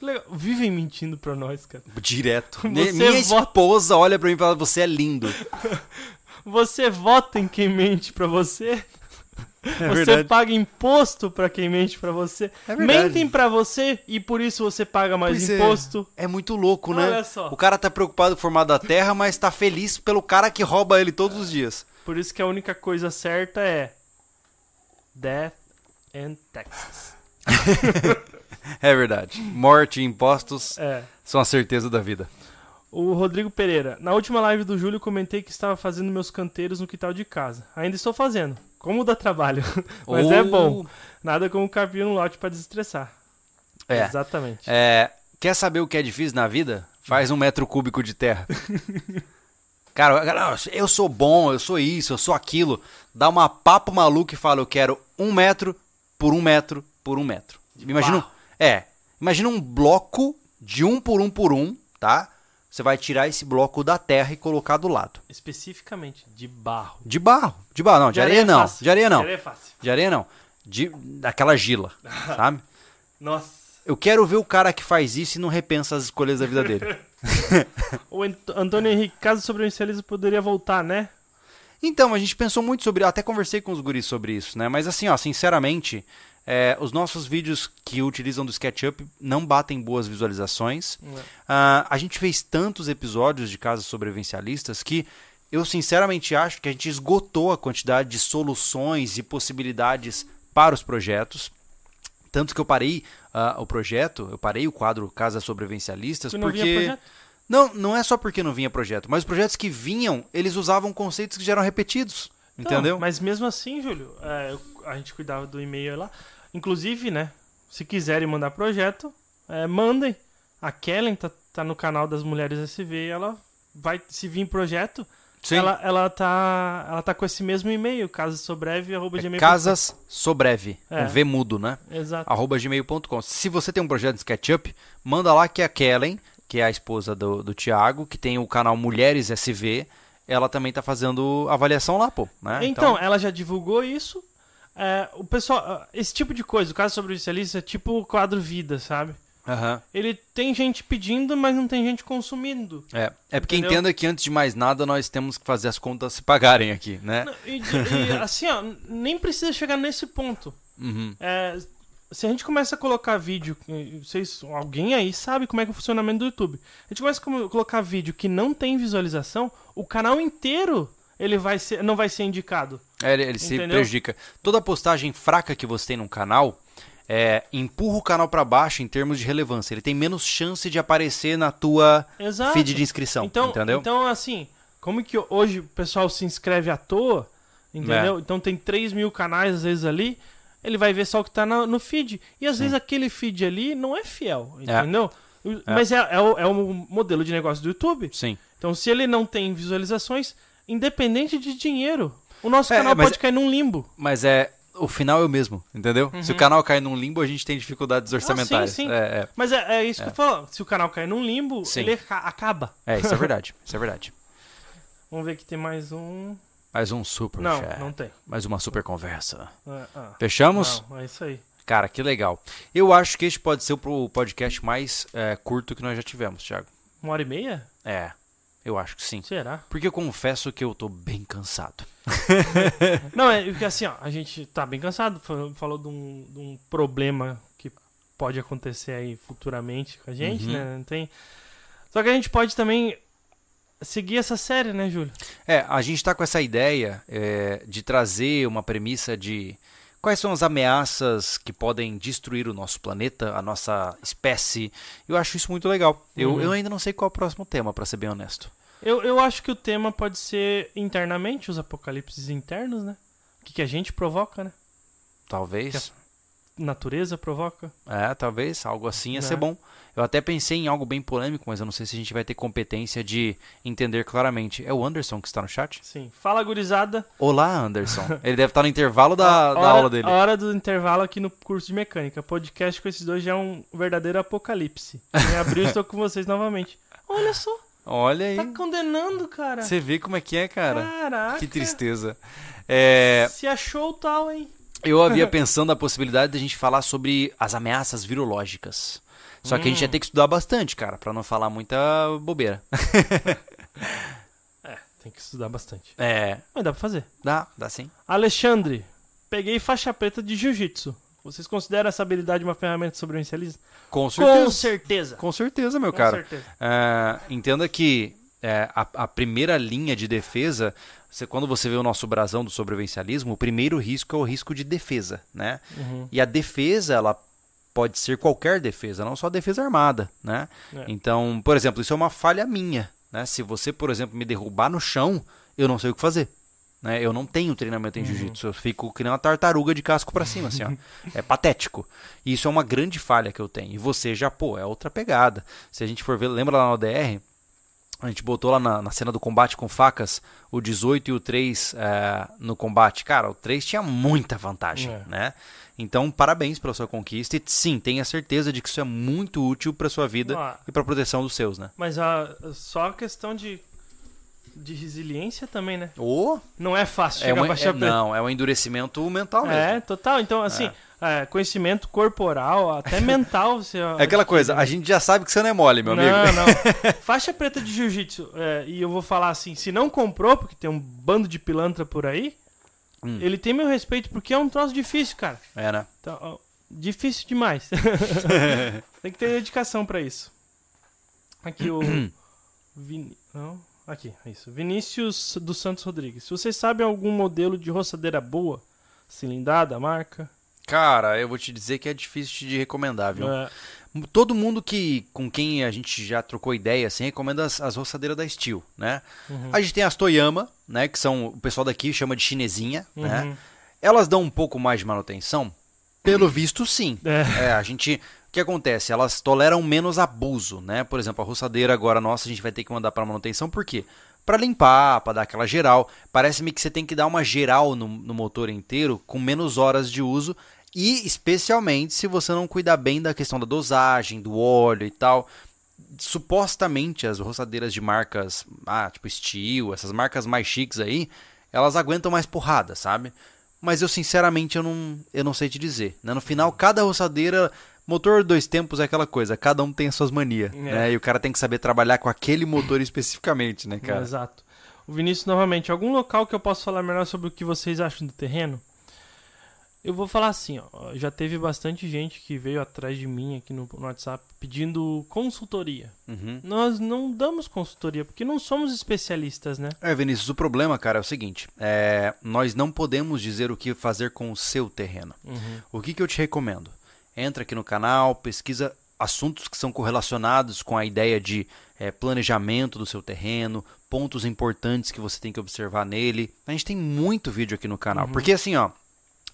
Legal. Vivem mentindo pra nós, cara.
Direto.
Você
Minha
vota-
esposa olha pra mim e fala: Você é lindo.
Você vota em quem mente pra você.
É
você
verdade.
paga imposto pra quem mente pra você.
É.
Mentem pra você e por isso você paga mais
Pois é.
imposto.
É muito louco, né?
Olha só.
O cara tá preocupado com o formato da terra, mas tá feliz pelo cara que rouba ele todos os dias.
Por isso que a única coisa certa é Death and Taxes.
É verdade. Morte e impostos
É.
são a certeza da vida.
O Rodrigo Pereira. Na última live do Júlio comentei que estava fazendo meus canteiros no quintal de casa. Ainda estou fazendo. Como dá trabalho. Mas é
Ou-
bom. Nada como um capim no lote pra desestressar.
É.
Exatamente.
É, quer saber o que é difícil na vida? Faz um metro cúbico de terra. Cara, eu sou bom, eu sou isso, eu sou aquilo. Dá uma papo maluco e fala, eu quero um metro por um metro por um metro. Imagina, um-
barro.
É, imagina um bloco de um por um por um, tá? Você vai tirar esse bloco da terra e colocar do lado.
Especificamente de barro.
De barro, de barro, não, de, areia,
é
não,
fácil.
de areia não,
De areia é fácil.
de areia não, de daquela gila, sabe?
Nossa.
Eu quero ver o cara que faz isso e não repensa as escolhas da vida dele.
O Ant- Antônio Henrique, caso sobrevivencialismo poderia voltar, né?
Então, a gente pensou muito sobre. Até conversei com os guris sobre isso, né? Mas assim, ó, sinceramente, é, os nossos vídeos que utilizam do SketchUp não batem boas visualizações. Ah, a gente fez tantos episódios de casos sobrevivencialistas que eu sinceramente acho que a gente esgotou a quantidade de soluções e possibilidades para os projetos. Tanto que eu parei ah, o projeto, eu parei o quadro Casas Sobrevivencialistas,
não
porque.
vinha projeto?
Não, não é só porque não vinha projeto, mas os projetos que vinham, eles usavam conceitos que já eram repetidos.
Então,
Entendeu?
mas mesmo assim, Júlio, é, a gente cuidava do e-mail lá. Inclusive, né? Se quiserem mandar projeto, é, mandem. A Kellen tá, tá no canal das Mulheres SV, ela vai, se vir projeto,
Sim.
ela, ela, tá, ela tá com esse mesmo e-mail, casasobreve.gmail.com.
É Casas Sobreve,
É.
com V mudo, né?
Exato.
Arroba gmail.com. Se você tem um projeto de SketchUp, manda lá que a Kellen, que é a esposa do, do Thiago, que tem o canal Mulheres SV, ela também tá fazendo avaliação lá, pô. Né?
Então, ela já divulgou isso. É, o pessoal, ah, esse tipo de coisa, o caso sobre o é tipo o quadro vida, sabe?
Aham.
Ele tem gente pedindo, mas não tem gente consumindo.
É, é porque
Entendeu?
entenda que antes de mais nada nós temos que fazer as contas se pagarem aqui, né?
E, e, assim, ó, nem precisa chegar nesse ponto.
Uhum.
É, se a gente começa a colocar vídeo, vocês, alguém aí sabe como é que é o funcionamento do YouTube. A gente começa a co- colocar vídeo que não tem visualização, o canal inteiro ele vai ser, não vai ser indicado.
É, ele, ele se prejudica. Toda postagem fraca que você tem num canal é, empurra o canal pra baixo em termos de relevância. Ele tem menos chance de aparecer na tua
Exato.
feed de inscrição,
Então,
entendeu?
então, assim, como que hoje o pessoal se inscreve à toa,
É.
entendeu? Então tem 3 mil canais, às vezes, ali, ele vai ver só o que tá no feed. E às vezes aquele feed ali não é fiel, entendeu? O- Mas é, é o, é o modelo de negócio do YouTube.
Sim.
Então, se ele não tem visualizaçções, independente de dinheiro, o nosso
É,
canal
mas-
pode cair num limbo.
Mas é. o final é o mesmo, entendeu? Se o canal cair num limbo, a gente tem dificuldades orçamentárias.
sim.
É, é.
Mas é, é isso que eu falo. Se o canal cair num limbo,
Sim.
ele aca- acaba.
É, isso é verdade. Isso é verdade.
Vamos ver que tem mais um.
Mais um super
Não,
chat.
não tem.
Mais uma super conversa.
Ah, ah.
Fechamos?
Não, é isso aí.
Cara, que legal. Eu acho que este pode ser o podcast mais é, curto que nós já tivemos, Thiago.
Uma hora e meia?
É, eu acho que sim.
Será?
Porque eu confesso que eu tô bem cansado.
Não, é porque assim, ó, a gente tá bem cansado. fa- Falou de um, de um problema que pode acontecer aí futuramente com a gente,
Uhum.
né? Não tem. Só que a gente pode também seguir essa série, né, Júlio?
É, a gente tá com essa ideia é, de trazer uma premissa de quais são as ameaças que podem destruir o nosso planeta, a nossa espécie. Eu acho isso muito legal. Eu,
Uhum.
eu ainda não sei qual é o próximo tema, pra ser bem honesto.
Eu, eu acho que o tema pode ser internamente, os apocalipses internos, né? O que, que a gente provoca, né?
Talvez.
Natureza provoca.
É, talvez, algo assim ia
Né?
ser bom. Eu até pensei em algo bem polêmico, mas eu não sei se a gente vai ter competência de entender claramente. É o Anderson que está no chat?
Sim. Fala, gurizada.
Olá, Anderson. Ele deve estar no intervalo da, da
hora,
aula dele.
A hora do intervalo aqui no curso de mecânica. Podcast com esses dois já é um verdadeiro apocalipse. Em abril estou com vocês novamente. Olha só,
Olha aí.
tá condenando, cara.
Você vê como é que é, cara.
Caraca.
Que tristeza. É,
Se achou tal, hein?
eu havia pensando a possibilidade de a gente falar sobre as ameaças virológicas. Só que a gente
Hum.
ia ter que estudar bastante, cara, pra não falar muita bobeira.
É, tem que estudar bastante.
É,
Mas dá pra fazer.
dá, dá sim.
Alexandre, peguei faixa preta de jiu-jitsu. Vocês consideram essa habilidade uma ferramenta de sobrevivencialismo?
Com
Com
certeza.
certeza.
Com certeza, meu
Com
cara.
certeza.
É, entenda que é, a, a primeira linha de defesa, você- quando você vê o nosso brasão do sobrevivencialismo, o primeiro risco é o risco de defesa, né?
Uhum.
E a defesa, ela pode ser qualquer defesa, não só defesa armada, né?
É.
Então, por exemplo, isso é uma falha minha, né? Se você, por exemplo, me derrubar no chão, eu não sei o que fazer. Né? Eu não tenho treinamento em
Uhum.
jiu-jitsu, eu fico que nem uma tartaruga de casco pra cima, assim, ó. É patético. E isso é uma grande falha que eu tenho. E você já, pô, é outra pegada. Se a gente for ver, lembra lá na ODR? A gente botou lá na, na cena do combate com facas o 18 e o 3 é, no combate. Cara, o 3 tinha muita vantagem,
É.
né? Então, parabéns pela sua conquista. E sim, tenha certeza de que isso é muito útil pra sua vida
Ah.
e pra proteção dos seus, né?
Mas a, só a questão de, de resiliência também, né?
Ou
Não é fácil
é
chegar
um,
a faixa
é-
preta.
não, é um endurecimento mental mesmo.
É, total. Então, assim, é, conhecimento corporal, até mental. Você,
É aquela coisa, a gente já sabe que você não é mole, meu amigo.
Não, não. Faixa preta de jiu-jitsu. é, e eu vou falar assim: se não comprou, porque tem um bando de pilantra por aí,
Hum.
ele tem meu respeito, porque é um troço difícil, cara.
É, né?
Então, difícil demais. tem que ter dedicação pra isso. Aqui o. Vini... Não? Aqui, é isso. Vinícius dos Santos Rodrigues. Se vocês sabem algum modelo de roçadeira boa, cilindrada, marca.
Cara, eu vou te dizer que é difícil de recomendar, viu?
é,
Todo mundo que com quem a gente já trocou ideia, assim, recomenda as, as roçadeiras da Steel, né?
Uhum.
A gente tem as Toyama, né? Que são, o pessoal daqui chama de chinesinha, né?
uhum.
Elas dão um pouco mais de manutenção? Pelo visto, sim.
É.
É, a gente... Que acontece? Elas toleram menos abuso, né? Por exemplo, a roçadeira agora nossa, a gente vai ter que mandar para manutenção, por quê? Para limpar, para dar aquela geral. Parece-me que você tem que dar uma geral no, no motor inteiro com menos horas de uso e especialmente se você não cuidar bem da questão da dosagem, do óleo e tal. Supostamente as roçadeiras de marcas, ah, tipo Steel, essas marcas mais chiques aí, elas aguentam mais porrada, sabe? Mas eu sinceramente eu não, eu não sei te dizer. Né? No final, cada roçadeira, motor dois tempos é aquela coisa, cada um tem as suas manias,
É.
né? E o cara tem que saber trabalhar com aquele motor especificamente, né, cara?
Exato. O Vinícius, novamente, algum local que eu posso falar melhor sobre o que vocês acham do terreno? Eu vou falar assim, ó, já teve bastante gente que veio atrás de mim aqui no, no WhatsApp pedindo consultoria.
Uhum.
Nós não damos consultoria porque não somos especialistas, né?
É, Vinícius, o problema, cara, é o seguinte: é, nós não podemos dizer o que fazer com o seu terreno.
Uhum.
O que, que eu te recomendo? Entra aqui no canal, pesquisa assuntos que são correlacionados com a ideia de é, planejamento do seu terreno, pontos importantes que você tem que observar nele. A gente tem muito vídeo aqui no canal.
Uhum.
Porque assim, ó,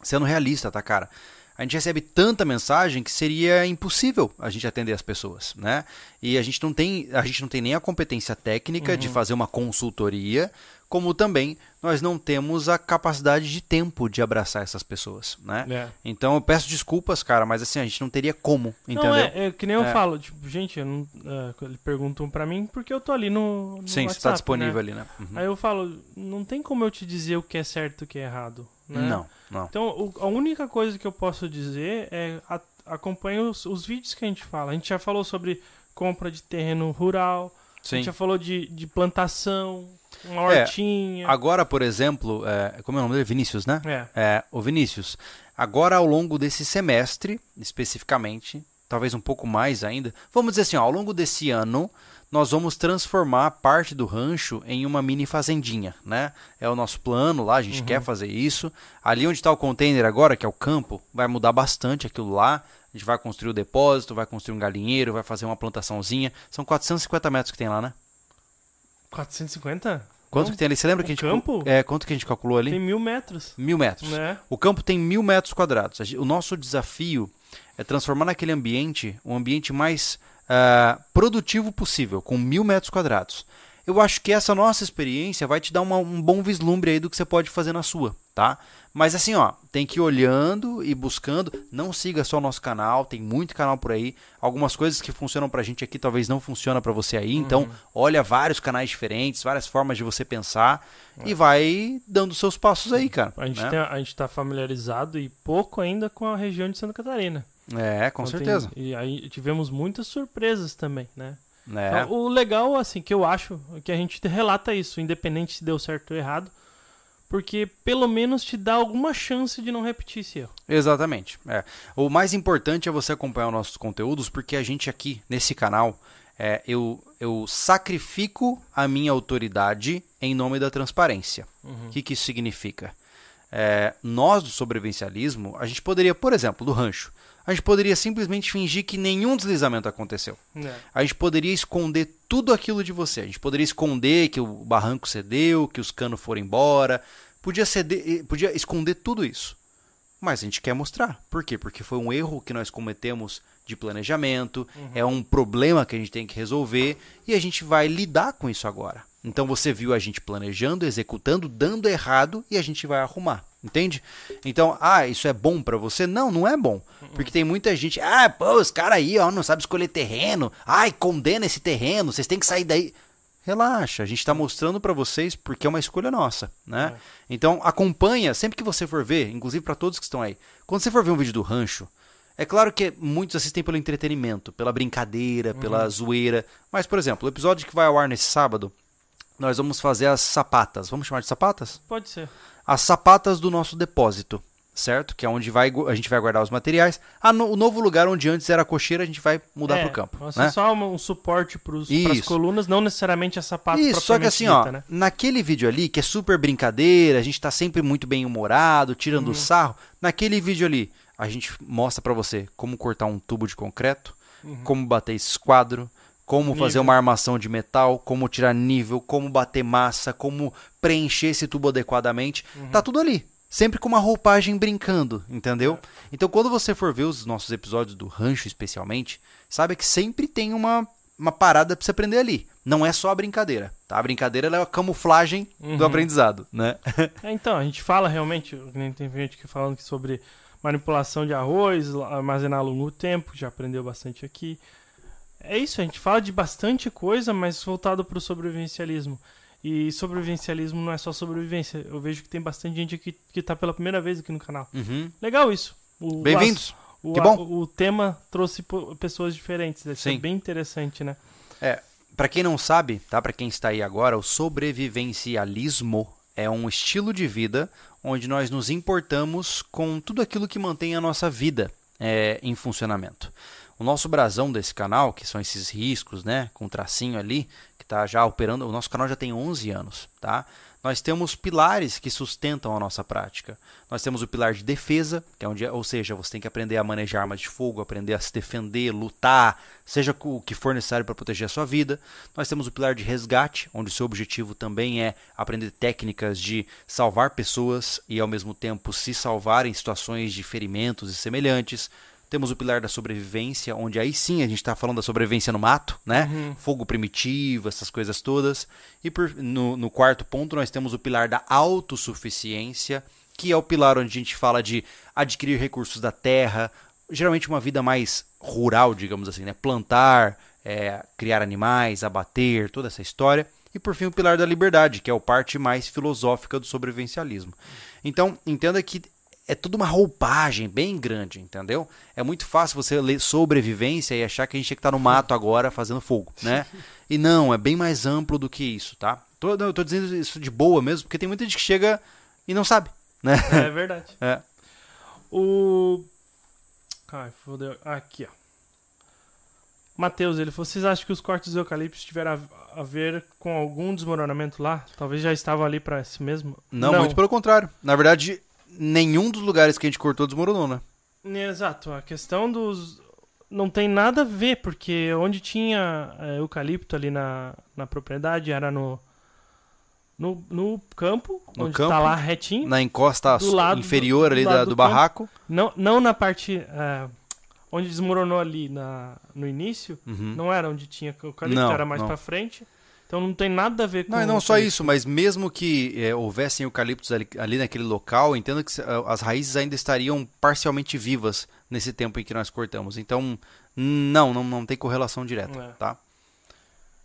sendo realista, tá, cara? a gente recebe tanta mensagem que seria impossível a gente atender as pessoas, né? E a gente não tem, a gente não tem nem a competência técnica uhum. de fazer uma consultoria, como também nós não temos a capacidade de tempo de abraçar essas pessoas, né? É. Então eu peço desculpas, cara, mas assim, a gente não teria como, entendeu? Não,
é, é que nem eu é. falo, tipo, gente, eu não, é, perguntam para mim porque eu tô ali no, no
Sim,
WhatsApp,
você tá disponível né? ali, né?
Uhum. Aí eu falo, não tem como eu te dizer o que é certo e o que é errado, né?
Não, não.
Então, o, a única coisa que eu posso dizer é a, acompanhe os, os vídeos que a gente fala. A gente já falou sobre compra de terreno rural, Sim. a gente já falou de, de plantação, uma é, hortinha.
agora, por exemplo, é, como é o nome dele? Vinícius, né? É. é. O Vinícius. Agora, ao longo desse semestre, especificamente, talvez um pouco mais ainda, vamos dizer assim, ó, ao longo desse ano, nós vamos transformar parte do rancho em uma mini fazendinha, né? É o nosso plano lá, a gente uhum. quer fazer isso. Ali onde está o container agora, que é o campo, vai mudar bastante aquilo lá. A gente vai construir o depósito, vai construir um galinheiro, vai fazer uma plantaçãozinha. São 450 metros que tem lá, né?
450?
Quanto Não, que tem ali? Você lembra que a gente
campo?
É, quanto que a gente calculou ali?
Tem mil metros.
Mil metros.
É.
O campo tem mil metros quadrados. O nosso desafio é transformar naquele ambiente um ambiente mais uh, produtivo possível, com mil metros quadrados. Eu acho que essa nossa experiência vai te dar uma, um bom vislumbre aí do que você pode fazer na sua, tá? Mas assim, ó, tem que ir olhando e buscando. Não siga só o nosso canal, tem muito canal por aí. Algumas coisas que funcionam pra gente aqui talvez não funcionam para você aí. Então, uhum. olha vários canais diferentes, várias formas de você pensar é. e vai dando seus passos aí, cara.
A gente,
né?
tem, a gente tá familiarizado e pouco ainda com a região de Santa Catarina.
É, com então, certeza.
Tem, e aí tivemos muitas surpresas também, né?
É.
Então, o legal, assim, que eu acho, é que a gente relata isso, independente se deu certo ou errado porque pelo menos te dá alguma chance de não repetir esse erro.
Exatamente. É. O mais importante é você acompanhar os nossos conteúdos, porque a gente aqui nesse canal, é, eu, eu sacrifico a minha autoridade em nome da transparência. O uhum. que, que isso significa? É, nós do sobrevivencialismo, a gente poderia, por exemplo, do rancho, a gente poderia simplesmente fingir que nenhum deslizamento aconteceu. É. A gente poderia esconder tudo aquilo de você. A gente poderia esconder que o barranco cedeu, que os canos foram embora. Podia, ceder, eh, podia esconder tudo isso. Mas a gente quer mostrar. Por quê? Porque foi um erro que nós cometemos de planejamento, uhum. é um problema que a gente tem que resolver e a gente vai lidar com isso agora. Então você viu a gente planejando, executando, dando errado e a gente vai arrumar. Entende? Então, ah, isso é bom para você? Não, não é bom. Porque tem muita gente, ah, pô, os caras aí, ó, não sabe escolher terreno. Ai, condena esse terreno, vocês têm que sair daí. Relaxa, a gente está mostrando para vocês porque é uma escolha nossa, né? É. Então, acompanha sempre que você for ver, inclusive para todos que estão aí. Quando você for ver um vídeo do rancho, é claro que muitos assistem pelo entretenimento, pela brincadeira, pela uhum. zoeira. Mas, por exemplo, o episódio que vai ao ar nesse sábado, nós vamos fazer as sapatas. Vamos chamar de sapatas?
Pode ser.
As sapatas do nosso depósito, certo? Que é onde vai, a gente vai guardar os materiais. Ah, no, o novo lugar onde antes era a cocheira, a gente vai mudar é, para o campo.
Vai né? só um, um suporte para as colunas, não necessariamente a sapata
Isso, só que assim,
dita,
ó,
né?
naquele vídeo ali, que é super brincadeira, a gente está sempre muito bem humorado, tirando uhum. sarro. Naquele vídeo ali, a gente mostra para você como cortar um tubo de concreto, uhum. como bater esquadro, como nível. fazer uma armação de metal, como tirar nível, como bater massa, como preencher esse tubo adequadamente. Uhum. Tá tudo ali. Sempre com uma roupagem brincando, entendeu? Então, quando você for ver os nossos episódios do Rancho, especialmente, sabe que sempre tem uma, uma parada pra você aprender ali. Não é só a brincadeira, tá? A brincadeira é a camuflagem uhum. do aprendizado, né?
é, então, a gente fala realmente, tem gente que falando sobre manipulação de arroz, armazenar a longo tempo, já aprendeu bastante aqui. É isso, a gente fala de bastante coisa, mas voltado para o sobrevivencialismo. E sobrevivencialismo não é só sobrevivência. Eu vejo que tem bastante gente aqui que está pela primeira vez aqui no canal.
Uhum.
Legal isso.
Bem-vindos.
O,
que bom.
O, o, tema trouxe pessoas diferentes. Isso é bem interessante, né?
É, para quem não sabe, tá? Para quem está aí agora, o sobrevivencialismo é um estilo de vida onde nós nos importamos com tudo aquilo que mantém a nossa vida é, em funcionamento. O nosso brasão desse canal, que são esses riscos, né, com tracinho ali, que está já operando, o nosso canal já tem 11 anos, tá? nós temos pilares que sustentam a nossa prática. Nós temos o pilar de defesa, que é onde, ou seja, você tem que aprender a manejar armas de fogo, aprender a se defender, lutar, seja o que for necessário para proteger a sua vida. Nós temos o pilar de resgate, onde o seu objetivo também é aprender técnicas de salvar pessoas e ao mesmo tempo se salvar em situações de ferimentos e semelhantes. Temos o pilar da sobrevivência, onde aí sim a gente está falando da sobrevivência no mato, né? Uhum. Fogo primitivo, essas coisas todas. E por, no, no quarto ponto nós temos o pilar da autossuficiência, que é o pilar onde a gente fala de adquirir recursos da terra, geralmente uma vida mais rural, digamos assim, né? Plantar, é, criar animais, abater, toda essa história. E por fim o pilar da liberdade, que é a parte mais filosófica do sobrevivencialismo. Então, entenda que é tudo uma roupagem bem grande, entendeu? É muito fácil você ler sobrevivência e achar que a gente tinha que estar no mato agora fazendo fogo, né? E não, é bem mais amplo do que isso, tá? Tô, eu tô dizendo isso de boa mesmo, porque tem muita gente que chega e não sabe, né?
É verdade.
É.
O. Ai, fodeu. Aqui, ó. Matheus, ele falou: vocês acham que os cortes do eucalipto tiveram a ver com algum desmoronamento lá? Talvez já estavam ali para esse mesmo?
Não, não, muito pelo contrário. Na verdade, nenhum dos lugares que a gente cortou desmoronou, né?
Exato. A questão dos. Não tem nada a ver, porque onde tinha é, eucalipto ali na, na propriedade era no. No, no campo, no onde campo, tá lá retinho.
Na encosta inferior do, ali do, da, do, do barraco.
Não, não na parte. É, onde desmoronou ali na, no início, uhum. não era onde tinha eucalipto, não, era mais não. pra frente. Então não tem nada a ver com.
Não, não só isso, mas mesmo que é, houvessem eucaliptos ali, ali, naquele local, entendo que as raízes ainda estariam parcialmente vivas nesse tempo em que nós cortamos. Então, não, não, não tem correlação direta, é. tá?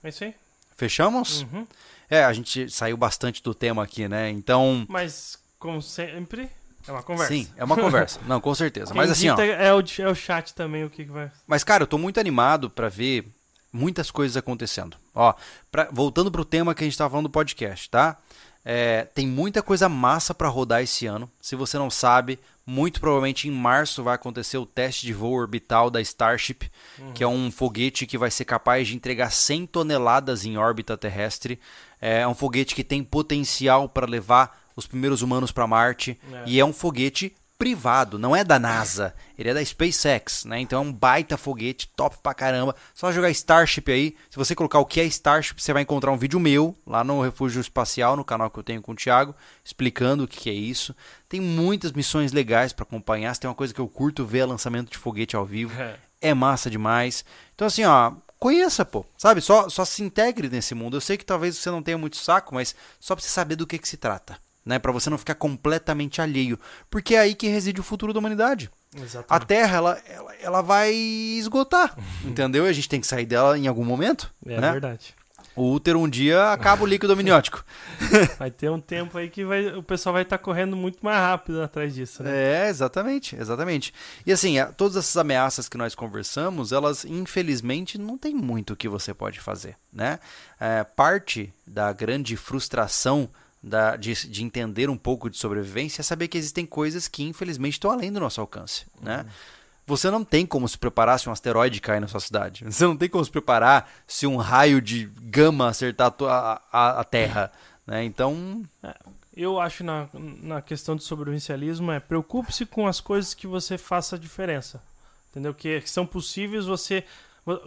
É isso aí.
Fechamos?
Uhum.
É, a gente saiu bastante do tema aqui, né? Então.
Mas, como sempre, é uma conversa.
Sim, é uma conversa. Não, com certeza. Quem Mas assim, ó.
É o, é o chat também o que, que vai.
Mas, cara, eu tô muito animado para ver muitas coisas acontecendo. Ó, pra, voltando para o tema que a gente estava falando do podcast, tá? É, tem muita coisa massa para rodar esse ano. Se você não sabe, muito provavelmente em março vai acontecer o teste de voo orbital da Starship, uhum. que é um foguete que vai ser capaz de entregar 100 toneladas em órbita terrestre. É um foguete que tem potencial para levar os primeiros humanos para Marte é. e é um foguete privado, não é da NASA, ele é da SpaceX, né? Então é um baita foguete, top pra caramba. Só jogar Starship aí. Se você colocar o que é Starship, você vai encontrar um vídeo meu lá no Refúgio Espacial, no canal que eu tenho com o Thiago, explicando o que é isso. Tem muitas missões legais para acompanhar. Se tem uma coisa que eu curto ver é lançamento de foguete ao vivo. É. é massa demais. Então assim, ó, conheça, pô. Sabe? Só, só se integre nesse mundo. Eu sei que talvez você não tenha muito saco, mas só pra você saber do que, que se trata né? Para você não ficar completamente alheio, porque é aí que reside o futuro da humanidade.
Exatamente.
A Terra, ela, ela, ela vai esgotar, entendeu? E a gente tem que sair dela em algum momento.
É
né?
verdade.
O útero um dia acaba o líquido amniótico.
vai ter um tempo aí que vai, o pessoal vai estar tá correndo muito mais rápido atrás disso,
né? É, exatamente, exatamente. E assim, todas essas ameaças que nós conversamos, elas infelizmente não tem muito o que você pode fazer, né? É, parte da grande frustração da, de, de, entender um pouco de sobrevivência é saber que existem coisas que infelizmente estão além do nosso alcance, né? Você não tem como se preparar se um asteroide cair na sua cidade. Você não tem como se preparar se um raio de gama acertar a, a, a Terra. Né? Então.
É, eu acho na, na questão do sobrevivencialismo é preocupe-se com as coisas que você faça a diferença. Entendeu? Que, que são possíveis você.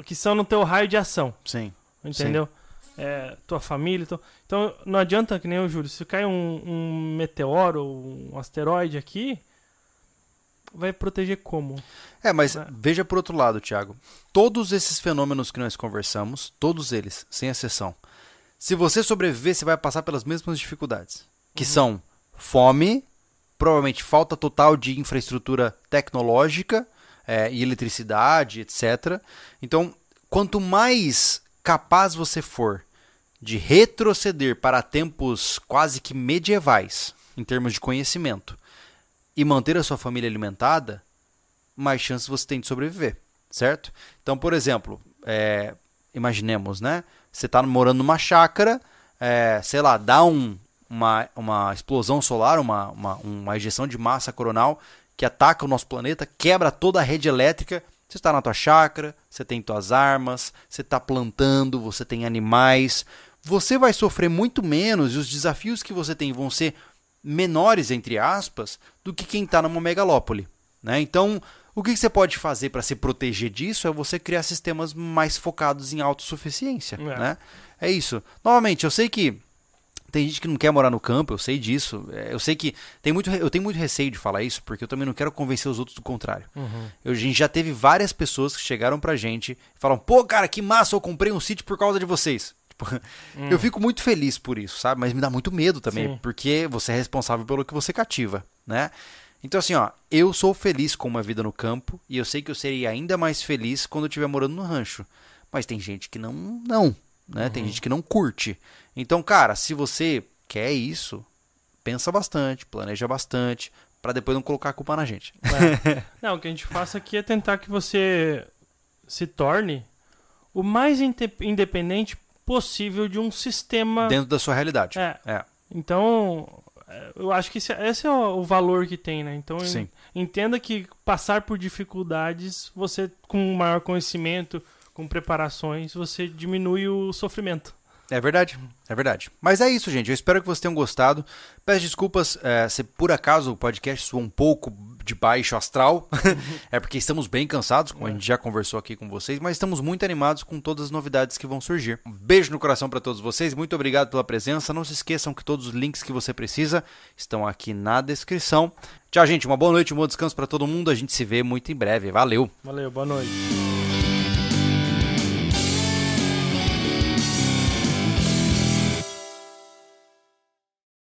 que são no teu raio de ação.
Sim.
Entendeu? Sim é, tua família. Então, então não adianta que nem o Júlio, se cai um, um meteoro ou um asteroide aqui, vai proteger como?
É, mas é. veja por outro lado, Thiago. Todos esses fenômenos que nós conversamos, todos eles, sem exceção. Se você sobreviver, você vai passar pelas mesmas dificuldades, que uhum. são fome, provavelmente falta total de infraestrutura tecnológica é, e eletricidade, etc. Então, quanto mais capaz você for de retroceder para tempos quase que medievais, em termos de conhecimento, e manter a sua família alimentada, mais chances você tem de sobreviver, certo? Então, por exemplo, é, imaginemos, né? Você está morando numa chácara, é, sei lá, dá um, uma, uma explosão solar, uma, uma, uma ejeção de massa coronal que ataca o nosso planeta, quebra toda a rede elétrica você está na tua chácara, você tem tuas armas, você está plantando, você tem animais. Você vai sofrer muito menos e os desafios que você tem vão ser menores, entre aspas, do que quem está numa megalópole. Né? Então, o que você pode fazer para se proteger disso é você criar sistemas mais focados em autossuficiência. É. Né? é isso. Novamente, eu sei que tem gente que não quer morar no campo, eu sei disso. É, eu sei que tem muito, eu tenho muito receio de falar isso, porque eu também não quero convencer os outros do contrário. Uhum. Eu, a gente já teve várias pessoas que chegaram pra gente e falaram: pô, cara, que massa, eu comprei um sítio por causa de vocês. Tipo, hum. Eu fico muito feliz por isso, sabe? Mas me dá muito medo também, Sim. porque você é responsável pelo que você cativa, né? Então, assim, ó, eu sou feliz com uma vida no campo e eu sei que eu seria ainda mais feliz quando eu estiver morando no rancho. Mas tem gente que não, não, né? Uhum. Tem gente que não curte. Então, cara, se você quer isso, pensa bastante, planeja bastante, para depois não colocar a culpa na gente.
É. Não, o que a gente faz aqui é tentar que você se torne o mais independente possível de um sistema.
Dentro da sua realidade.
É. é. Então, eu acho que esse, esse, é o valor que tem, né? Então, Sim. entenda que passar por dificuldades, você, com maior conhecimento, com preparações, você diminui o sofrimento.
É verdade, é verdade. Mas é isso, gente. Eu espero que vocês tenham gostado. Peço desculpas é, se por acaso o podcast soa um pouco de baixo astral. é porque estamos bem cansados, como a gente já conversou aqui com vocês, mas estamos muito animados com todas as novidades que vão surgir. Um beijo no coração para todos vocês. Muito obrigado pela presença. Não se esqueçam que todos os links que você precisa estão aqui na descrição. Tchau, gente. Uma boa noite, um bom descanso para todo mundo. A gente se vê muito em breve. Valeu.
Valeu, boa noite.